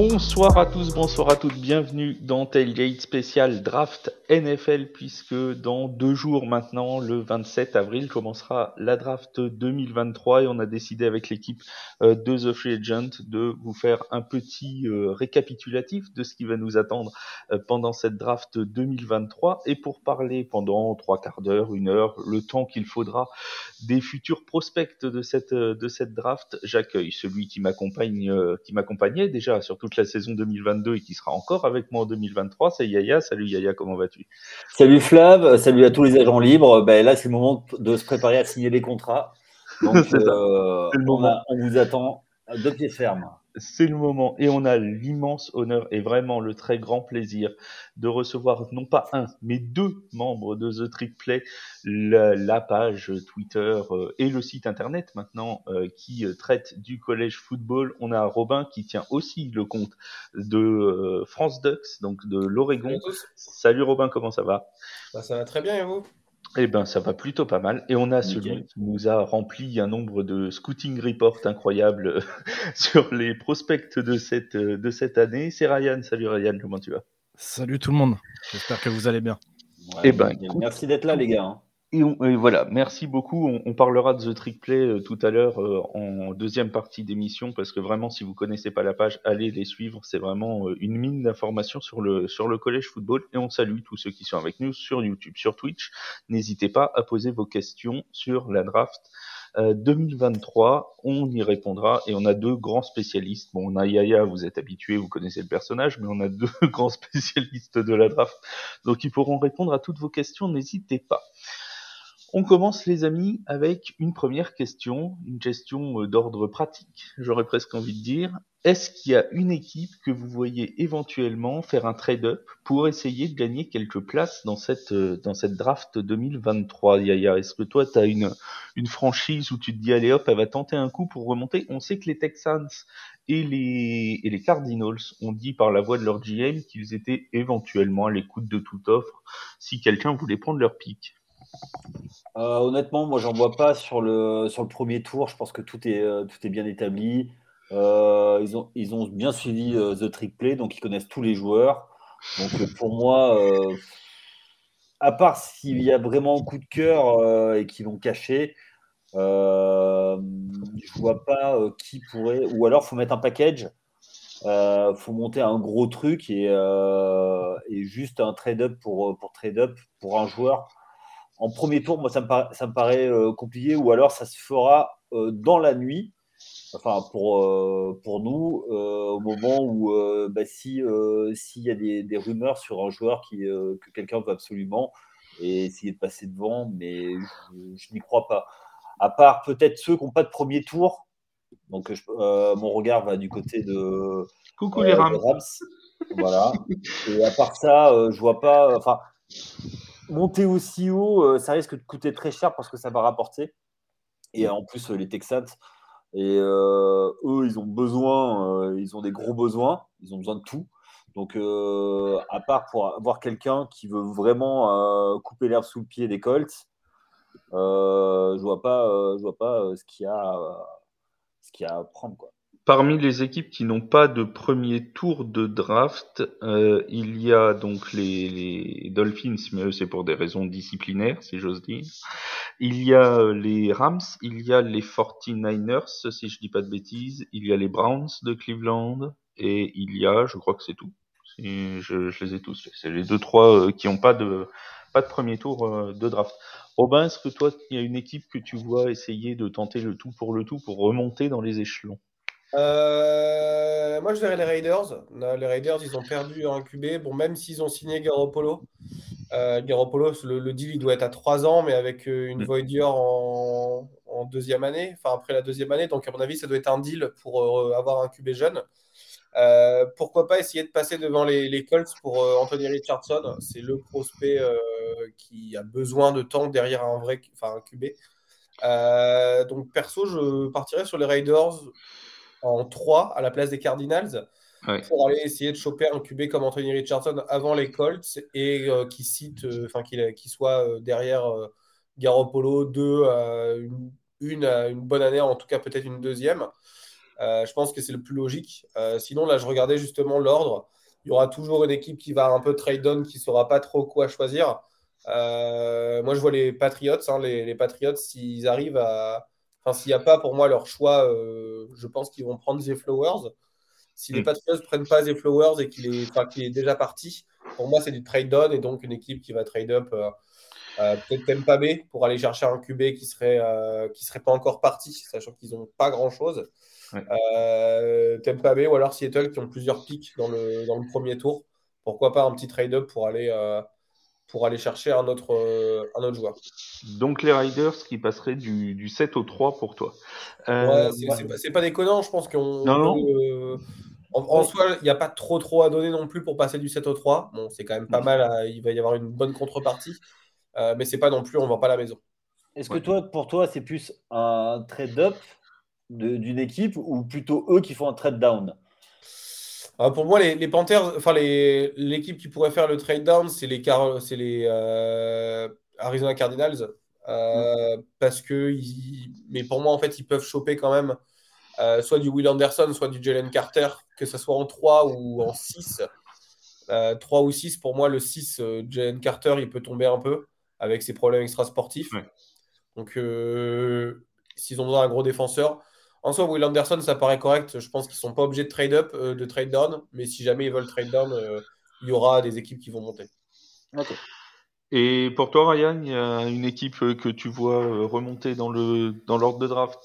Bonsoir à tous, bonsoir à toutes, bienvenue dans Tailgate spécial draft NFL puisque dans deux jours maintenant, le 27 avril, commencera la draft 2023 et on a décidé avec l'équipe euh, de The Free Agent de vous faire un petit euh, récapitulatif de ce qui va nous attendre euh, pendant cette draft 2023 et pour parler pendant trois quarts d'heure, une heure, le temps qu'il faudra des futurs prospects de cette de cette draft, j'accueille celui qui m'accompagne qui m'accompagnait déjà surtout la saison 2022 et qui sera encore avec moi en 2023. C'est Yaya. Salut Yaya, comment vas-tu? Salut Flav, salut à tous les agents libres. Ben, là, c'est le moment de se préparer à signer les contrats. Donc, euh, on, on, vous attend de pied ferme c'est le moment et on a l'immense honneur et vraiment le très grand plaisir de recevoir non pas un mais deux membres de The Trick Play, la, page Twitter euh, et le site internet maintenant euh, qui euh, traite du collège football. On a Robin qui tient aussi le compte de France Ducks, donc de l'Oregon. Salut Robin, comment ça va? Bah, Ça va très bien et vous? Eh ben, ça va plutôt pas mal. Et on a celui qui nous a rempli un nombre de scouting reports incroyables sur les prospects de cette, de cette année. C'est Ryan. Salut Ryan, comment tu vas? Salut tout le monde. J'espère que vous allez bien. eh ben, merci d'être là, les gars. Et, voilà, merci beaucoup. On, parlera de The Trick Play euh, tout à l'heure euh, en deuxième partie d'émission parce que vraiment, si vous connaissez pas la page, allez les suivre. C'est vraiment euh, une mine d'informations sur le sur le collège football. Et on salue tous ceux qui sont avec nous sur YouTube, sur Twitch. N'hésitez pas à poser vos questions sur la draft 2023. On y répondra et on a deux grands spécialistes. Bon, on a Yaya, vous êtes habitué, vous connaissez le personnage, mais on a deux grands spécialistes de la draft, donc ils pourront répondre à toutes vos questions. N'hésitez pas. On commence les amis avec une première question, une question euh, d'ordre pratique, j'aurais presque envie de dire. Est-ce qu'il y a une équipe que vous voyez éventuellement faire un trade-up pour essayer de gagner quelques places dans cette, euh, dans cette draft 2023 Yaya, est-ce que toi tu as une, une franchise où tu te dis allez hop, elle va tenter un coup pour remonter? On sait que les Texans et les, et les Cardinals ont dit par la voix de leur GM qu'ils étaient éventuellement à l'écoute de toute offre si quelqu'un voulait prendre leur pic. Euh, honnêtement, moi, j'en vois pas sur le, premier tour. Je pense que tout est, euh, bien établi. Euh, ils, ont, bien suivi The Trick Play, donc ils connaissent tous les joueurs. Donc pour moi, à part s'il y a vraiment un coup de cœur et qu'ils l'ont caché, je vois pas qui pourrait. Ou alors, faut mettre un package. Euh, faut monter un gros truc et, juste un trade-up pour trade-up pour un joueur en premier tour, moi, ça me, paraît, euh, compliqué, ou alors ça se fera euh, dans la nuit, enfin, pour, euh, pour nous, au moment où, bah, si, s'il y a des, rumeurs sur un joueur qui, que quelqu'un veut absolument, et essayer de passer devant, mais je, n'y crois pas. À part peut-être ceux qui n'ont pas de premier tour, donc mon regard va du côté de. Coucou les Rams. Voilà. Et à part ça, je vois pas. Enfin, monter aussi haut, euh, ça risque de coûter très cher parce que ça va rapporter. Et en plus, euh, les Texans, et euh, eux, ils ont besoin, ils ont des gros besoins, ils ont besoin de tout. Donc, à part pour avoir quelqu'un qui veut vraiment couper l'herbe sous le pied des Colts, je vois pas, je vois pas ce qu'il y a, ce qu'il y a à prendre, quoi. Parmi les équipes qui n'ont pas de premier tour de draft, euh, il y a donc les, les Dolphins, mais eux c'est pour des raisons disciplinaires, si j'ose dire. Il y a les Rams, il y a les 49ers, si je dis pas de bêtises, il y a les Browns de Cleveland, et il y a, je crois que c'est tout. Je, je, les ai tous. C'est les deux trois euh, qui n'ont pas de pas de premier tour euh, de draft. Robin, est-ce que toi, il y a une équipe que tu vois essayer de tenter le tout pour le tout pour remonter dans les échelons? Euh, moi, je verrais les Raiders. Les Raiders, ils ont perdu un QB. Bon, même s'ils ont signé Garoppolo, euh, Garoppolo, le, deal, il doit être à 3 ans, mais avec euh, une mm. void year en, deuxième année, enfin après la deuxième année. Donc, à mon avis, ça doit être un deal pour euh, avoir un QB jeune. pourquoi pas essayer de passer devant les, Colts pour Anthony Richardson C'est le prospect qui a besoin de temps derrière un vrai enfin, un QB. donc, perso, je partirais sur les Raiders en 3 à la place des Cardinals pour aller essayer de choper un QB comme Anthony Richardson avant les Colts et euh, qui cite, euh, enfin qui, soit euh, derrière Garoppolo, deux, une, une, une, bonne année, en tout cas peut-être une deuxième. je pense que c'est le plus logique. sinon, là, je regardais justement l'ordre. Il y aura toujours une équipe qui va un peu trade down, qui ne saura pas trop quoi choisir. moi, je vois les Patriots. Hein, les, les, Patriots, s'ils arrivent à. Enfin, s'il n'y a pas pour moi leur choix, je pense qu'ils vont prendre The Flowers. Si les hmm. Patriots ne prennent pas The Flowers et qu'il est, est, déjà parti, pour moi, c'est du trade down et donc une équipe qui va trade up euh, euh, peut-être Tempa B pour aller chercher un QB qui serait, euh, qui serait pas encore parti, sachant qu'ils n'ont pas grand-chose. Ouais. Tempa B ou alors Seattle qui ont plusieurs pics dans le, dans le premier tour. Pourquoi pas un petit trade-up pour aller, pour aller chercher un autre, un autre joueur. Donc les Riders qui passeraient du, du 7 au 3 pour toi. Ouais, c'est pas, déconnant, je pense qu'on. Non, non. En, soi, il n'y a pas trop trop à donner non plus pour passer du 7 au 3. Bon, c'est quand même pas mal. il va y avoir une bonne contrepartie. Euh, mais c'est pas non plus, on ne vend pas la maison. Est-ce que toi, pour toi, c'est plus un trade-up d'une équipe ou plutôt eux qui font un trade-down? Euh, Pour moi, les, Panthers, enfin l'équipe qui pourrait faire le trade-down, c'est les, les euh, Arizona Cardinals. Mm. Parce que, mais pour moi, en fait, ils peuvent choper quand même euh, soit du Will Anderson, soit du Jalen Carter, que ce soit en 3 ou en 6. 3 euh, ou 6, pour moi, le 6, euh, Jalen Carter, il peut tomber un peu avec ses problèmes extrasportifs. sportifs Donc, s'ils ont besoin d'un gros défenseur, en soi, Will Anderson, ça paraît correct. Je pense qu'ils ne sont pas obligés de trade up, de trade down, mais si jamais ils veulent trade down, il y aura des équipes qui vont monter. Et pour toi, Ryan, il y a une équipe que tu vois remonter dans l'ordre dans de draft?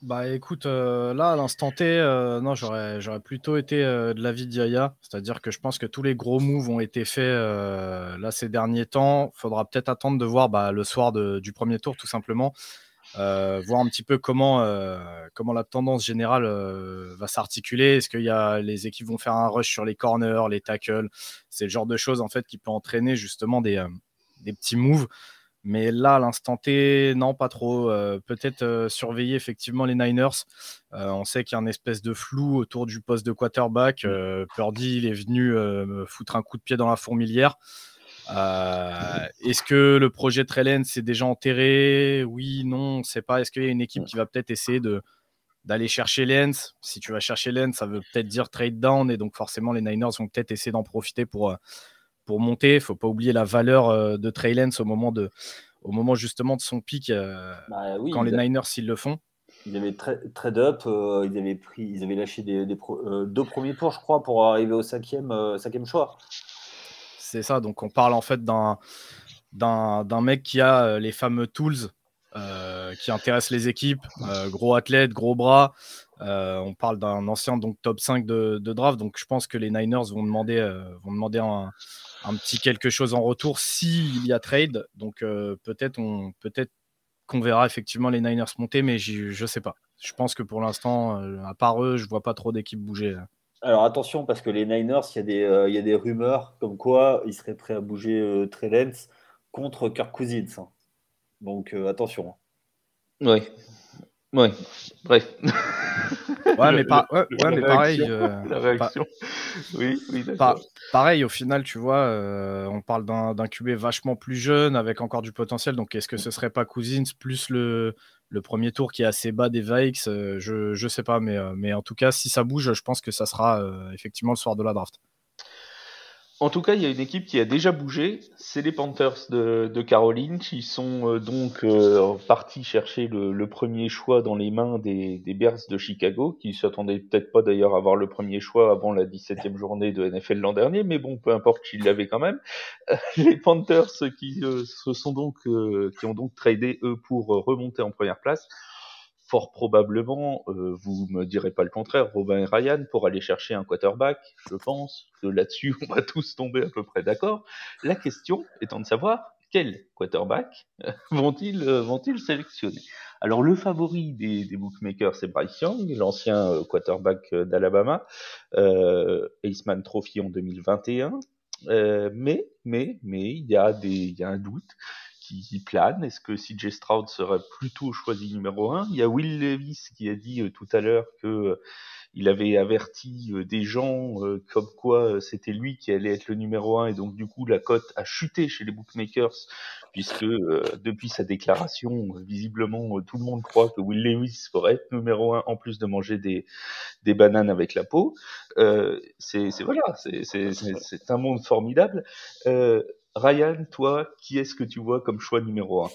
Bah écoute, euh, là à l'instant T, euh, non, j'aurais, j'aurais plutôt été euh, de l'avis d'Yaya, c'est-à-dire que je pense que tous les gros moves ont été faits là ces derniers temps. Faudra peut-être attendre de voir bah, le soir du premier tour tout simplement, voir un petit peu comment, comment la tendance générale va s'articuler. Est-ce qu'il y a les équipes vont faire un rush sur les corners, les tackles? C'est le genre de choses en fait qui peut entraîner justement des, des petits moves. Mais là, à l'instant T, non, pas trop. Euh, peut-être euh, surveiller effectivement les Niners. Euh, on sait qu'il y a un espèce de flou autour du poste de quarterback. Mm. Purdy, il est venu me foutre un coup de pied dans la fourmilière. Est-ce que le projet Trellen s'est déjà enterré? Oui, non, on ne sait pas. Est-ce qu'il y a une équipe qui va peut-être essayer de d'aller chercher Lens? Si tu vas chercher Lens, ça veut peut-être dire trade down et donc forcément les Niners vont peut-être essayer d'en profiter pour pour monter. Il faut pas oublier la valeur euh, de Trey Lance au moment de, au moment justement de son pic euh, bah quand les Niners s'ils le font. Ils avaient trade up, euh, ils avaient pris, ils avaient lâché des, deux premiers tours, je crois, pour arriver au cinquième, cinquième choix. C'est ça. Donc on parle en fait d'un d'un mec qui a les fameux tools qui intéressent les équipes, gros athlète, gros bras. on parle d'un ancien donc top 5 de, draft, donc je pense que les Niners vont demander, vont demander un, un petit quelque chose en retour s'il y a trade. Donc euh, peut-être on peut-être qu'on verra effectivement les Niners monter, mais je ne sais pas. Je pense que pour l'instant, euh, à part eux, je vois pas trop d'équipes bouger. Alors attention, parce que les Niners, il y, a des, euh, il y a des rumeurs comme quoi ils seraient prêts à bouger euh, contre Kirk Cousins. Hein. Donc attention. Oui, Ouais, bref. Ouais, mais, ouais, mais pareil. Euh, la réaction. oui, oui, pareil, au final, tu vois, euh, on parle d'un QB vachement plus jeune, avec encore du potentiel. Donc, est-ce que ce serait pas Cousins plus le, le premier tour qui est assez bas des Vikes euh, Je ne sais pas, mais, mais en tout cas, si ça bouge, je pense que ça sera effectivement le soir de la draft. En tout cas, il y a une équipe qui a déjà bougé, c'est les Panthers de, Caroline, qui sont euh, donc euh, partis chercher le, premier choix dans les mains des, Bears de Chicago, qui s'attendaient peut-être pas d'ailleurs à avoir le premier choix avant la 17e journée de NFL l'an dernier, mais bon, peu importe, ils l'avaient quand même. les Panthers qui euh, se sont donc, qui ont donc tradé eux pour remonter en première place fort probablement, euh, vous me direz pas le contraire, Robin et Ryan, pour aller chercher un quarterback, je pense que là-dessus, on va tous tomber à peu près d'accord. La question étant de savoir quel quarterback vont-ils euh, vont-ils sélectionner? Alors le favori des, des bookmakers, c'est Bryce Young, l'ancien euh, quarterback d'Alabama, euh, Aceman Trophy en 2021. Euh, mais mais mais il y a des il y a un doute qui plane. Est-ce que CJ Stroud serait plutôt choisi numéro un? Il y a Will Levis qui a dit tout à l'heure que il avait averti euh, des gens euh, comme quoi euh, c'était lui qui allait être le numéro un et donc du coup la cote a chuté chez les bookmakers puisque depuis sa déclaration visiblement tout le monde croit que Will Lewis pourrait être numéro un en plus de manger des bananes avec la peau. c'est voilà, c'est un monde formidable. Ryan, toi, qui est-ce que tu vois comme choix numéro un?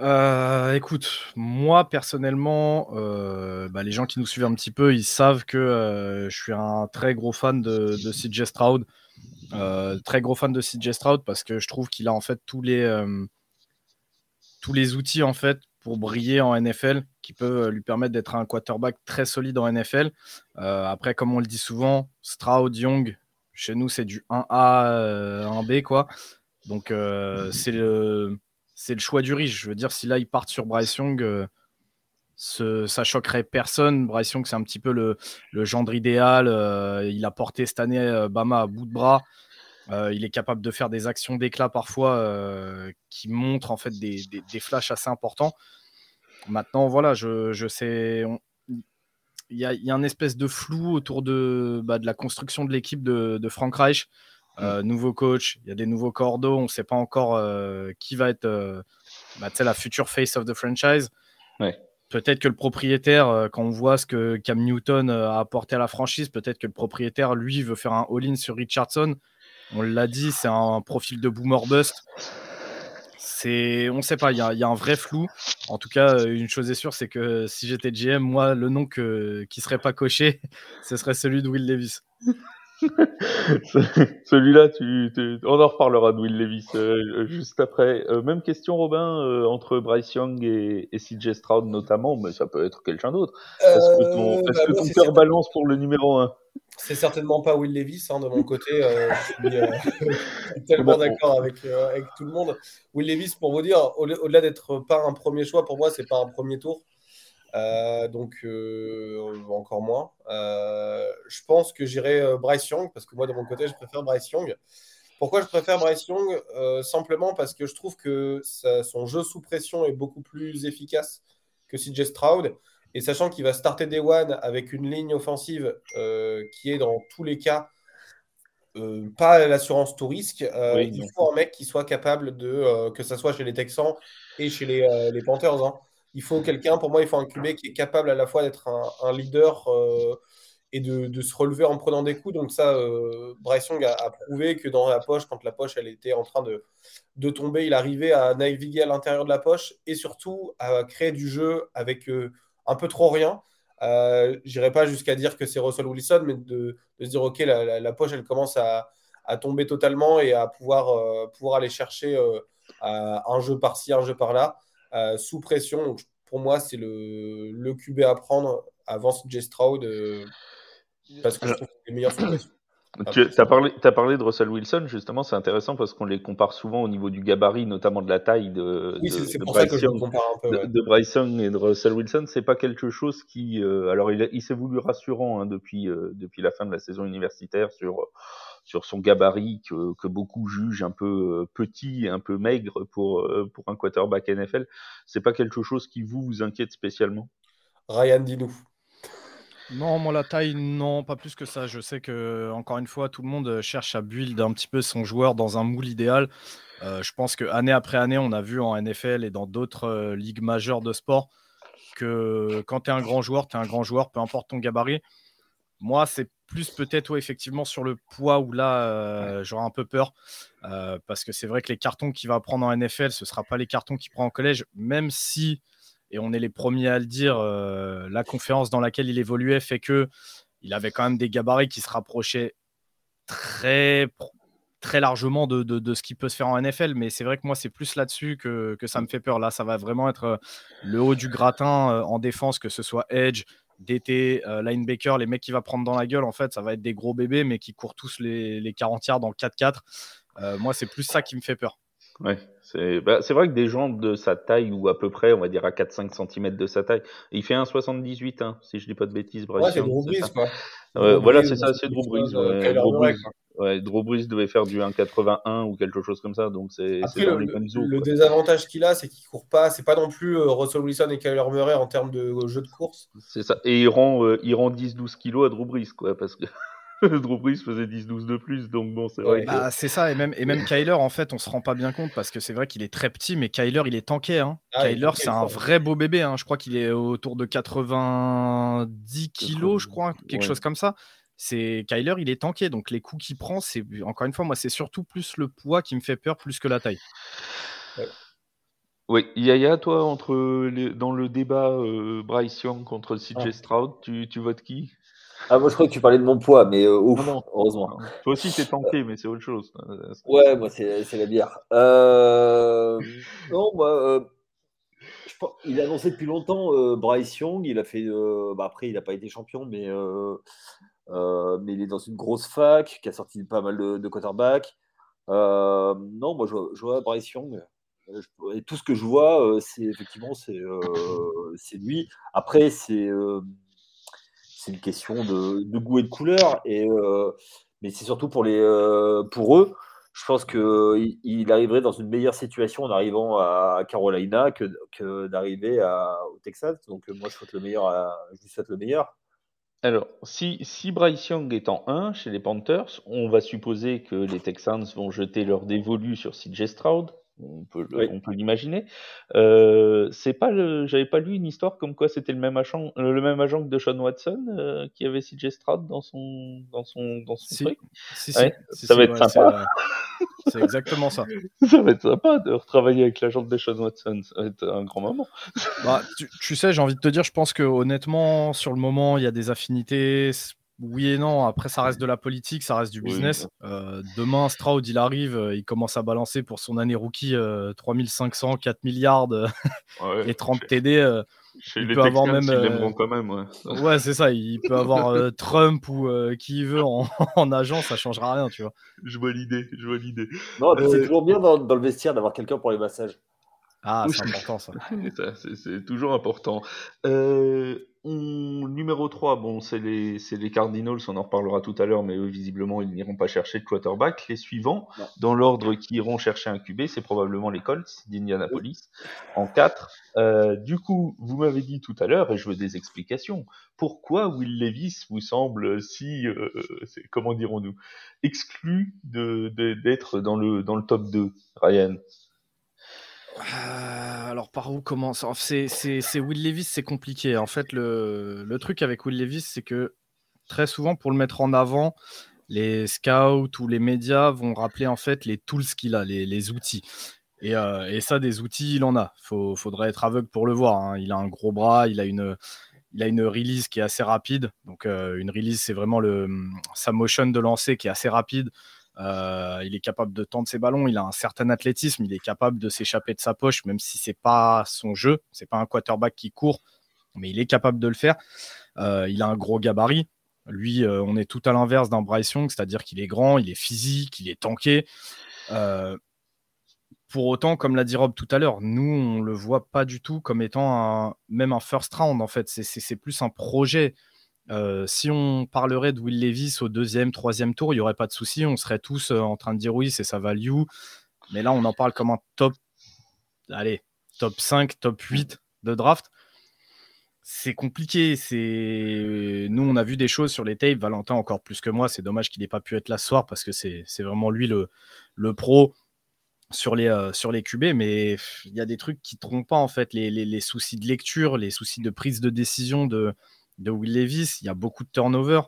Euh, écoute, moi personnellement, euh, bah, les gens qui nous suivent un petit peu, ils savent que euh, je suis un très gros fan de, CJ Stroud. très gros fan de CJ Stroud parce que je trouve qu'il a en fait tous les, tous les outils en fait pour briller en NFL qui peuvent lui permettre d'être un quarterback très solide en NFL. après, comme on le dit souvent, Stroud, Young, chez nous c'est du 1A, 1B quoi. Donc c'est le c'est le choix du riche. Je veux dire, si là, ils partent sur Bryce Young, euh, ça choquerait personne. Bryce Young, c'est un petit peu le, gendre idéal. Euh, il a porté cette année euh, Bama à bout de bras. il est capable de faire des actions d'éclat parfois qui montrent en fait des, flashs assez importants. Maintenant, voilà, je, sais. Y, a, y, a, un espèce de flou autour de, bah, de la construction de l'équipe de, de Frank Reich. Euh, nouveau coach, il y a des nouveaux cordeaux, on ne sait pas encore euh, qui va être euh, bah, la future face of the franchise. Peut-être que le propriétaire, quand on voit ce que Cam Newton a apporté à la franchise, peut-être que le propriétaire, lui, veut faire un all-in sur Richardson. On l'a dit, c'est un profil de boomer bust. C'est, on ne sait pas, il y, a un vrai flou. En tout cas, une chose est sûre, c'est que si j'étais GM, moi, le nom que, qui serait pas coché, ce serait celui de Will Davis. Celui-là, tu, on en reparlera de Will Levis euh, juste après. Euh, même question, Robin, euh, entre Bryce Young et, CJ Stroud notamment, mais ça peut être quelqu'un d'autre. Est-ce que ton, est bah, que cœur balance pour le numéro 1 C'est certainement pas Will Levis hein, de mon côté. je, suis, tellement d'accord avec, avec, tout le monde. Will Levis, pour vous dire, au-delà d'être pas un premier choix, pour moi, c'est pas un premier tour. Euh, donc euh, encore moins. Euh, je pense que j'irai Bryce Young parce que moi de mon côté je préfère Bryce Young. Pourquoi je préfère Bryce Young? Simplement parce que je trouve que son jeu sous pression est beaucoup plus efficace que CJ Stroud. Et sachant qu'il va starter Day One avec une ligne offensive qui est dans tous les cas pas l'assurance tout risque, il faut un mec qui soit capable de, que ce soit chez les Texans et chez les, les Panthers, hein, il faut quelqu'un, pour moi, il faut un QB qui est capable à la fois d'être un, leader euh, et de, se relever en prenant des coups. Donc ça, euh, Bryce Young a, prouvé que dans la poche, quand la poche elle était en train de, de tomber, il arrivait à naviguer à l'intérieur de la poche et surtout à créer du jeu avec euh, un peu trop rien. Euh, J'irai pas jusqu'à dire que c'est Russell Wilson, mais de, se dire ok, la, poche elle commence à, tomber totalement et à pouvoir, pouvoir aller chercher un jeu par-ci, un jeu par-là. Euh, sous pression. Donc, pour moi, c'est le, le QB à prendre avant J. Stroud euh, parce que je trouve qu'il est meilleur sous pression. Tu as parlé, as parlé de Russell Wilson, justement, c'est intéressant parce qu'on les compare souvent au niveau du gabarit, notamment de la taille de, oui, je compare un peu, de, Bryson et de Russell Wilson. C'est pas quelque chose qui. Euh, alors, il, il s'est voulu rassurant hein, depuis, depuis la fin de la saison universitaire sur sur son gabarit que, que, beaucoup jugent un peu euh, petit et un peu maigre pour, euh, pour un quarterback NFL. C'est pas quelque chose qui vous, vous inquiète spécialement? Ryan, dis-nous. Non, moi la taille, non, pas plus que ça. Je sais que encore une fois, tout le monde cherche à build un petit peu son joueur dans un moule idéal. Euh, je pense que année après année, on a vu en NFL et dans d'autres ligues majeures de sport que quand tu es un grand joueur, tu es un grand joueur, peu importe ton gabarit. Moi, c'est plus peut-être effectivement sur le poids où là euh, j'aurais un peu peur euh, parce que c'est vrai que les cartons qu'il va prendre en NFL ce sera pas les cartons qu'il prend en collège même si et on est les premiers à le dire euh, la conférence dans laquelle il évoluait fait que il avait quand même des gabarits qui se rapprochaient très très largement de, ce qui peut se faire en NFL mais c'est vrai que moi c'est plus là-dessus que, ça me fait peur là ça va vraiment être le haut du gratin en défense que ce soit edge DT, euh, linebacker, les mecs qui va prendre dans la gueule, en fait, ça va être des gros bébés, mais qui courent tous les, les 40 yards dans le 4-4. Euh, moi, c'est plus ça qui me fait peur. Ouais, c'est bah, vrai que des gens de sa taille, ou à peu près, on va dire à 4-5 cm de sa taille, il fait un 78, hein, si je dis pas de bêtises. Ouais, c'est Drew Brees, quoi. voilà, c'est ça, c'est Drew Brees. Ouais, Drew Brees devait faire du 1,81 ou quelque chose comme ça, donc c'est dans le, Le désavantage qu'il a, c'est qu'il court pas. C'est pas non plus euh, Russell Wilson et Kyler Murray en termes de jeu de course. C'est ça. Et il rend, euh, il rend 10-12 kilos à Drew Brees, quoi, parce que. Drew Brees faisait 10-12 de plus, donc bon, c'est vrai. Bah, c'est ça, et même, et même Kyler, en fait, on se rend pas bien compte parce que c'est vrai qu'il est très petit, mais Kyler, il est tanké. Hein. Ah, Kyler, c'est un vrai beau bébé. Hein. Je crois qu'il est autour de 90 kilos, je crois, quelque chose comme ça. C'est Kyler, il est tanké, donc les coups qu'il prend, c'est encore une fois, moi, c'est surtout plus le poids qui me fait peur plus que la taille. Oui, Yaya, toi, entre dans le débat euh, Bryce Young contre CJ Stroud, tu, tu votes qui? Ah, moi, je crois que tu parlais de mon poids, mais euh, ouf, heureusement. Toi aussi, c'est tanké, mais c'est autre chose. Ouais, moi, c'est la bière. Euh... non, moi, euh, il a annoncé depuis longtemps euh, Bryce Young. Il a fait. Bah, après, il n'a pas été champion, mais, mais il est dans une grosse fac qui a sorti pas mal de, de quarterbacks. non, moi, je, vois Bryce Young. Et tout ce que je vois, c'est effectivement c'est lui. Après, c'est c'est une question de, goût et de couleur. Et, euh, mais c'est surtout pour, les, euh, pour eux. Je pense qu'il il arriverait dans une meilleure situation en arrivant à Carolina que, que d'arriver au Texas. Donc moi, je souhaite le meilleur je souhaite le meilleur. Alors, si, si Bryce Young est en 1 chez les Panthers, on va supposer que les Texans vont jeter leur dévolu sur CJ Stroud on peut, on peut l'imaginer. Euh, c'est pas le, j'avais pas lu une histoire comme quoi c'était le même agent, le même agent que de Sean Watson euh, qui avait CJ Stroud dans son, dans son, dans son truc. Si, si, ça va être sympa. C'est exactement ça. ça va être sympa de retravailler avec l'agent de Sean Watson. Ça va être un grand moment. Bah, tu, tu, sais, j'ai envie de te dire, je pense que honnêtement, sur le moment, il y a des affinités oui et non. Après, ça reste de la politique, ça reste du business. Euh, demain, Stroud, il arrive, euh, il commence à balancer pour son année rookie 3500, euh, 4 milliards et 30 TD. il peut avoir même. quand même, ouais. c'est ça. Il peut avoir Trump ou qui veut en, en, agent, ça changera rien, tu vois. Je vois l'idée, je vois l'idée. Non, c'est toujours bien dans, dans le vestiaire d'avoir quelqu'un pour les massages. Ah, c'est important ça. c'est toujours important. Euh, numéro 3, bon, c'est les, les, Cardinals, on en reparlera tout à l'heure, mais eux, visiblement, ils n'iront pas chercher de quarterback. Les suivants, dans l'ordre qui iront chercher un QB, c'est probablement les Colts d'Indianapolis, en 4. Euh, du coup, vous m'avez dit tout à l'heure, et je veux des explications, pourquoi Will Levis vous semble si, euh, comment dirons-nous, exclu d'être de, dans, le, dans le top 2, Ryan? Alors par où commence C'est Will Levis, c'est compliqué. En fait, le, truc avec Will Levis, c'est que très souvent, pour le mettre en avant, les scouts ou les médias vont rappeler en fait les tools qu'il a, les, outils. Et, euh, et, ça, des outils, il en a. Il faudrait être aveugle pour le voir. Hein. Il a un gros bras, il a une, il a une release qui est assez rapide. Donc, euh, une release, c'est vraiment sa motion de lancer qui est assez rapide. Euh, il est capable de tendre ses ballons, il a un certain athlétisme, il est capable de s'échapper de sa poche, même si c'est pas son jeu, c'est pas un quarterback qui court, mais il est capable de le faire. Euh, il a un gros gabarit. Lui, euh, on est tout à l'inverse d'un Bryce Young, c'est-à-dire qu'il est grand, il est physique, il est tanké. pour autant, comme l'a dit Rob tout à l'heure, nous, on le voit pas du tout comme étant même un first round, en fait. C'est plus un projet. Si on parlerait de Will Levis au deuxième, troisième tour, il n'y aurait pas de souci. On serait tous en train de dire oui, c'est sa value. Mais là, on en parle comme un top, allez, top 5, top 8 de draft. C'est compliqué. C'est Nous, on a vu des choses sur les tapes. Valentin, encore plus que moi. C'est dommage qu'il n'ait pas pu être là ce soir parce que c'est vraiment lui le, pro sur les, sur les QB, mais il y a des trucs qui ne trompent pas en fait. Les, les, soucis de lecture, les soucis de prise de décision de, de Will Levis. Il y a beaucoup de turnover.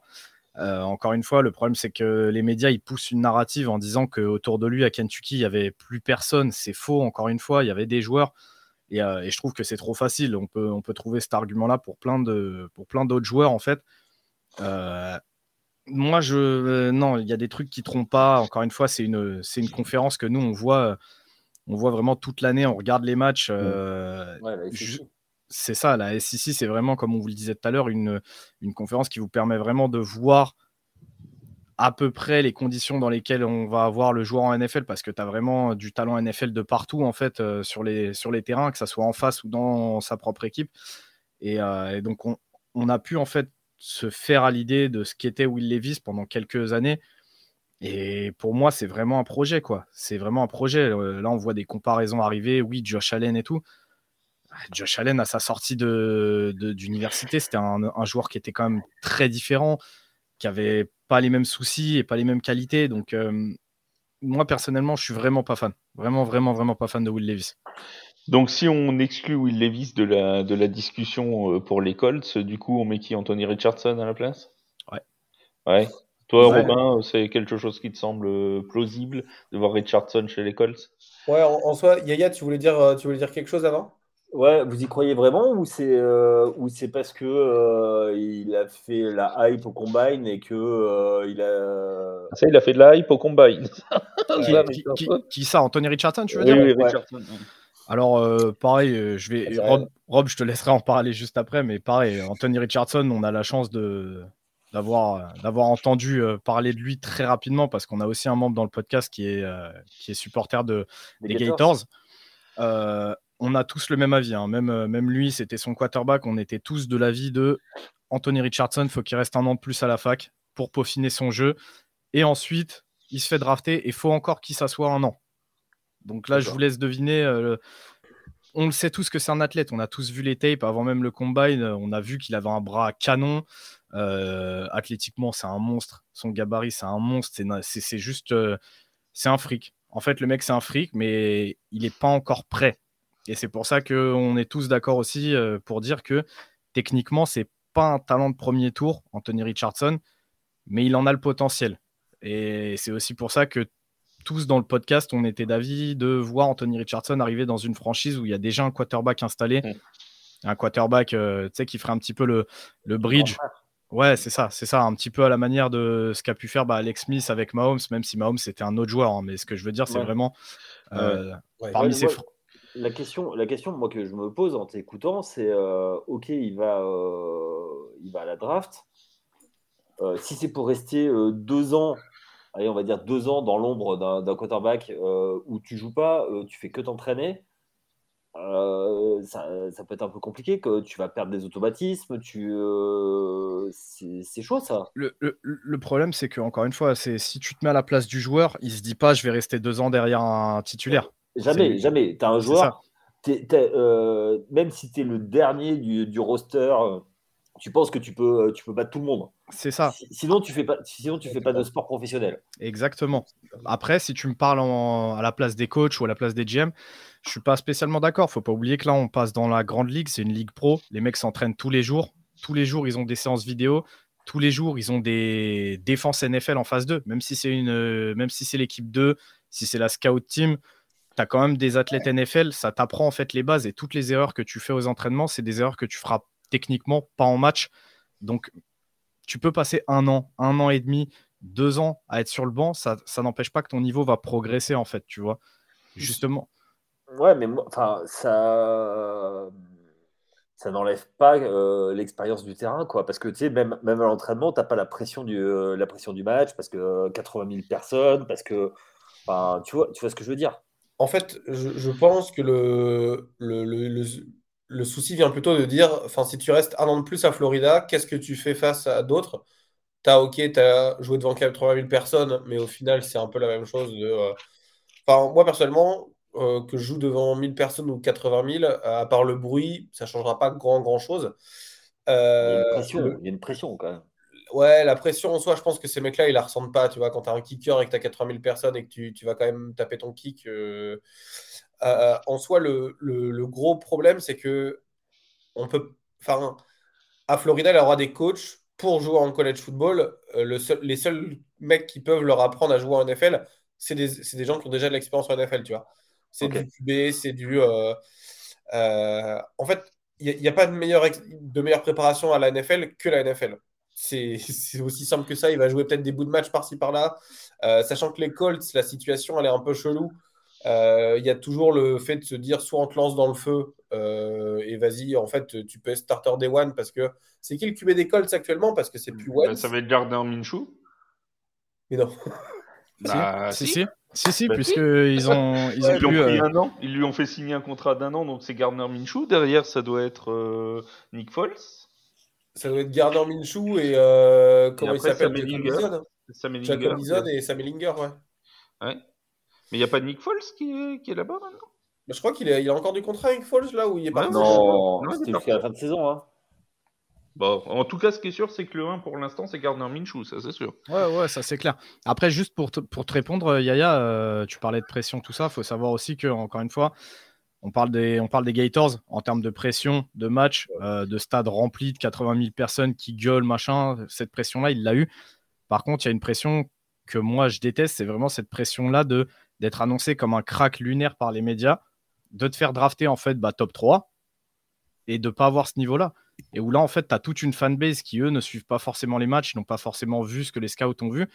Euh, encore une fois, le problème, c'est que les médias, ils poussent une narrative en disant qu'autour de lui, à Kentucky, il n'y avait plus personne. C'est faux, encore une fois, il y avait des joueurs. Et, euh, je trouve que c'est trop facile. On peut, on peut trouver cet argument-là pour plein d'autres joueurs, en fait. Euh, moi, je, non, il y a des trucs qui ne trompent pas. Encore une fois, c'est une, une conférence que nous, on voit, on voit vraiment toute l'année. On regarde les matchs. Ouais, c'est ça, la SEC, c'est vraiment, comme on vous le disait tout à l'heure, une, une conférence qui vous permet vraiment de voir à peu près les conditions dans lesquelles on va avoir le joueur en NFL parce que tu as vraiment du talent NFL de partout en fait euh, sur, les, terrains, que ça soit en face ou dans sa propre équipe. Et, euh, donc on, on, a pu en fait se faire à l'idée de ce qu'était Will Levis pendant quelques années. Et pour moi, c'est vraiment un projet, quoi. C'est vraiment un projet. Euh, là, on voit des comparaisons arriver. Oui, Josh Allen et tout. Ah, Josh Allen, à sa sortie de, d'université, c'était un, un, joueur qui était quand même très différent, qui avait pas les mêmes soucis et pas les mêmes qualités. Donc, euh, moi, personnellement, je suis vraiment pas fan. Vraiment, vraiment, vraiment pas fan de Will Levis. Donc, si on exclut Will Levis de la, de la discussion euh, pour les Colts, du coup, on met qui? Anthony Richardson à la place? Ouais. Ouais. Toi, Robin, c'est quelque chose qui te semble euh, plausible de voir Richardson chez les Colts Ouais, en, soi, Yaya, tu voulais dire, euh, tu voulais dire quelque chose avant? Ouais, vous y croyez vraiment ou c'est euh, ou c'est parce que il a fait la hype au combine et que il a ça il a fait de la hype au combine. qui, ça Anthony Richardson tu veux dire? oui, Richardson. Alors pareil, je vais Rob, Rob, je te laisserai en parler juste après, mais pareil, Anthony Richardson, on a la chance de d'avoir euh, d'avoir entendu euh, parler de lui très rapidement parce qu'on a aussi un membre dans le podcast qui est euh, qui est supporter de des, Gators. On a tous le même avis, hein. même même lui, c'était son quarterback. On était tous de l'avis de Anthony Richardson. Faut qu'il reste un an de plus à la fac pour peaufiner son jeu et ensuite il se fait drafter et faut encore qu'il s'assoie un an. Donc là, je vous laisse deviner. on le sait tous que c'est un athlète. On a tous vu les tapes avant même le combine. On a vu qu'il avait un bras canon. Euh, athlétiquement, c'est un monstre. Son gabarit, c'est un monstre. C'est juste. Euh, c'est un fric. En fait, le mec, c'est un fric, mais il n'est pas encore prêt. Et c'est pour ça qu'on est tous d'accord aussi euh, pour dire que techniquement, c'est pas un talent de premier tour, Anthony Richardson, mais il en a le potentiel. Et c'est aussi pour ça que tous dans le podcast, on était d'avis de voir Anthony Richardson arriver dans une franchise où il y a déjà un quarterback installé. Un quarterback qui ferait un petit peu le, le bridge Ouais, c'est ça, c'est ça, un petit peu à la manière de ce qu'a pu faire bah, Alex Smith avec Mahomes, même si Mahomes c'était un autre joueur. Hein, mais ce que je veux dire, c'est vraiment euh, parmi ces la question, la question moi que je me pose en t'écoutant, c'est euh, ok, il va, euh, il va à la draft. si c'est pour rester deux ans, allez, on va dire deux ans dans l'ombre d'un quarterback où tu joues pas, tu fais que t'entraîner. Euh, ça, peut être un peu compliqué, que tu vas perdre des automatismes, tu, euh, c'est chaud ça. Le, le, problème, c'est que encore une fois, c'est si tu te mets à la place du joueur, il se dit pas, je vais rester deux ans derrière un titulaire. Jamais, jamais. Tu as un joueur, euh, même si tu es le dernier du, du roster tu penses que tu peux, euh, tu peux battre tout le monde. C'est ça. Sinon, tu fais pas, sinon, tu fais pas de sport professionnel. Exactement. Après, si tu me parles à la place des coachs ou à la place des GM, je suis pas spécialement d'accord. Faut pas oublier que là, on passe dans la grande ligue. C'est une ligue pro. Les mecs s'entraînent tous les jours. Tous les jours, ils ont des séances vidéo. Tous les jours, ils ont des défenses NFL en phase 2. Même si c'est une, même si c'est l'équipe 2, si c'est la scout team, tu as quand même des athlètes NFL. Ça t'apprend en fait les bases et toutes les erreurs que tu fais aux entraînements, c'est des erreurs que tu feras techniquement, pas en match. Donc, tu peux passer un an, un an et demi, deux ans à être sur le banc, ça, ça n'empêche pas que ton niveau va progresser, en fait, tu vois. Justement. Ouais, mais enfin, ça, ça n'enlève pas euh, l'expérience du terrain, quoi. Parce que, tu sais, même, même à l'entraînement, tu n'as pas la pression, du, euh, la pression du match, parce que 80 000 personnes, parce que, tu vois, tu vois ce que je veux dire. En fait, je, je pense que le, le, le le souci vient plutôt de dire, enfin, si tu restes un an de plus à Florida, qu'est-ce que tu fais face à d'autres? Tu as, ok, tu as joué devant 80 000 personnes, mais au final, c'est un peu la même chose. De, euh, Enfin, moi, personnellement, euh, que je joue devant 1000 personnes ou 80 000, à part le bruit, ça ne changera pas grand, grand chose. Euh, il, y a une pression, quand même. Ouais, la pression en soi, je pense que ces mecs-là, ils la ressentent pas. Tu vois, quand tu as un kicker et que tu as 80 000 personnes et que tu, tu, vas quand même taper ton kick. Euh, en soi, le, gros problème, c'est que on peut, enfin, à Florida, il aura des coachs pour jouer en college football. Euh, les seuls mecs qui peuvent leur apprendre à jouer en NFL, c'est des, gens qui ont déjà de l'expérience en NFL, tu vois. C'est du QB, c'est du. Euh, en fait, il n'y a, pas de meilleure, de meilleure préparation à la NFL que la NFL. C'est aussi simple que ça. Il va jouer peut-être des bouts de match par-ci par-là. sachant que les Colts, la situation, elle est un peu chelou. Euh, il y a toujours le fait de se dire soit on te lance dans le feu euh, et vas-y, en fait, tu peux être starter day one parce que c'est qui le QB des Colts actuellement? Parce que c'est plus one. Ça va être Gardner Minshew Mais non. Bah, si, si. Si, si, bah, puisqu'ils ont, ils ont lui euh, un an. Ils lui ont fait signer un contrat d'un an, donc c'est Gardner Minshew. Derrière, ça doit être Nick Foles. Ça doit être Gardner Minshew et comment il s'appelle Jacob Eason et Sam Ellinger, ouais. Ouais. Mais il n'y a pas Nick Foles qui est, qui est là-bas maintenant? Je crois qu'il a encore du contrat avec Foles là où il est parti. Non, c'était jusqu'à la fin de saison. Hein. Bon, en tout cas, ce qui est sûr, c'est que le 1 pour l'instant, c'est Gardner Minshew, ça c'est sûr. Ouais, ouais, ça c'est clair. Après, juste pour te, pour te répondre, euh, Yaya, euh, tu parlais de pression, tout ça. Il faut savoir aussi que, encore une fois, on parle des, on parle des Gators en termes de pression, de match, euh, de stade rempli de 80 000 personnes qui gueulent, machin. Cette pression-là, il l'a eu. Par contre, il y a une pression que moi je déteste, c'est vraiment cette pression-là de d'être annoncé comme un crack lunaire par les médias de te faire drafter en fait bah, top 3 et de pas avoir ce niveau-là. Et où là, en fait, tu as toute une fanbase qui, eux, ne suivent pas forcément les matchs, n'ont pas forcément vu ce que les scouts ont vu,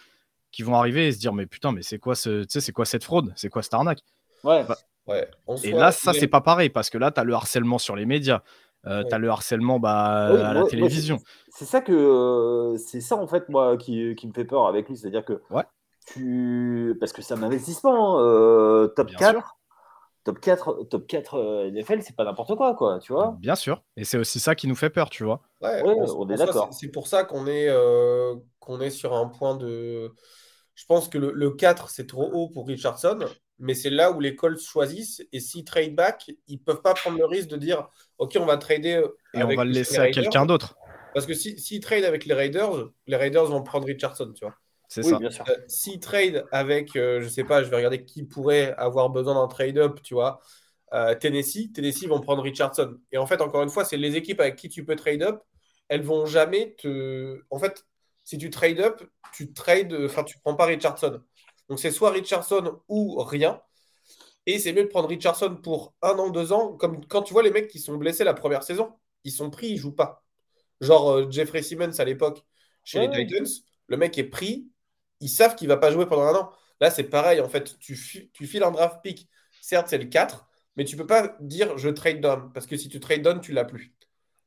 qui vont arriver et se dire Mais putain, mais c'est quoi, ce, c'est quoi cette fraude? C'est quoi cette arnaque? Ouais. Bah, ouais. et là, ça, c'est pas pareil parce que là, tu as le harcèlement sur les médias. Euh, Tu as le harcèlement bah, à la télévision. c'est ça que euh, c'est ça en fait moi qui, qui, me fait peur avec lui, c'est-à-dire que ouais. tu parce que c'est un investissement euh, top 4 top 4, top 4 euh, NFL, c'est pas n'importe quoi, quoi, tu vois. Bien sûr. Et c'est aussi ça qui nous fait peur, tu vois. Ouais, on, est d'accord. C'est pour ça qu'on est, euh, qu'on est sur un point de. Je pense que le, 4, c'est trop haut pour Richardson, mais c'est là où les Colts choisissent. Et s'ils trade back, ils peuvent pas prendre le risque de dire OK, on va trader. Et on va le laisser à quelqu'un d'autre. Parce que s'ils si, trade avec les Raiders, les Raiders vont prendre Richardson, tu vois. C'est ça. Bien sûr. Euh, si trade avec, euh, je sais pas, je vais regarder qui pourrait avoir besoin d'un trade-up, tu vois. Euh, Tennessee, Tennessee vont prendre Richardson. Et en fait, encore une fois, c'est les équipes avec qui tu peux trade-up, elles vont jamais te. En fait, si tu trade-up, tu trade, enfin, tu prends pas Richardson. Donc c'est soit Richardson ou rien. Et c'est mieux de prendre Richardson pour un an, deux ans, comme quand tu vois les mecs qui sont blessés la première saison, ils sont pris, ils jouent pas. Genre Jeffrey Simmons à l'époque chez les Titans, le mec est pris, ils savent qu'il va pas jouer pendant un an. Là, c'est pareil, en fait, tu, tu files un draft pick, certes, c'est le 4, mais tu peux pas dire je trade down, parce que si tu trade down, tu l'as plus.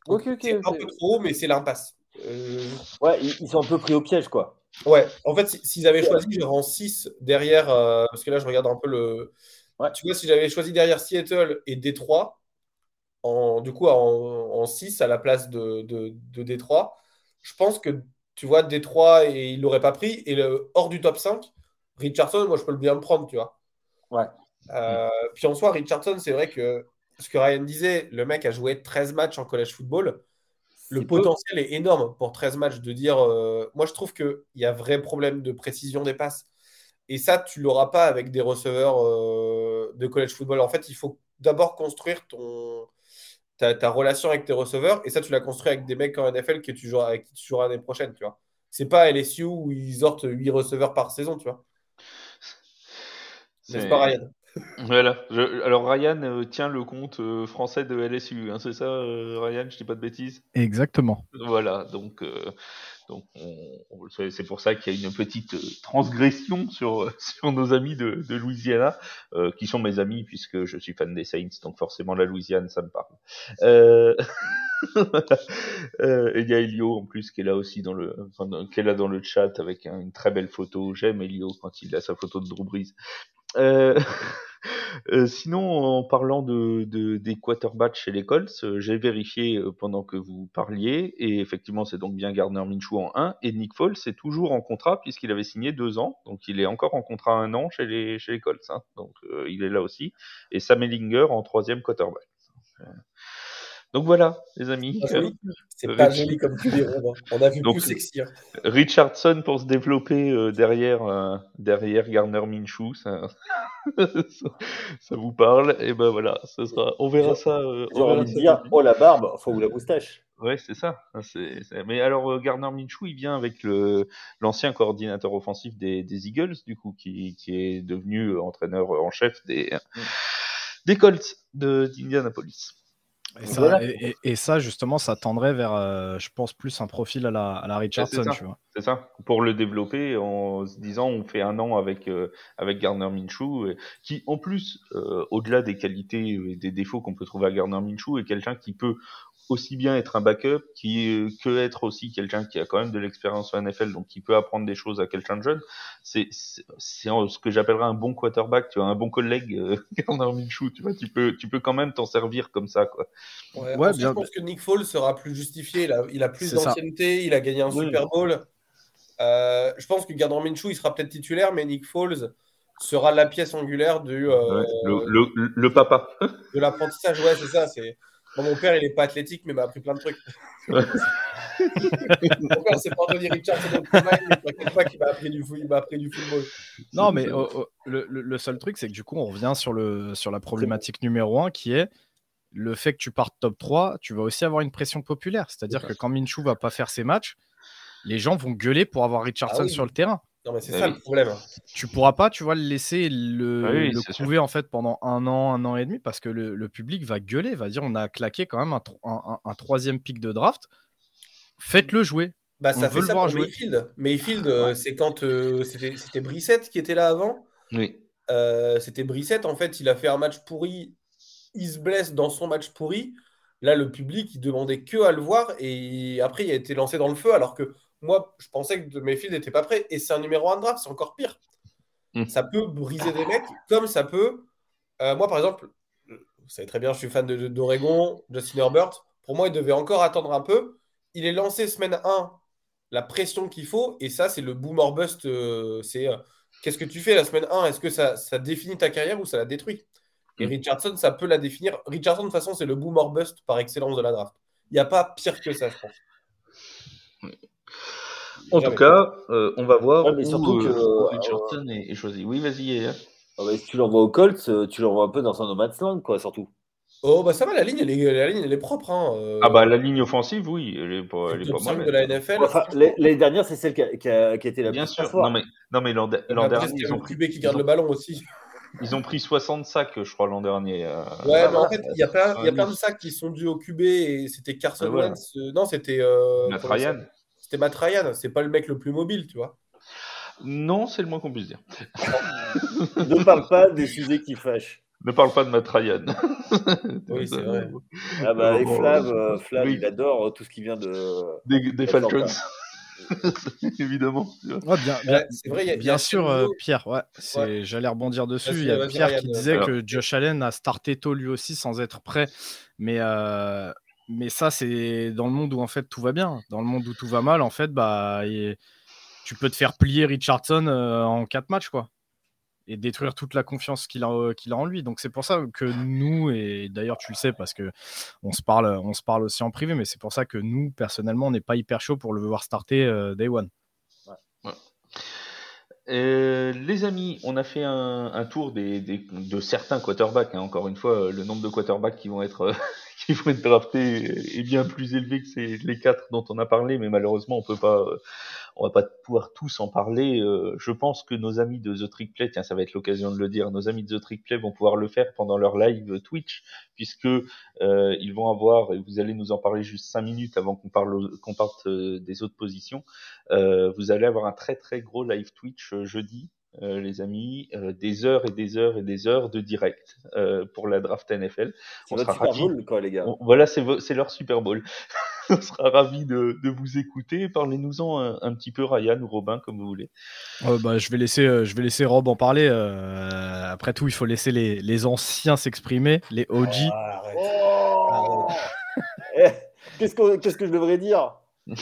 Ok, ok. C'est un peu trop, mais c'est l'impasse. Euh, ouais, ils, sont un peu pris au piège, quoi. Ouais, en fait, s'ils avaient choisi genre en 6 derrière, euh, parce que là, je regarde un peu le. Ouais. Tu vois, si j'avais choisi derrière Seattle et Détroit, en, du coup, en, 6 à la place de, de, de Détroit, je pense que tu vois, Détroit, et il l'aurait pas pris. Et le, hors du top 5, Richardson, moi, je peux le bien le prendre, tu vois. Ouais. Euh, puis en soi, Richardson, c'est vrai que ce que Ryan disait, le mec a joué 13 matchs en college football. Le potentiel est énorme pour 13 matchs de dire. Euh, moi, je trouve qu'il y a vrai problème de précision des passes. Et ça, tu l'auras pas avec des receveurs euh, de college football. En fait, il faut d'abord construire ton, ta, relation avec tes receveurs, et ça, tu l'as construit avec des mecs en NFL que tu joueras, avec qui tu joueras l'année prochaine, tu vois. C'est pas LSU où ils sortent 8 receveurs par saison, tu vois. C'est pas Ryan? Voilà. Alors Ryan euh, tient le compte euh, français de LSU, hein, c'est ça, euh, Ryan Je dis pas de bêtises? Exactement. Voilà. Donc donc, c'est pour ça qu'il y a une petite euh, transgression sur, sur nos amis de, de Louisiana, euh, qui sont mes amis puisque je suis fan des Saints, donc forcément la Louisiane, ça me parle. Euh... euh il y a Elio en plus qui est là aussi dans le, enfin, qui est là dans le chat avec une très belle photo. J'aime Elio quand il a sa photo de Drew Brees. Euh... Euh, sinon, en parlant de, des quarterbacks chez les Colts, euh, j'ai vérifié euh, pendant que vous parliez, et effectivement, c'est donc bien Gardner Minshew en 1, et Nick Foles est toujours en contrat puisqu'il avait signé deux ans, donc il est encore en contrat un an chez les, chez les Colts, hein. donc il est là aussi, et Sam Ellinger en troisième quarterback. Donc voilà, les amis. C'est pas joli comme tu dis, On a vu plus sexy. Hein. Richardson pour se développer euh, derrière, euh, derrière Garner Minshew, ça, ça, vous parle. Et ben voilà, ce sera, on verra ça. Euh, on verra ça dire, oh la barbe, enfin ou la moustache. Ouais, c'est ça. Mais alors, Garner Minshew, il vient avec l'ancien coordinateur offensif des, des, Eagles, du coup, qui, qui est devenu entraîneur en chef des, mm. des Colts de, Et ça, justement, ça tendrait vers, euh, je pense, plus un profil à la, à la Richardson. C'est ça. Pour le développer en se disant, on fait un an avec, euh, avec Garner Minshew, qui, en plus, euh, au-delà des qualités et des défauts qu'on peut trouver à Garner Minshew, est quelqu'un qui peut aussi bien être un backup qui euh, que être aussi quelqu'un qui a quand même de l'expérience en NFL, donc qui peut apprendre des choses à quelqu'un de jeune. C'est c'est ce que j'appellerais un bon quarterback, tu vois, un bon collègue euh, Garner Minshew, tu vois, tu peux tu peux quand même t'en servir comme ça, quoi. Ouais, ouais bien... Je pense que Nick Foles sera plus justifié. Il a, il a plus d'ancienneté, il a gagné un Super Bowl. je pense que Gardner Minshew, il sera peut-être titulaire, mais Nick Foles sera la pièce angulaire du. le, papa. De l'apprentissage, ouais, c'est ça. C'est... mon père, il n'est pas athlétique, mais m'a appris plein de trucs. mon père, c'est pas Anthony mais t'inquiète pas qu'il m'a appris, du, il m'a appris du football. Non, mais oh, oh, le, le, seul truc, c'est que du coup, on revient sur, le, sur la problématique numéro 1 qui est le fait que tu partes top 3, tu vas aussi avoir une pression populaire. C'est-à-dire que quand Minshew va pas faire ses matchs, les gens vont gueuler pour avoir Richardson ah sur le terrain. Non, mais c'est bah ça le problème. Tu pourras pas, tu vois, le laisser le, ah couver en fait pendant un an, un an et demi parce que le, public va gueuler, va dire on a claqué quand même un, troisième pic de draft. Faites-le jouer. Bah, ça fait ça pour jouer. Mayfield. Mayfield, euh, c'est quand euh, c'était Brissette qui était là avant. Oui. Euh, c'était Brissette, en fait, il a fait un match pourri il se blesse dans son match pourri. Là, le public, il demandait que à le voir et après, il a été lancé dans le feu alors que moi, je pensais que Mayfield n'était pas prêt. Et c'est un numéro 1 draft, c'est encore pire. Hmm. Ça peut briser des mecs comme ça peut. Euh, moi, par exemple, vous savez très bien, je suis fan d'Oregon, de, Justin Herbert. Pour moi, il devait encore attendre un peu. Il est lancé semaine 1, la pression qu'il faut. Et ça, c'est le boom or bust. Euh, c'est euh, qu'est-ce que tu fais la semaine 1 Est-ce que ça, ça définit ta carrière ou ça la détruit? Et mm. Richardson, ça peut la définir. Richardson, de toute façon, c'est le boom or bust par excellence de la draft. Il n'y a pas pire que ça, je pense. En tout cas, euh, on va voir mais surtout que, euh, Richardson est, choisi. Oui, vas-y. Ah bah, si tu l'envoies au Colts, euh, tu l'envoies un peu dans son no man's land, quoi, surtout. Oh, bah ça va, la ligne, elle est, la ligne, elle est propre. Hein. Ah, bah la ligne offensive, oui, elle est pas, elle est pas mal. de la NFL. Enfin, l'année dernière, c'est celle qui a, qui, a, qui a, été la Bien plus sûr. Non, mais, non, mais l'an dernier, ils ont QB qui garde le ballon aussi. Ils ont pris 60 sacs, je crois, l'an dernier. Euh, ouais, mais en fait, il y, a plein, y a plein de sacs qui sont dus au QB et c'était Carson Wentz. Euh, non, c'était. Euh, Matt Ryan. C'était Matt Ryan. C'est pas le mec le plus mobile, tu vois. Non, c'est le moins qu'on puisse dire. ne parle pas des sujets qui fâchent. Ne parle pas de Matt Ryan. oui, c'est vrai. Ah bah, et Flav, Flav il adore tout ce qui vient de. des Falcons. évidemment. bien, sûr, euh, Pierre. Ouais, J'allais rebondir dessus. Il y a Pierre qui disait que Josh Allen a starté tôt lui aussi sans être prêt. Mais, euh, mais ça, c'est dans le monde où en fait tout va bien. Dans le monde où tout va mal, en fait, bah, tu peux te faire plier Richardson euh, en quatre matchs. quoi et détruire toute la confiance qu'il a, qu'il a en lui. Donc c'est pour ça que nous, et d'ailleurs tu le sais parce que on se parle, on se parle aussi en privé, mais c'est pour ça que nous, personnellement, on n'est pas hyper chaud pour le voir starter euh, Day One. Euh, les amis, on a fait un, tour des, de certains quarterbacks. Hein. Encore une fois, le nombre de quarterbacks qui vont être qui vont être draftés est bien plus élevé que ces, les quatre dont on a parlé, mais malheureusement, on peut pas on va pas pouvoir tous en parler. Euh, je pense que nos amis de The Trick Play, tiens, ça va être l'occasion de le dire, nos amis de The Trick Play vont pouvoir le faire pendant leur live Twitch, puisque euh, ils vont avoir, et vous allez nous en parler juste cinq minutes avant qu'on parle qu'on parte euh, des autres positions, vous allez avoir un très très gros live Twitch jeudi euh, les amis, euh, des heures et des heures et des heures de direct euh, pour la draft NFL. On sera Super Bowl, quoi, les gars. voilà, c'est leur Super Bowl. on sera ravis de, de, vous écouter. Parlez-nous-en un, petit peu, Ryan ou Robin, comme vous voulez. bah, je, vais laisser, je vais laisser Rob en parler. après tout, il faut laisser les, les anciens s'exprimer, les OG. Oh, eh, Qu'est-ce que je devrais dire?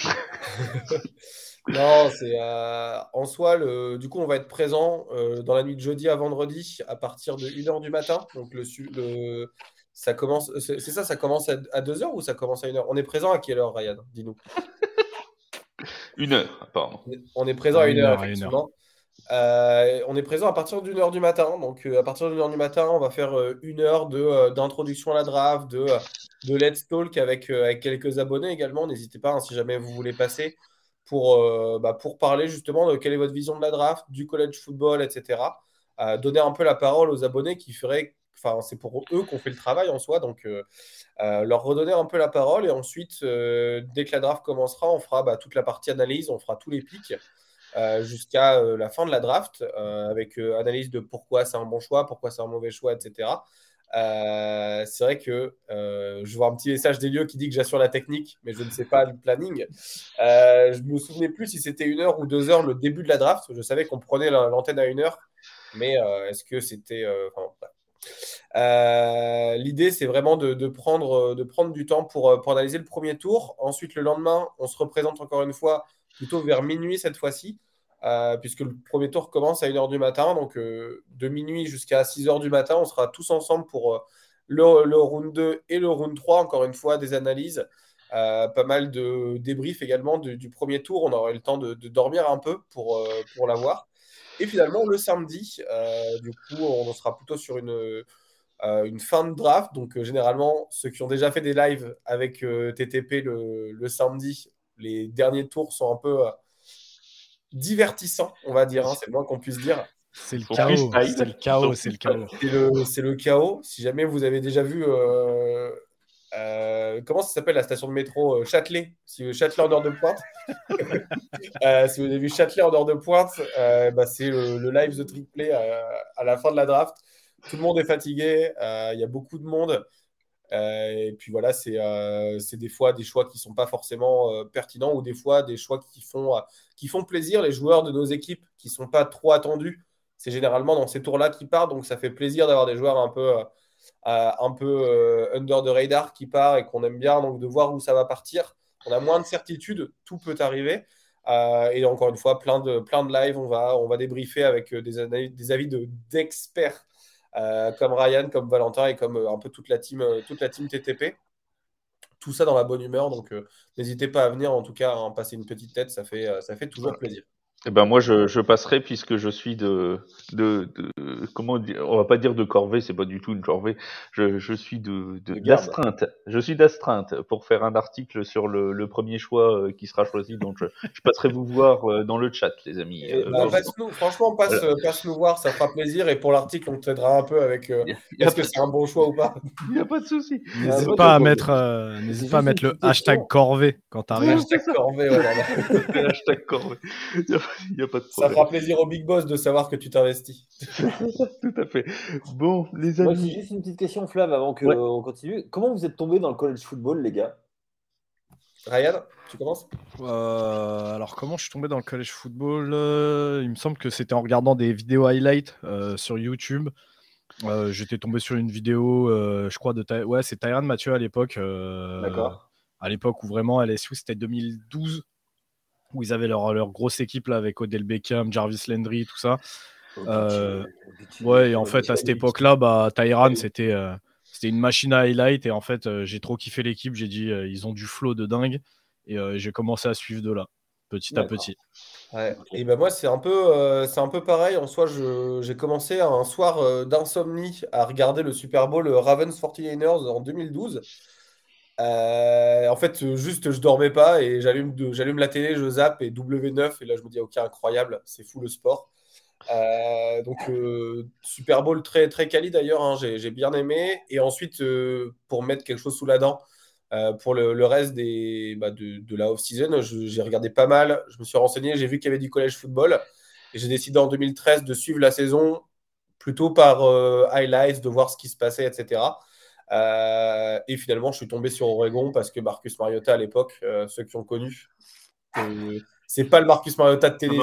Non, c'est euh, en soi, le, du coup, on va être présent euh, dans la nuit de jeudi à vendredi à partir de 1h du matin. Donc, le, le ça commence, c'est ça, ça commence à, 2h ou ça commence à 1h On est présent à quelle heure, Ryan? Dis-nous. Une heure, apparemment. On est présent à 1h, effectivement. Euh, on est présent à partir d'une heure du matin. Donc, à partir d'une heure du matin, on va faire une heure d'introduction à la draft, de, de Let's Talk avec, avec quelques abonnés également. N'hésitez pas, hein, si jamais vous voulez passer pour, euh, bah, pour parler justement de quelle est votre vision de la draft, du college football, etc. Euh, donner un peu la parole aux abonnés qui feraient, enfin c'est pour eux qu'on fait le travail en soi, donc euh, leur redonner un peu la parole et ensuite, dès que la draft commencera, on fera bah, toute la partie analyse, on fera tous les pics. jusqu'à la fin de la draft, avec analyse de pourquoi c'est un bon choix, pourquoi c'est un mauvais choix, etc. Euh, c'est vrai que euh, je vois un petit message des lieux qui dit que j'assure la technique, mais je ne sais pas le planning. Euh, je me souvenais plus si c'était une heure ou deux heures le début de la draft. Je savais qu'on prenait l'antenne à une heure, mais est-ce que c'était. L'idée, c'est vraiment de, prendre, de prendre du temps pour analyser le premier tour. Ensuite, le lendemain, on se représente encore une fois plutôt vers minuit cette fois-ci, puisque le premier tour commence à 1h du matin. Donc de minuit jusqu'à 6h du matin, on sera tous ensemble pour le, le, round 2 et le round 3, encore une fois, des analyses. pas mal de débriefs également du premier tour. On aura eu le temps de, dormir un peu pour, pour l'avoir. Et finalement, le samedi, du coup, on sera plutôt sur une, une fin de draft. Donc, généralement, ceux qui ont déjà fait des lives avec TTP le, samedi, les derniers tours sont un peu divertissants, on va dire. Hein, c'est le moins qu'on puisse dire. C'est le, chaos. C'est le chaos. C'est le chaos. C'est le, chaos. Si jamais vous avez déjà vu. Euh, euh, comment ça s'appelle la station de métro euh, Châtelet? Si, Châtelet en heure de pointe. si vous avez vu Châtelet en heure de pointe, bah, c'est le, live The Trick Play à la fin de la draft. Tout le monde est fatigué. Il y a beaucoup de monde. et puis voilà, c'est des fois des choix qui ne sont pas forcément pertinents ou des fois des choix qui font, qui font plaisir. Les joueurs de nos équipes qui ne sont pas trop attendus c'est généralement dans ces tours-là qui partent. Donc ça fait plaisir d'avoir des joueurs un peu, euh, un peu euh, under the radar qui partent et qu'on aime bien, donc de voir où ça va partir. On a moins de certitude, tout peut arriver. Euh, et encore une fois, plein de, plein de live, on va, on débriefer avec des, avis d'experts comme Ryan, comme Valentin et comme un peu toute la team TTP. Tout ça dans la bonne humeur, donc n'hésitez pas à venir, en tout cas, à en passer une petite tête, ça fait, ça fait toujours plaisir. Eh ben moi je, je, passerai puisque je suis de, de, de comment dire, on va pas dire de corvée, c'est pas du tout une corvée. Je, je suis de d'astreinte. Je suis d'astreinte pour faire un article sur le, le premier choix euh, qui sera choisi. Donc je, je, passerai vous voir euh, dans le chat, les amis. Eh euh, bah, passe -nous, franchement, passe, passe nous voir, ça fera plaisir. Et pour l'article, on t'aidera un peu avec est-ce que c'est un bon choix ou pas? Il n'y a pas de souci. N'hésite pas, à mettre, n'hésite pas à mettre le hashtag corvée quand tu arrives. Hashtag corvée, hashtag corvée. Ça fera plaisir au Big Boss de savoir que tu t'investis. Tout à fait. Bon, les amis. Moi, juste une petite question, Flav, avant qu'on continue. Comment vous êtes tombé dans le college football, les gars? Ryan, tu commences? Euh, Alors, comment je suis tombé dans le college football? Euh, Il me semble que c'était en regardant des vidéos highlights euh, sur YouTube. J'étais tombé sur une vidéo, je crois, de ouais, c'est Tyran Mathieu à l'époque. D'accord. À l'époque où vraiment LSU, c'était 2012 où ils avaient leur, leur grosse équipe là avec Odell Beckham, Jarvis Landry, tout ça. Euh, ouais, et en fait, à cette époque-là, bah, Tyran, c'était euh, c'était une machine à highlight. Et en fait, euh, j'ai trop kiffé l'équipe. J'ai dit, ils ont du flow de dingue. Et j'ai commencé à suivre de là, petit à petit. Ouais. Et ben moi, c'est un, peu, c'est un peu pareil. En soi, j'ai commencé un soir d'insomnie à regarder le Super Bowl Ravens 49ers en 2012. Euh, en fait, juste, je dormais pas et j'allume, la télé, je zappe et W9 et là je me dis ok incroyable, c'est fou le sport. Euh, donc euh, Super Bowl très très quali d'ailleurs, hein, j'ai, bien aimé et ensuite pour mettre quelque chose sous la dent pour le, reste bah, de, la off season, j'ai regardé pas mal, je me suis renseigné, j'ai vu qu'il y avait du collège football et j'ai décidé en 2013 de suivre la saison plutôt par highlights, de voir ce qui se passait, etc. Euh, et finalement, je suis tombé sur Oregon parce que Marcus Mariota à l'époque, euh, ceux qui ont connu, c'est pas le Marcus Mariota de télé.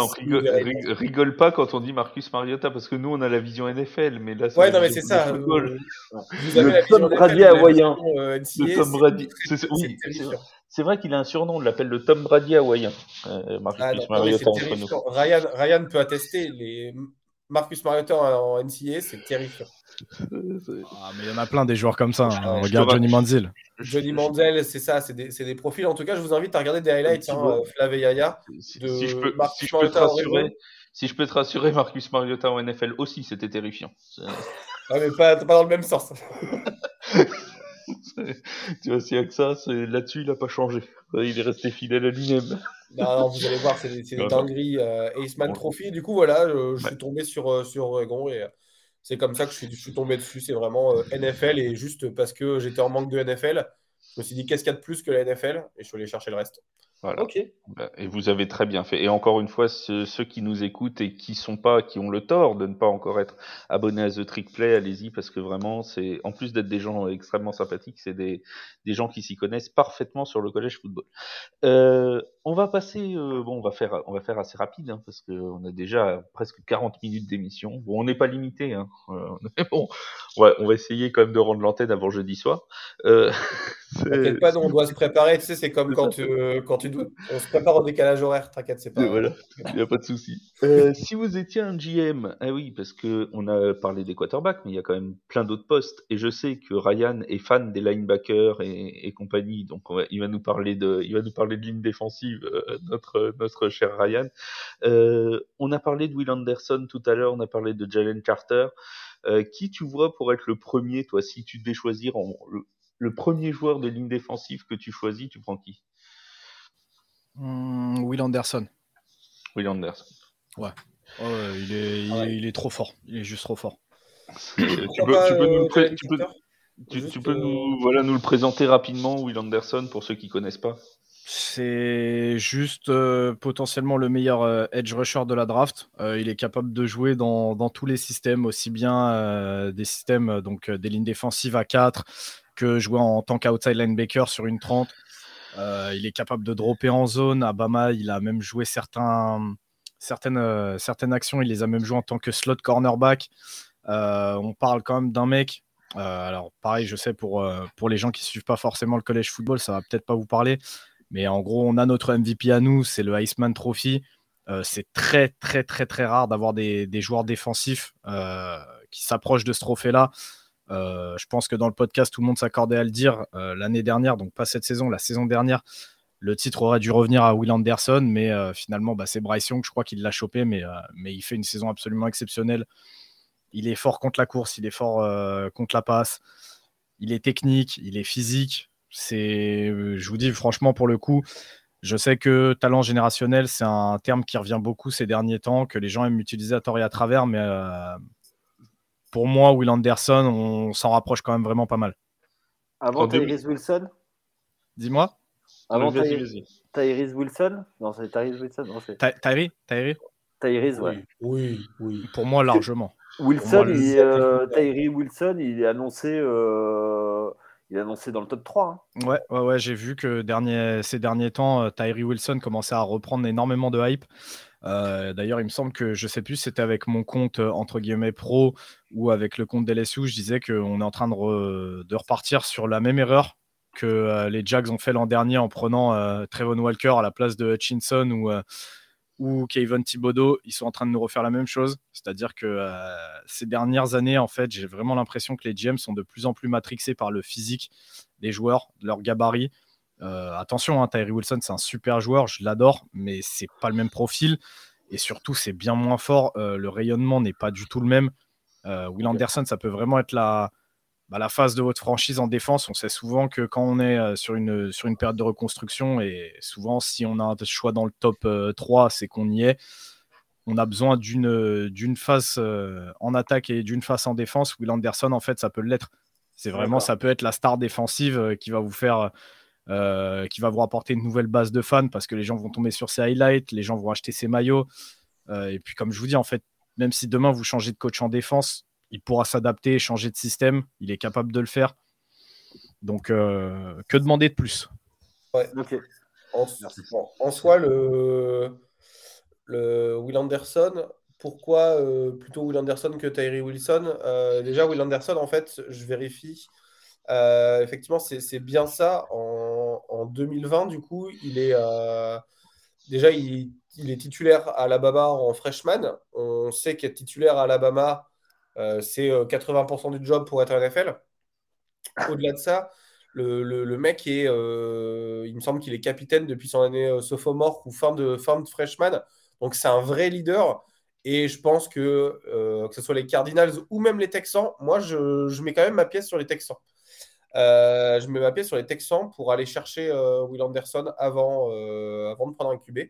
rigole, pas quand on dit Marcus Mariota parce que nous on a la vision NFL, mais là. Ouais, non, mais c'est ça. Euh, vous avez le Tom Brady hawaïen. le Tom Brady. Oui, c'est vrai qu'il a un surnom, on l'appelle le Tom Brady hawaïen. Marcus ah, Mariota. Ryan, Ryan peut attester les Marcus Mariota en NCA, c'est terrifiant. Ah, mais il y en a plein des joueurs comme ça. Hein. Regarde Johnny Manziel. Johnny Manziel, c'est ça, c'est des, des, profils. En tout cas, je vous invite à regarder des highlights, hein, euh, Flav et Yaya. Si, je peux, si, je peux te rassurer, si je peux te rassurer, Marcus Mariota en NFL aussi, c'était terrifiant. Ah, mais pas, pas dans le même sens. tu vois, s'il y a que ça, là-dessus, il n'a pas changé. Il est resté fidèle à lui-même. Non, non, vous allez voir, c'est des, des dingueries. Euh, Aceman Trophy, du coup, voilà, je, je suis tombé sur, euh, sur Oregon et c'est comme ça que je suis, tombé dessus. C'est vraiment euh, NFL et juste parce que j'étais en manque de NFL, je me suis dit qu'est-ce qu'il y a de plus que la NFL et je suis allé chercher le reste. Voilà. Ok. Bah, et vous avez très bien fait. Et encore une fois, ceux, qui nous écoutent et qui sont pas, qui ont le tort de ne pas encore être abonnés à The Trick Play, allez-y parce que vraiment, c'est en plus d'être des gens extrêmement sympathiques, c'est des, des gens qui s'y connaissent parfaitement sur le collège football. Euh, on va passer, euh, bon, on va faire, on va faire assez rapide hein, parce qu'on a déjà presque 40 minutes d'émission. Bon, on n'est pas limité, hein. Euh, bon, ouais, on va essayer quand même de rendre l'antenne avant jeudi soir. Euh, t'inquiète pas, on doit se préparer. Tu sais, c'est comme quand tu, quand tu dois, on se prépare au décalage horaire. T'inquiète, c'est pas. Voilà, il n'y a pas de souci. si vous étiez un GM, ah oui, parce que on a parlé des quarterbacks, mais il y a quand même plein d'autres postes, et je sais que Ryan est fan des linebackers et, et compagnie, donc il va nous parler de, il va nous parler de ligne défensive euh, notre, notre cher Ryan. Euh, on a parlé de Will Anderson tout à l'heure, on a parlé de Jalen Carter. Euh, qui tu vois pour être le premier, toi, si tu devais choisir le, premier joueur de ligne défensive que tu choisis, tu prends qui? Hmm, Will Anderson. Will Anderson. Ouais. il, est, ah il, est, trop fort. Il est juste trop fort. tu peux, nous, voilà, nous le présenter rapidement, Will Anderson, pour ceux qui connaissent pas c'est juste euh, potentiellement le meilleur euh, edge rusher de la draft. Euh, il est capable de jouer dans, tous les systèmes, aussi bien des systèmes, donc des lignes défensives à 4 que jouer en tant qu'outside linebacker sur une 30. il est capable de dropper en zone. À Bama, il a même joué certaines, actions. Il les a même jouées en tant que slot cornerback. on parle quand même d'un mec. alors, pareil, je sais pour, pour les gens qui ne suivent pas forcément le collège football, ça va peut-être pas vous parler. Mais en gros, on a notre MVP à nous, c'est le Iceman Trophy. Euh, c'est très, très, très, très rare d'avoir des, joueurs défensifs euh, qui s'approchent de ce trophée-là. Euh, je pense que dans le podcast, tout le monde s'accordait à le dire l'année dernière, donc pas cette saison, la saison dernière. Le titre aurait dû revenir à Will Anderson, mais finalement, bah, c'est Bryce Young, je crois qu'il l'a chopé, mais, mais il fait une saison absolument exceptionnelle. Il est fort contre la course, il est fort contre la passe, il est technique, il est physique. C'est, euh, je vous dis franchement, pour le coup, je sais que talent générationnel, c'est un terme qui revient beaucoup ces derniers temps, que les gens aiment utiliser à tort et à travers, mais euh, pour moi, Will Anderson, on s'en rapproche quand même vraiment pas mal. Avant Tyrese Wilson? Dis-moi. Avant Tyrese Wilson? Non, c'est Tyrese Wilson. Tyrese Tyrese Tyrese, ouais. Oui, oui. Pour moi, largement. Wilson, euh, Tyrese Wilson, il est annoncé il est annoncé dans le top 3. Hein. Ouais, ouais, j'ai vu que ces derniers temps, euh, Tyree Wilson commençait à reprendre énormément de hype. Euh, d'ailleurs, il me semble que je sais plus si c'était avec mon compte euh, entre guillemets pro ou avec le compte d'LSU, je disais qu'on est en train de, de, repartir sur la même erreur que les Jags ont fait l'an dernier en prenant Trevon Walker à la place de Hutchinson ou ou Kevin Thibodeau, ils sont en train de nous refaire la même chose. C'est-à-dire que euh, ces dernières années, en fait, j'ai vraiment l'impression que les GM sont de plus en plus matrixés par le physique des joueurs, leur gabarit. Euh, attention, hein, Tyree Wilson, c'est un super joueur, je l'adore, mais c'est pas le même profil. Et surtout, c'est bien moins fort. Euh, le rayonnement n'est pas du tout le même. Will Anderson, ça peut vraiment être la, bah, la phase de votre franchise en défense, on sait souvent que quand on est euh, sur une, sur une période de reconstruction, et souvent si on a un choix dans le top 3, euh, c'est qu'on y est, on a besoin d'une, d'une phase euh, en attaque et d'une phase en défense. Will Anderson, en fait, ça peut l'être. C'est vraiment, ça peut être la star défensive qui va vous faire, qui va vous apporter une nouvelle base de fans parce que les gens vont tomber sur ses highlights, les gens vont acheter ses maillots. et puis, comme je vous dis, en fait, même si demain vous changez de coach en défense, il pourra s'adapter et changer de système. Il est capable de le faire. Donc, euh, que demander de plus? Ouais. en, en, soi, le, le Will Anderson, pourquoi euh, plutôt Will Anderson que Tyree Wilson? Euh, Déjà, Will Anderson, en fait, je vérifie. effectivement, c'est bien ça. En, en, 2020, du coup, il est déjà il, il, est titulaire à Alabama en freshman. On sait qu'être titulaire à Alabama, euh, c'est 80% euh, du job pour être NFL. Au-delà de ça, le, mec est, euh, il me semble qu'il est capitaine depuis son année sophomore ou fin de, fin de freshman. Donc c'est un vrai leader. Et je pense que que ce soit les Cardinals ou même les Texans, moi je, mets quand même ma pièce sur les Texans. je mets ma pièce sur les Texans pour aller chercher Will Anderson avant, avant de prendre un QB.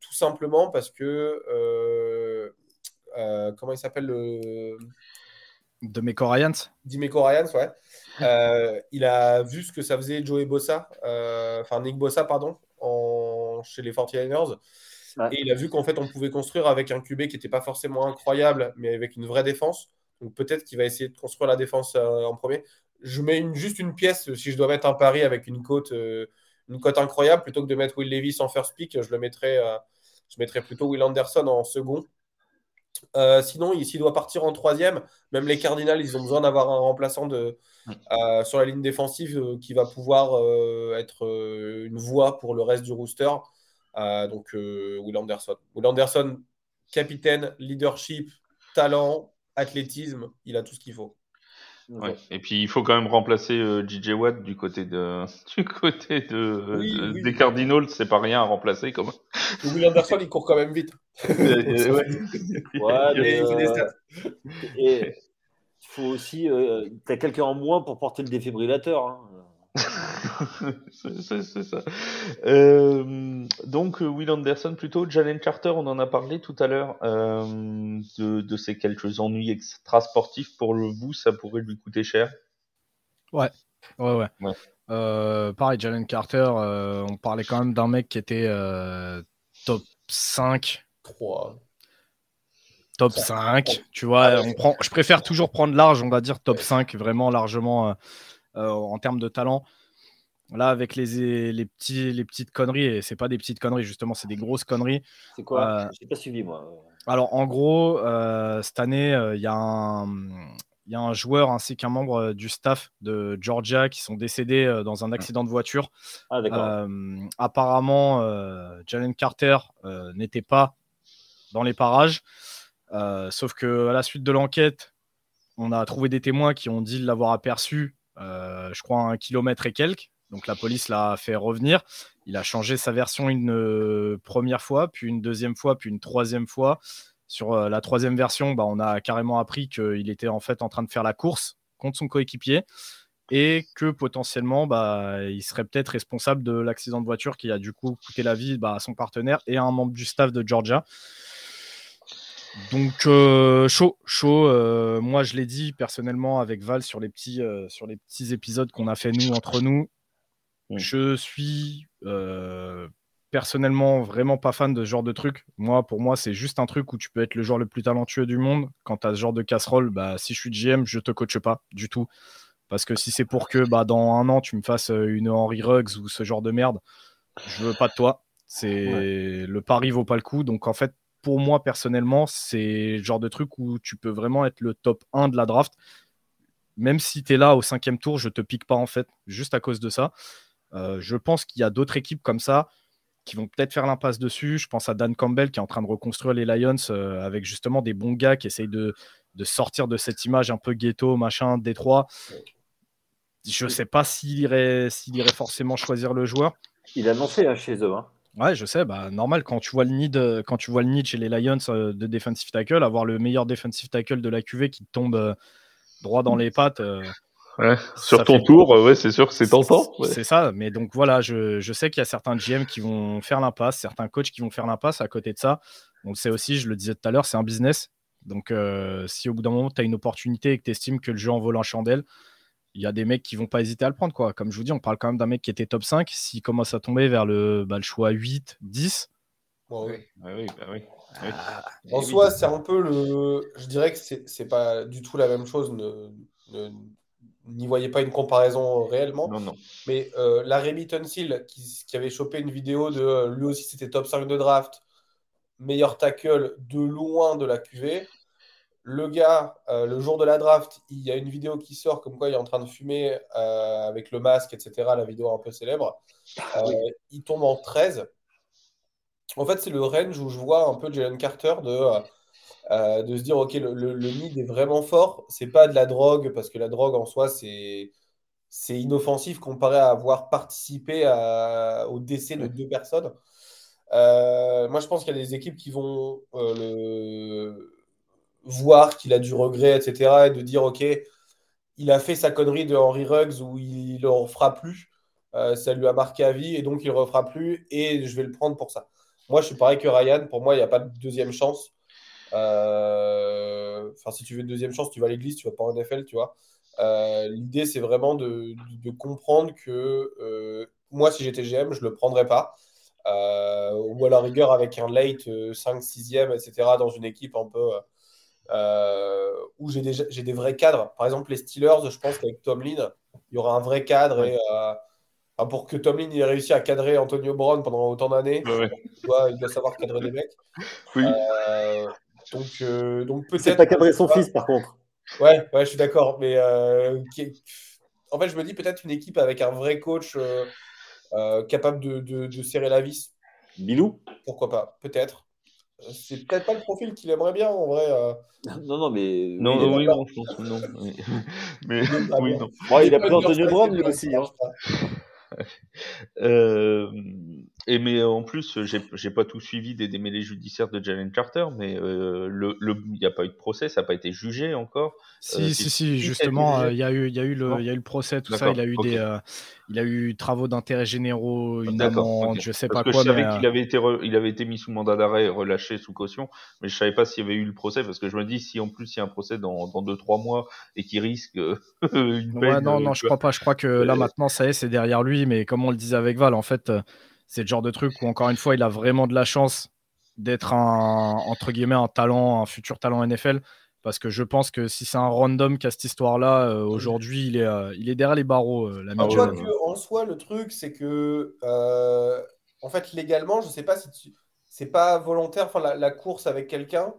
tout simplement parce que euh, comment il s'appelle le. De Meco Ryans Dimeco Ryans, ouais. Euh, il a vu ce que ça faisait Joey Bossa, euh, enfin Nick Bossa, pardon, en... chez les 49ers. Et il a vu qu'en fait, on pouvait construire avec un QB qui n'était pas forcément incroyable, mais avec une vraie défense. Donc peut-être qu'il va essayer de construire la défense en premier. Je mets une, juste une pièce, si je dois mettre un pari avec une cote, une une cote incroyable. Plutôt que de mettre Will Levis en first pick, je le mettrais, je mettrais plutôt Will Anderson en second. Sinon, s'il doit partir en troisième, même les Cardinals, ils ont besoin d'avoir un remplaçant de, sur la ligne défensive qui va pouvoir être une voix pour le reste du rooster. donc, Will Anderson. Will Anderson, capitaine, leadership, talent, athlétisme, il a tout ce qu'il faut. Et puis il faut quand même remplacer euh, JJ Watt du côté de du côté de, des Cardinals, c'est pas rien à remplacer comme. Will Anderson il court quand même vite. ouais. mais, il faut aussi, euh, t'as quelqu'un en moins pour porter le défibrillateur. Hein. C'est ça. Euh, donc, Will Anderson plutôt. Jalen Carter, on en a parlé tout à l'heure euh, de, de, ces quelques ennuis extra-sportifs. Pour le bout, ça pourrait lui coûter cher? Ouais, ouais, ouais. Euh, pareil, Jalen Carter, on parlait quand même d'un mec qui était top 5. 3. Top 5, tu vois, on prend, je préfère toujours prendre large, on va dire top 5, vraiment largement euh, en termes de talent. Là, avec les, les, petits, les petites conneries, et c'est pas des petites conneries, justement, c'est des grosses conneries. C'est quoi? Euh, J'ai pas suivi, moi. Alors, en gros, euh, cette année, il y, a un, y a un joueur ainsi qu'un membre du staff de Georgia qui sont décédés dans un accident de voiture. Ah, apparemment, Jalen Carter n'était pas dans les parages. sauf que à la suite de l'enquête, on a trouvé des témoins qui ont dit l'avoir aperçu euh, je crois, un kilomètre et quelques. Donc la police l'a fait revenir. Il a changé sa version une euh, première fois, puis une deuxième fois, puis une troisième fois. Sur euh, la troisième version, bah, on a carrément appris qu'il était en fait en train de faire la course contre son coéquipier et que potentiellement bah, il serait peut-être responsable de l'accident de voiture qui a du coup coûté la vie bah, à son partenaire et à un membre du staff de Georgia. Donc euh, chaud, chaud. Euh, moi, je l'ai dit personnellement avec Val sur les petits, euh, sur les petits épisodes qu'on a fait nous entre nous. Je suis personnellement vraiment pas fan de ce genre de truc. Moi, pour moi, c'est juste un truc où tu peux être le joueur le plus talentueux du monde. Quand tu as ce genre de casserole, bah, si je suis GM, je te coache pas du tout. Parce que si c'est pour que bah, dans un an, tu me fasses une Henry Ruggs ou ce genre de merde, je veux pas de toi. C'est le pari vaut pas le coup. Donc en fait, pour moi personnellement, c'est le genre de truc où tu peux vraiment être le top 1 de la draft. Même si tu es là au cinquième tour, je te pique pas en fait, juste à cause de ça. Euh, je pense qu'il y a d'autres équipes comme ça qui vont peut-être faire l'impasse dessus. Je pense à Dan Campbell qui est en train de reconstruire les Lions euh, avec justement des bons gars qui essayent de, sortir de cette image un peu ghetto, machin, Détroit. Je ne sais pas s'il irait, forcément choisir le joueur. Il a annoncé hein, chez eux. Hein. Ouais, je sais, bah, normal, quand tu vois le need, euh, quand tu vois le need chez les Lions euh, de defensive tackle, avoir le meilleur defensive tackle de la QV qui tombe euh, droit dans les pattes. ouais, sur ton tour, ouais, c'est sûr que c'est tentant. C'est ça, mais donc voilà, je, je sais qu'il y a certains GM qui vont faire l'impasse, certains coachs qui vont faire l'impasse à côté de ça. On le sait aussi, je le disais tout à l'heure, c'est un business. Donc si au bout d'un moment, tu as une opportunité et que tu estimes que le jeu en vaut en chandelle, il y a des mecs qui vont pas hésiter à le prendre. Quoi. Comme je vous dis, on parle quand même d'un mec qui était top 5. S'il commence à tomber vers le, bah, le choix 8, 10. oui. oui, bah oui. Ah, en soi, c'est un peu le. Je dirais que c'est pas du tout la même chose. Ne, n'y voyez pas une comparaison réellement. Non, non. Mais euh, la Remy Tunsil, qui, qui, avait chopé une vidéo de euh, lui aussi, c'était top 5 de draft, meilleur tackle de loin de la QV le gars, euh, le jour de la draft, il y a une vidéo qui sort comme quoi il est en train de fumer euh, avec le masque, etc. La vidéo un peu célèbre. Ah euh, il tombe en 13. En fait, c'est le range où je vois un peu Jalen Carter de, de se dire ok, le, le, nid est vraiment fort. C'est pas de la drogue, parce que la drogue en soi, c'est. C'est inoffensif comparé à avoir participé au décès de deux personnes. moi, je pense qu'il y a des équipes qui vont le, voir qu'il a du regret, etc. Et de dire, OK, il a fait sa connerie de Henry Ruggs où il ne le refera plus. Euh, ça lui a marqué à vie et donc il ne refera plus et je vais le prendre pour ça. Moi, je suis pareil que Ryan. Pour moi, il n'y a pas de deuxième chance. Euh, enfin, si tu veux une deuxième chance, tu vas à l'église, tu vas pas en NFL, tu vois. Euh, l'idée, c'est vraiment de, comprendre que moi, si j'étais GM, je le prendrais pas. ou à la rigueur avec un late 5, 6e, etc. dans une équipe un peu euh, où j'ai des, des vrais cadres. Par exemple, les Steelers, je pense qu'avec Tomlin, il y aura un vrai cadre. Et, euh, pour que Tomlin ait réussi à cadrer Antonio Brown pendant autant d'années, il doit savoir cadrer des mecs. Oui. Euh, donc, euh, donc peut-être. C'est pas cadrer son fils, par contre. Ouais, ouais, je suis d'accord. Mais euh, en fait, je me dis peut-être une équipe avec un vrai coach capable de, de, serrer la vis. Bilou Pourquoi pas Peut-être. C'est peut-être pas le profil qu'il aimerait bien en vrai. Non, non, mais. Non, oui, non, je pense que non. Mais, oui, non. il a pris Antonio Brown lui aussi. Hein. Euh, et mais en plus, j'ai pas tout suivi des démêlés judiciaires de Jalen Carter, mais euh, le, il n'y a pas eu de procès, ça n'a pas été jugé encore. Si, euh, si, si, justement, il y, a eu, il y a eu le, il y a eu le procès, tout ça. Il a eu des, il a eu travaux d'intérêt généraux, une amende, je sais pas quoi. Je savais qu'il avait été, il avait été mis sous mandat d'arrêt, relâché sous caution, mais je savais pas s'il y avait eu le procès parce que je me dis si en plus il y a un procès dans, dans deux trois mois et qu'il risque une peine. Ouais, non, non, je crois pas. Je crois que là maintenant, ça y est, c'est derrière lui, mais comme on le disait avec Val, en fait c'est le genre de truc où, encore une fois, il a vraiment de la chance d'être un, entre guillemets, un talent, un futur talent NFL. Parce que je pense que si c'est un random qui a cette histoire-là, euh, aujourd'hui, il est, euh, il est derrière les barreaux. Euh, la ah, en soi, le truc, c'est que, en fait, légalement, je ne sais pas si tu... c'est pas volontaire, enfin, la, course avec quelqu'un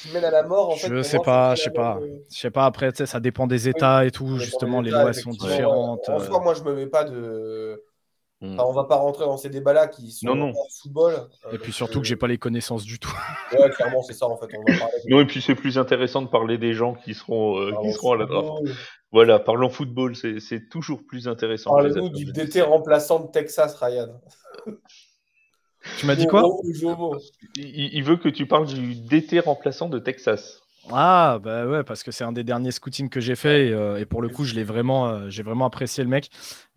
qui mène à la mort. En je ne sais pas, je sais pas. Je sais pas, après, ça dépend des États et tout, justement, les lois sont différentes. En soi, moi, je me mets pas de on on va pas rentrer dans ces débats-là qui sont non, football. et puis surtout que j'ai pas les connaissances du tout. ouais, clairement, c'est ça en fait. non, et puis c'est plus intéressant de parler des gens qui seront, euh, qui seront à la draft. Voilà, parlons football, c'est toujours plus intéressant. Parlez-nous du DT remplaçant de Texas, Ryan. tu m'as dit quoi? Il, veut que tu parles du DT remplaçant de Texas. Ah bah ouais parce que c'est un des derniers scootings que j'ai fait et, euh, pour le coup je l'ai vraiment euh, j'ai vraiment apprécié le mec.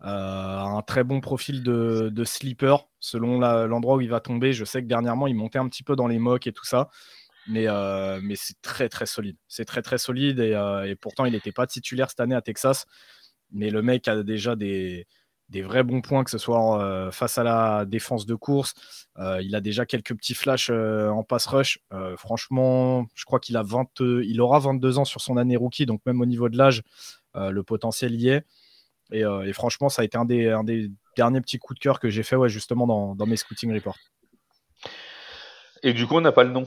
Euh, un très bon profil de, de sleeper. Selon l'endroit où il va tomber je sais que dernièrement il montait un petit peu dans les mocks et tout ça. Mais, mais c'est très très solide. C'est très très solide et, et pourtant il n'était pas titulaire cette année à Texas. Mais le mec a déjà des des vrais bons points, que ce soit euh, face à la défense de course. Euh, il a déjà quelques petits flashs euh, en pass rush. franchement, je crois qu'il a 20, il aura 22 ans sur son année rookie, donc même au niveau de l'âge, le potentiel y est. Et, franchement, ça a été un des, un des, derniers petits coups de cœur que j'ai fait ouais, justement dans, dans, mes scouting reports. Et du coup, on n'a pas le nom.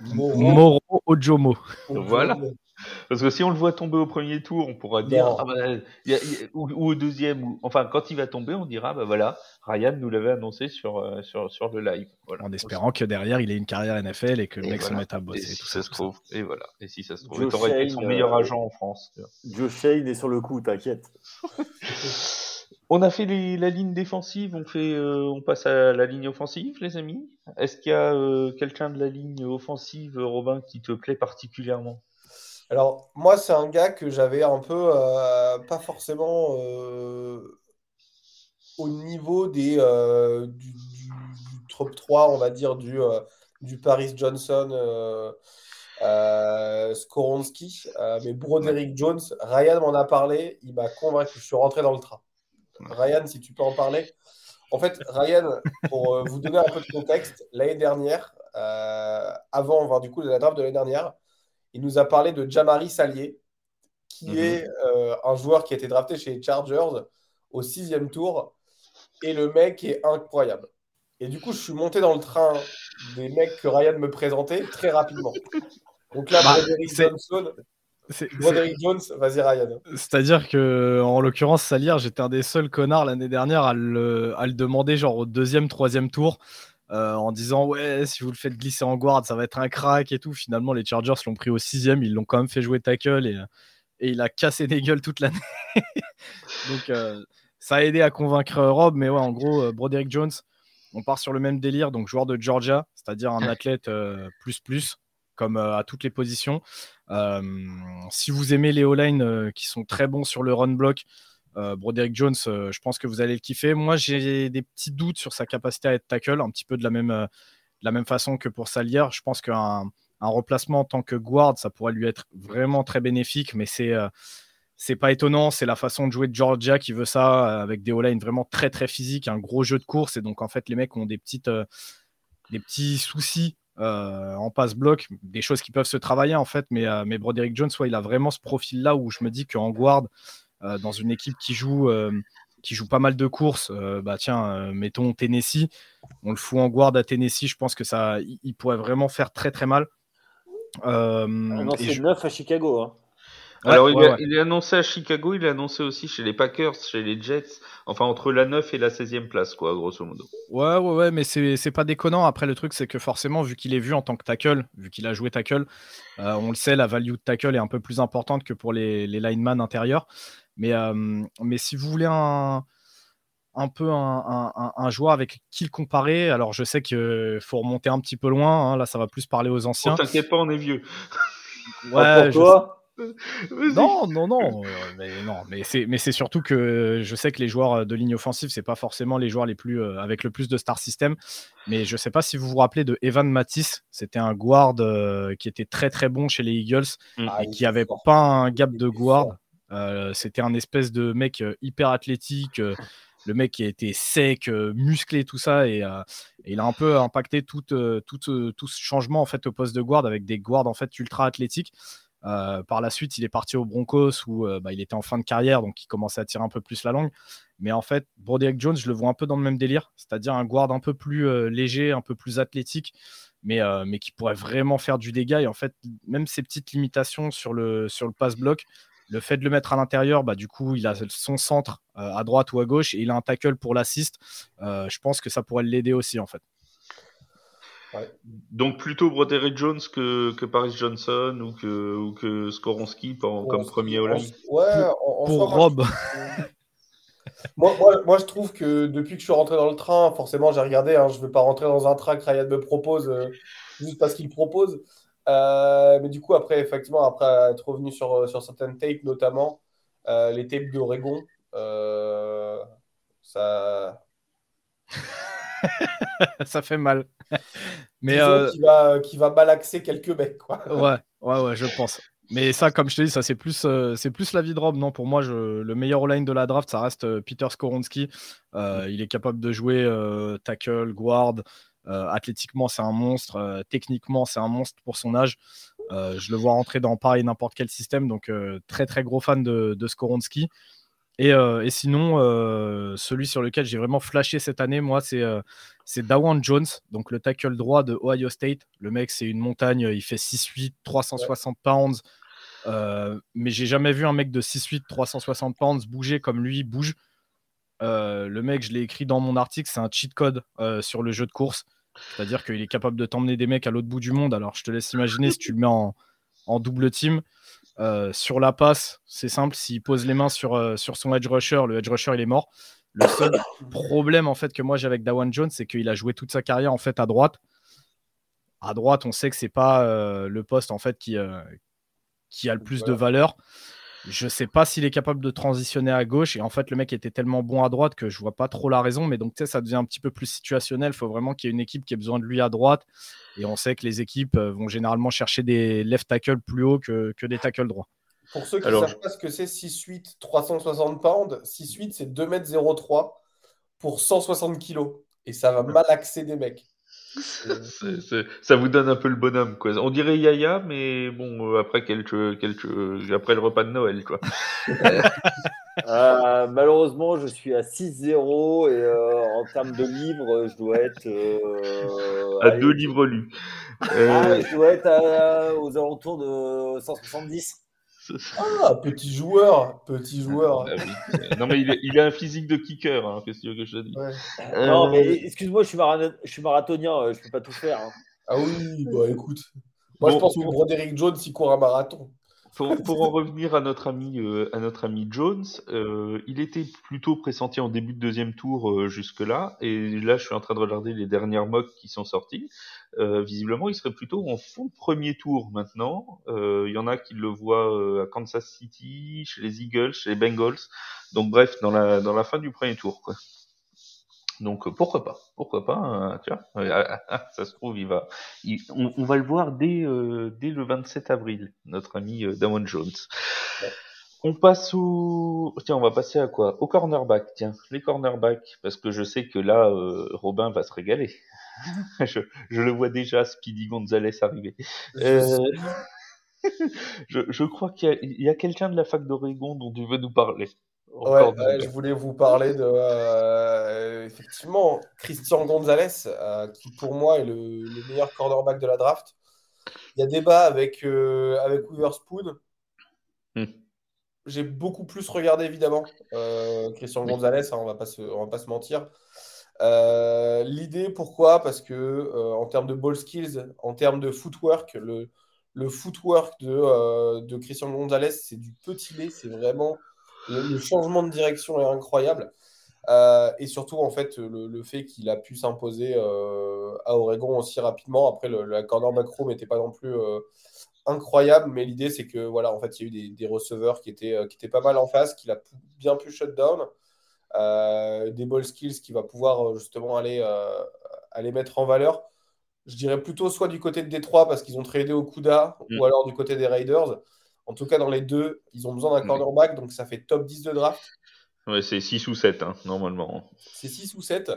Moro Ojomo. Voilà. Parce que si on le voit tomber au premier tour, on pourra dire, ah bah, ou, au deuxième, ou, enfin, quand il va tomber, on dira, bah voilà, Ryan nous l'avait annoncé sur, euh, sur, sur le live. En espérant que derrière, il ait une carrière NFL et que le mec se mette à bosser. Et si ça, se trouve, et voilà. Et si ça se trouve, il aurait été son meilleur euh, agent en France. Joe Shane est sur le coup, t'inquiète. On a fait la ligne défensive, on, fait, euh, on passe à la ligne offensive, les amis. Est-ce qu'il y a quelqu'un de la ligne offensive, Robin, qui te plaît particulièrement? Alors, moi, c'est un gars que j'avais un peu, euh, pas forcément euh, au niveau des, euh, du, top 3, on va dire, du, du Paris Johnson, Skoronski. mais Broderick Jones, Ryan m'en a parlé, il m'a convaincu, je suis rentré dans le train. Ryan, si tu peux en parler. En fait, Ryan, pour vous donner un peu de contexte, l'année dernière, avant, du coup, de la draft de l'année dernière, il nous a parlé de Jamari Salier, qui mhm. est euh, un joueur qui a été drafté chez les Chargers au sixième tour. Et le mec est incroyable. Et du coup, je suis monté dans le train des mecs que Ryan me présentait très rapidement. Donc là, bah, Johnson. Broderick Jones, vas-y Ryan. C'est-à-dire que, en l'occurrence, Salier, j'étais un des seuls connards l'année dernière à le, à le, demander genre au deuxième, troisième tour. Euh, en disant ouais si vous le faites glisser en guard ça va être un crack et tout. Finalement les Chargers l'ont pris au sixième ils l'ont quand même fait jouer tackle et, et il a cassé des gueules toute l'année. Donc euh, ça a aidé à convaincre Rob mais ouais en gros euh, Broderick Jones on part sur le même délire donc joueur de Georgia c'est-à-dire un athlète plus plus comme à toutes les positions. Si vous aimez les O-line qui sont très bons sur le run block euh, Broderick Jones, euh, je pense que vous allez le kiffer. Moi, j'ai des petits doutes sur sa capacité à être tackle, un petit peu de la même, euh, façon que pour Salier. Je pense qu'un un remplacement en tant que guard, ça pourrait lui être vraiment très bénéfique, mais c'est pas étonnant, c'est la façon de jouer de Georgia qui veut ça, avec des O-line vraiment très très physique, un gros jeu de course, et donc en fait les mecs ont des, des petits soucis en passe-bloc, des choses qui peuvent se travailler en fait, mais, Broderick Jones, il a vraiment ce profil-là où je me dis qu'en guard, dans une équipe qui joue, qui joue pas mal de courses, bah tiens, mettons Tennessee, on le fout en guard à Tennessee, je pense que ça, il, pourrait vraiment faire très très mal. Euh, c'est je... 9 à Chicago. Hein. Alors, il, est annoncé à Chicago, il est annoncé aussi chez les Packers, chez les Jets, enfin entre la 9 et la 16e place, quoi, grosso modo. Ouais, ouais, ouais, mais c'est pas déconnant. Après, le truc, c'est que forcément, vu qu'il est vu en tant que tackle, vu qu'il a joué tackle, euh, on le sait, la value de tackle est un peu plus importante que pour les, les linemen intérieurs. Mais, euh, mais si vous voulez un, un peu un, un, joueur avec qui le comparer. Alors, je sais qu'il faut remonter un petit peu loin. Hein. Là, ça va plus parler aux anciens. Oh, T'inquiète pas, on est vieux. Ouais, pour toi? non, non, non, euh, mais non, mais c'est, mais c'est surtout que je sais que les joueurs de ligne offensive, c'est pas forcément les joueurs les plus euh, avec le plus de star system. Mais je sais pas si vous vous rappelez de Evan Matisse, c'était un guard euh, qui était très très bon chez les Eagles mm. et qui avait pas un gap de guard. C'était un espèce de mec hyper athlétique. le mec qui était sec, musclé, tout ça, et, il a un peu impacté tout, tout, tout, ce changement en fait au poste de guard avec des guards en fait ultra athlétiques. Euh, par la suite, il est parti au Broncos où euh, bah, il était en fin de carrière, donc il commençait à tirer un peu plus la langue. Mais en fait, Broderick Jones, je le vois un peu dans le même délire, c'est-à-dire un guard un peu plus euh, léger, un peu plus athlétique, mais, mais qui pourrait vraiment faire du dégât. Et en fait, même ses petites limitations sur le, sur le pass-block, le fait de le mettre à l'intérieur, bah, du coup, il a son centre à droite ou à gauche et il a un tackle pour l'assist. je pense que ça pourrait l'aider aussi, en fait. Donc plutôt Broderick Jones que, que, Paris Johnson ou que, ou que Skoronski comme premier au Ouais, pour Rob. moi, moi, moi, je trouve que depuis que je suis rentré dans le train, forcément, j'ai regardé, hein, je ne veux pas rentrer dans un train que Ryan me propose euh, juste parce qu'il propose. Euh, mais du coup, après, effectivement, après être revenu sur, sur certaines tapes, notamment euh, les tapes d'Oregon, ça. ça fait mal. Mais euh... qui, va, qui va malaxer quelques mecs, quoi. ouais, ouais, ouais, je pense. Mais ça, comme je te dis, ça c'est plus, euh, c'est plus la vie de Rob. Non, pour moi, je, le meilleur line de la draft, ça reste euh, Peter Skoronski. Euh, il est capable de jouer tackle, guard. Athlétiquement, c'est un monstre. techniquement, c'est un monstre pour son âge. je le vois rentrer dans pareil n'importe quel système. Donc, très très gros fan de, Skoronski. Et, sinon, celui sur lequel j'ai vraiment flashé cette année, moi, c'est Dawan Jones, donc le tackle droit de Ohio State. Le mec, c'est une montagne, il fait 6'8, 360 pounds. Euh, mais j'ai jamais vu un mec de 6'8, 360 pounds bouger comme lui bouge. Euh, le mec, je l'ai écrit dans mon article, c'est un cheat code euh, sur le jeu de course. C'est-à-dire qu'il est capable de t'emmener des mecs à l'autre bout du monde. Alors, je te laisse imaginer si tu le mets en, double team. sur la passe, c'est simple, s'il pose les mains sur, sur son edge rusher, le edge rusher il est mort. Le seul problème en fait que moi j'ai avec Dawan Jones, c'est qu'il a joué toute sa carrière en fait à droite. À droite, on sait que c'est pas euh, le poste en fait qui, euh, qui a le plus de valeur. Je sais pas s'il est capable de transitionner à gauche. Et en fait, le mec était tellement bon à droite que je vois pas trop la raison. Mais donc, tu sais, ça devient un petit peu plus situationnel. Il faut vraiment qu'il y ait une équipe qui ait besoin de lui à droite. Et on sait que les équipes euh, vont généralement chercher des left tackles plus hauts que, que des tackles droits. Pour ceux qui ne savent pas ce que c'est 6-8, 360 pounds, 6-8, c'est 2m03 pour 160 kg. Et ça va malaxer des mecs. Ça vous donne un peu le bonhomme, quoi. On dirait Yaya, mais bon, euh, après, quelques, quelques, après le repas de Noël, quoi. Euh, malheureusement, je suis à 6-0 et euh, en termes de livres, je dois être. à deux livres lus. Ah, je dois être aux alentours de 170. Ah, petit joueur, petit joueur. Ah non, mais il, a un physique de kicker, hein, qu'est-ce que je te dis euh, Non, mais excuse-moi, je suis, je suis marathonien, euh, je peux pas tout faire. Hein. Ah oui, bah écoute. Moi, je pense que Broderick Jones, il court un marathon. Pour, en revenir à notre ami, euh, à notre ami Jones, il était plutôt pressenti en début de deuxième tour jusque-là, et là je suis en train de regarder les dernières mocks qui sont sorties. Euh, visiblement, il serait plutôt en fond premier tour maintenant. Euh, il y en a qui le voient euh, à Kansas City, chez les Eagles, chez les Bengals. Donc bref, dans la dans la fin du premier tour, quoi. Donc pourquoi pas, pourquoi pas, hein, tu vois, ah, ah, ça se trouve il va, on, va le voir dès dès le 27 avril, notre ami Damon Jones. On passe au, tiens, on va passer à quoi? Au cornerback, tiens, les cornerbacks, parce que je sais que là, Robin va se régaler. je, le vois déjà, Speedy Gonzalez arriver. Euh, je, crois qu'il y a, quelqu'un de la fac d'Oregon dont tu veux nous parler. Ouais, je voulais vous parler de euh, effectivement Christian Gonzalez, euh, qui pour moi est le, meilleur cornerback de la draft. Il y a débat avec, euh, avec Witherspoon. Hmm. J'ai beaucoup plus regardé évidemment Christian Gonzalez, hein, on on va pas se mentir. L'idée, pourquoi? Parce que en termes de ball skills, en termes de footwork, le, le footwork de, de Christian Gonzalez, c'est du petit lait, c'est vraiment le, changement de direction est incroyable. Euh, et surtout, en fait, le, fait qu'il a pu s'imposer euh, à Oregon aussi rapidement. Après, le, la corner macro n'était pas non plus euh, incroyable, mais l'idée, c'est que voilà, en fait, il y a eu des, receveurs qui étaient, qui étaient pas mal en face, qu'il a bien pu shut down, des ball skills qui va pouvoir justement aller, aller mettre en valeur. Je dirais plutôt soit du côté de Détroit parce qu'ils ont tradé au CUDA, mm. ou alors du côté des Raiders. En tout cas, dans les deux, ils ont besoin d'un cornerback, donc ça fait top 10 de draft. Ouais, c'est 6 ou 7, hein, normalement. C'est 6 ou 7.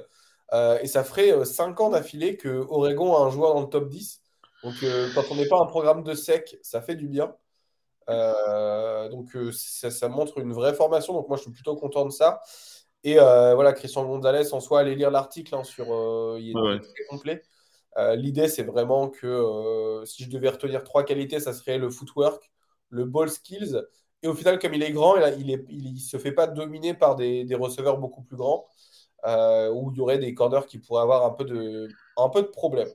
Euh, et ça ferait 5 euh, ans d'affilée que Oregon a un joueur dans le top 10. Donc, euh, quand on n'est pas un programme de sec, ça fait du bien. donc, ça, montre une vraie formation. Donc, moi, je suis plutôt content de ça. Et voilà, Christian Gonzalez, en soi, allez lire l'article hein, sur. il est très complet. L'idée, c'est vraiment que si je devais retenir trois qualités, ça serait le footwork, le ball skills. Et au final, comme il est grand, il ne il, se fait pas dominer par des, receveurs beaucoup plus grands, euh, où il y aurait des corners qui pourraient avoir un peu de, un peu de problème.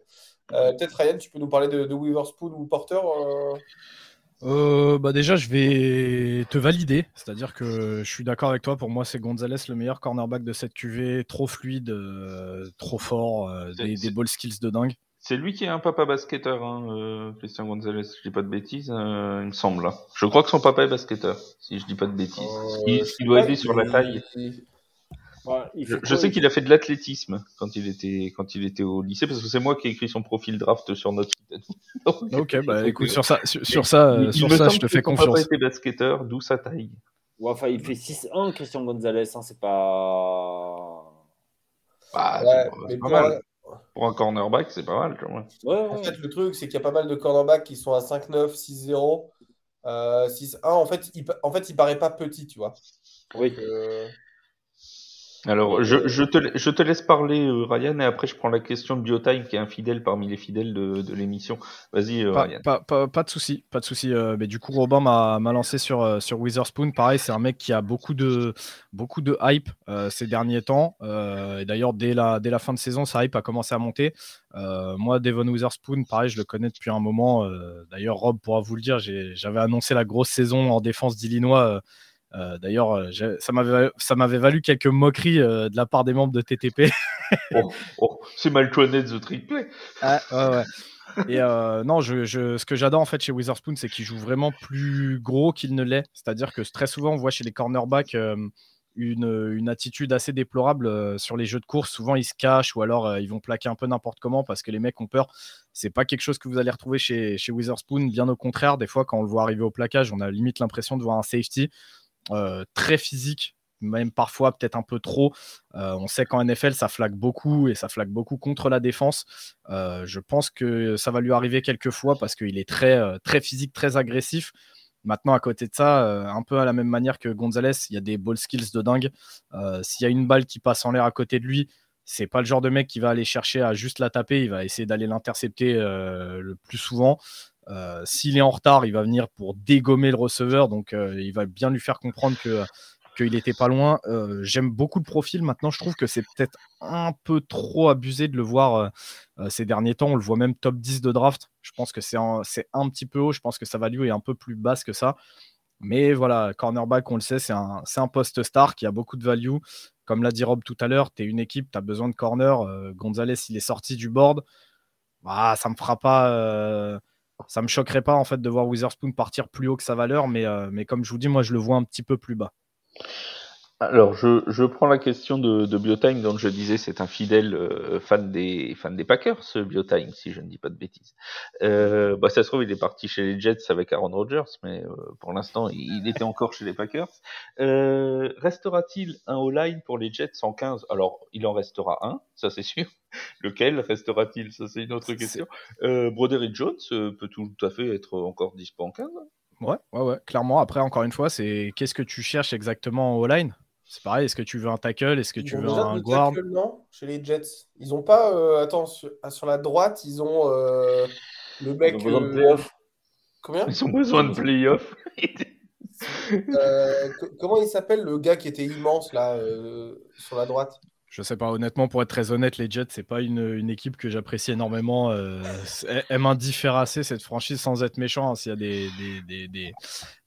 Euh, peut-être Ryan, tu peux nous parler de, de Weaverspoon ou Porter euh? bah déjà, je vais te valider, c'est-à-dire que je suis d'accord avec toi. Pour moi, c'est Gonzalez le meilleur cornerback de cette QV, trop fluide, trop fort, des, des ball skills de dingue. C'est lui qui est un papa basketteur, hein, euh, Christian Gonzalez, je dis pas de bêtises, euh, il me semble. Hein. Je crois que son papa est basketteur, si je dis pas de bêtises. Euh, il, doit aider sur la taille. je, sais qu'il a fait de l'athlétisme quand il était quand il était au lycée parce que c'est moi qui ai écrit son profil draft sur notre site. ok, bah écoute sur ça sur, ça sur ça je te fais confiance. Son papa était basketteur, d'où sa taille. enfin, il fait 6-1 Christian Gonzalez, hein, c'est pas. Bah, ouais, pas mal. Pour un cornerback, c'est pas mal. En fait, le truc, c'est qu'il y a pas mal de cornerbacks qui sont à 5-9, 6-0, 6-1. En fait, il, en fait, il paraît pas petit, tu vois. Oui. Euh, alors, je, je, te, je te laisse parler, euh, Ryan, et après je prends la question de Biotime, qui est un fidèle parmi les fidèles de, de l'émission. Vas-y, euh, pas, Ryan. Pas, pas, pas, de souci, pas de souci. Euh, mais du coup, Robin m'a lancé sur, sur Witherspoon. Pareil, c'est un mec qui a beaucoup de, beaucoup de hype ces derniers temps. et d'ailleurs, dès la, dès la fin de saison, sa hype a commencé à monter. moi, Devon Witherspoon, pareil, je le connais depuis un moment. d'ailleurs, Rob pourra vous le dire, j'avais annoncé la grosse saison en défense d'Illinois euh, d'ailleurs, euh, ça m'avait valu quelques moqueries euh, de la part des membres de TTP. Oh, oh, c'est mal connaître The Trick Play. Ah, Et non, ce que j'adore en fait chez Witherspoon, c'est qu'il joue vraiment plus gros qu'il ne l'est. C'est-à-dire que très souvent, on voit chez les cornerbacks une, attitude assez déplorable sur les jeux de course. Souvent, ils se cachent ou alors ils vont plaquer un peu n'importe comment parce que les mecs ont peur. C'est pas quelque chose que vous allez retrouver chez, chez Witherspoon. Bien au contraire, des fois, quand on le voit arriver au plaquage, on a limite l'impression de voir un safety. Euh, très physique, même parfois peut-être un peu trop. Euh, on sait qu'en NFL, ça flaque beaucoup et ça flaque beaucoup contre la défense. Euh, je pense que ça va lui arriver quelques fois parce qu'il est très, très physique, très agressif. Maintenant, à côté de ça, un peu à la même manière que Gonzalez, il y a des ball skills de dingue. S'il y a une balle qui passe en l'air à côté de lui, c'est pas le genre de mec qui va aller chercher à juste la taper. Il va essayer d'aller l'intercepter le plus souvent. Euh, s'il est en retard, il va venir pour dégommer le receveur, donc euh, il va bien lui faire comprendre que qu'il n'était pas loin. Euh, j'aime beaucoup le profil. Maintenant, je trouve que c'est peut-être un peu trop abusé de le voir ces derniers temps. On le voit même top 10 de draft. Je pense que c'est un, petit peu haut. Je pense que sa value est un peu plus basse que ça. Mais voilà, cornerback, on le sait, c'est un, un poste star qui a beaucoup de value. Comme l'a dit Rob tout à l'heure, tu es une équipe, tu as besoin de corner. Gonzalez, il est sorti du board. Ah, ça me fera pas ça me choquerait pas en fait de voir Witherspoon partir plus haut que sa valeur, mais, euh, mais comme je vous dis, moi je le vois un petit peu plus bas. Alors, je, je, prends la question de, de Biotime, dont je disais c'est un fidèle euh, fan des fan des Packers, ce Biotime, si je ne dis pas de bêtises. Euh, bah, ça se trouve, il est parti chez les Jets avec Aaron Rodgers, mais euh, pour l'instant, il, il, était encore chez les Packers. Restera-t-il un O-line pour les Jets en 15 Alors, il en restera un, ça c'est sûr. Lequel restera-t-il? Ça, c'est une autre question. Broderick Jones peut tout à fait être encore dispo en 15 Ouais, ouais, ouais, clairement. Après, encore une fois, c'est qu'est-ce que tu cherches exactement en O-line? C'est pareil, est-ce que tu veux un tackle Est-ce que ils tu veux un guard? tackle, Non, chez les Jets. Ils n'ont pas. Euh, attends, sur, ah, sur, la droite, ils ont euh, le mec. Ils ont besoin de playoff. Combien Ils ont besoin de playoff. euh, comment il s'appelle le gars qui était immense là euh, sur la droite? Je sais pas, honnêtement, pour être très honnête, les Jets, c'est pas une, une, équipe que j'apprécie énormément. Euh, elle m'indiffère assez cette franchise sans être méchant. Hein, S'il y a des, des, des,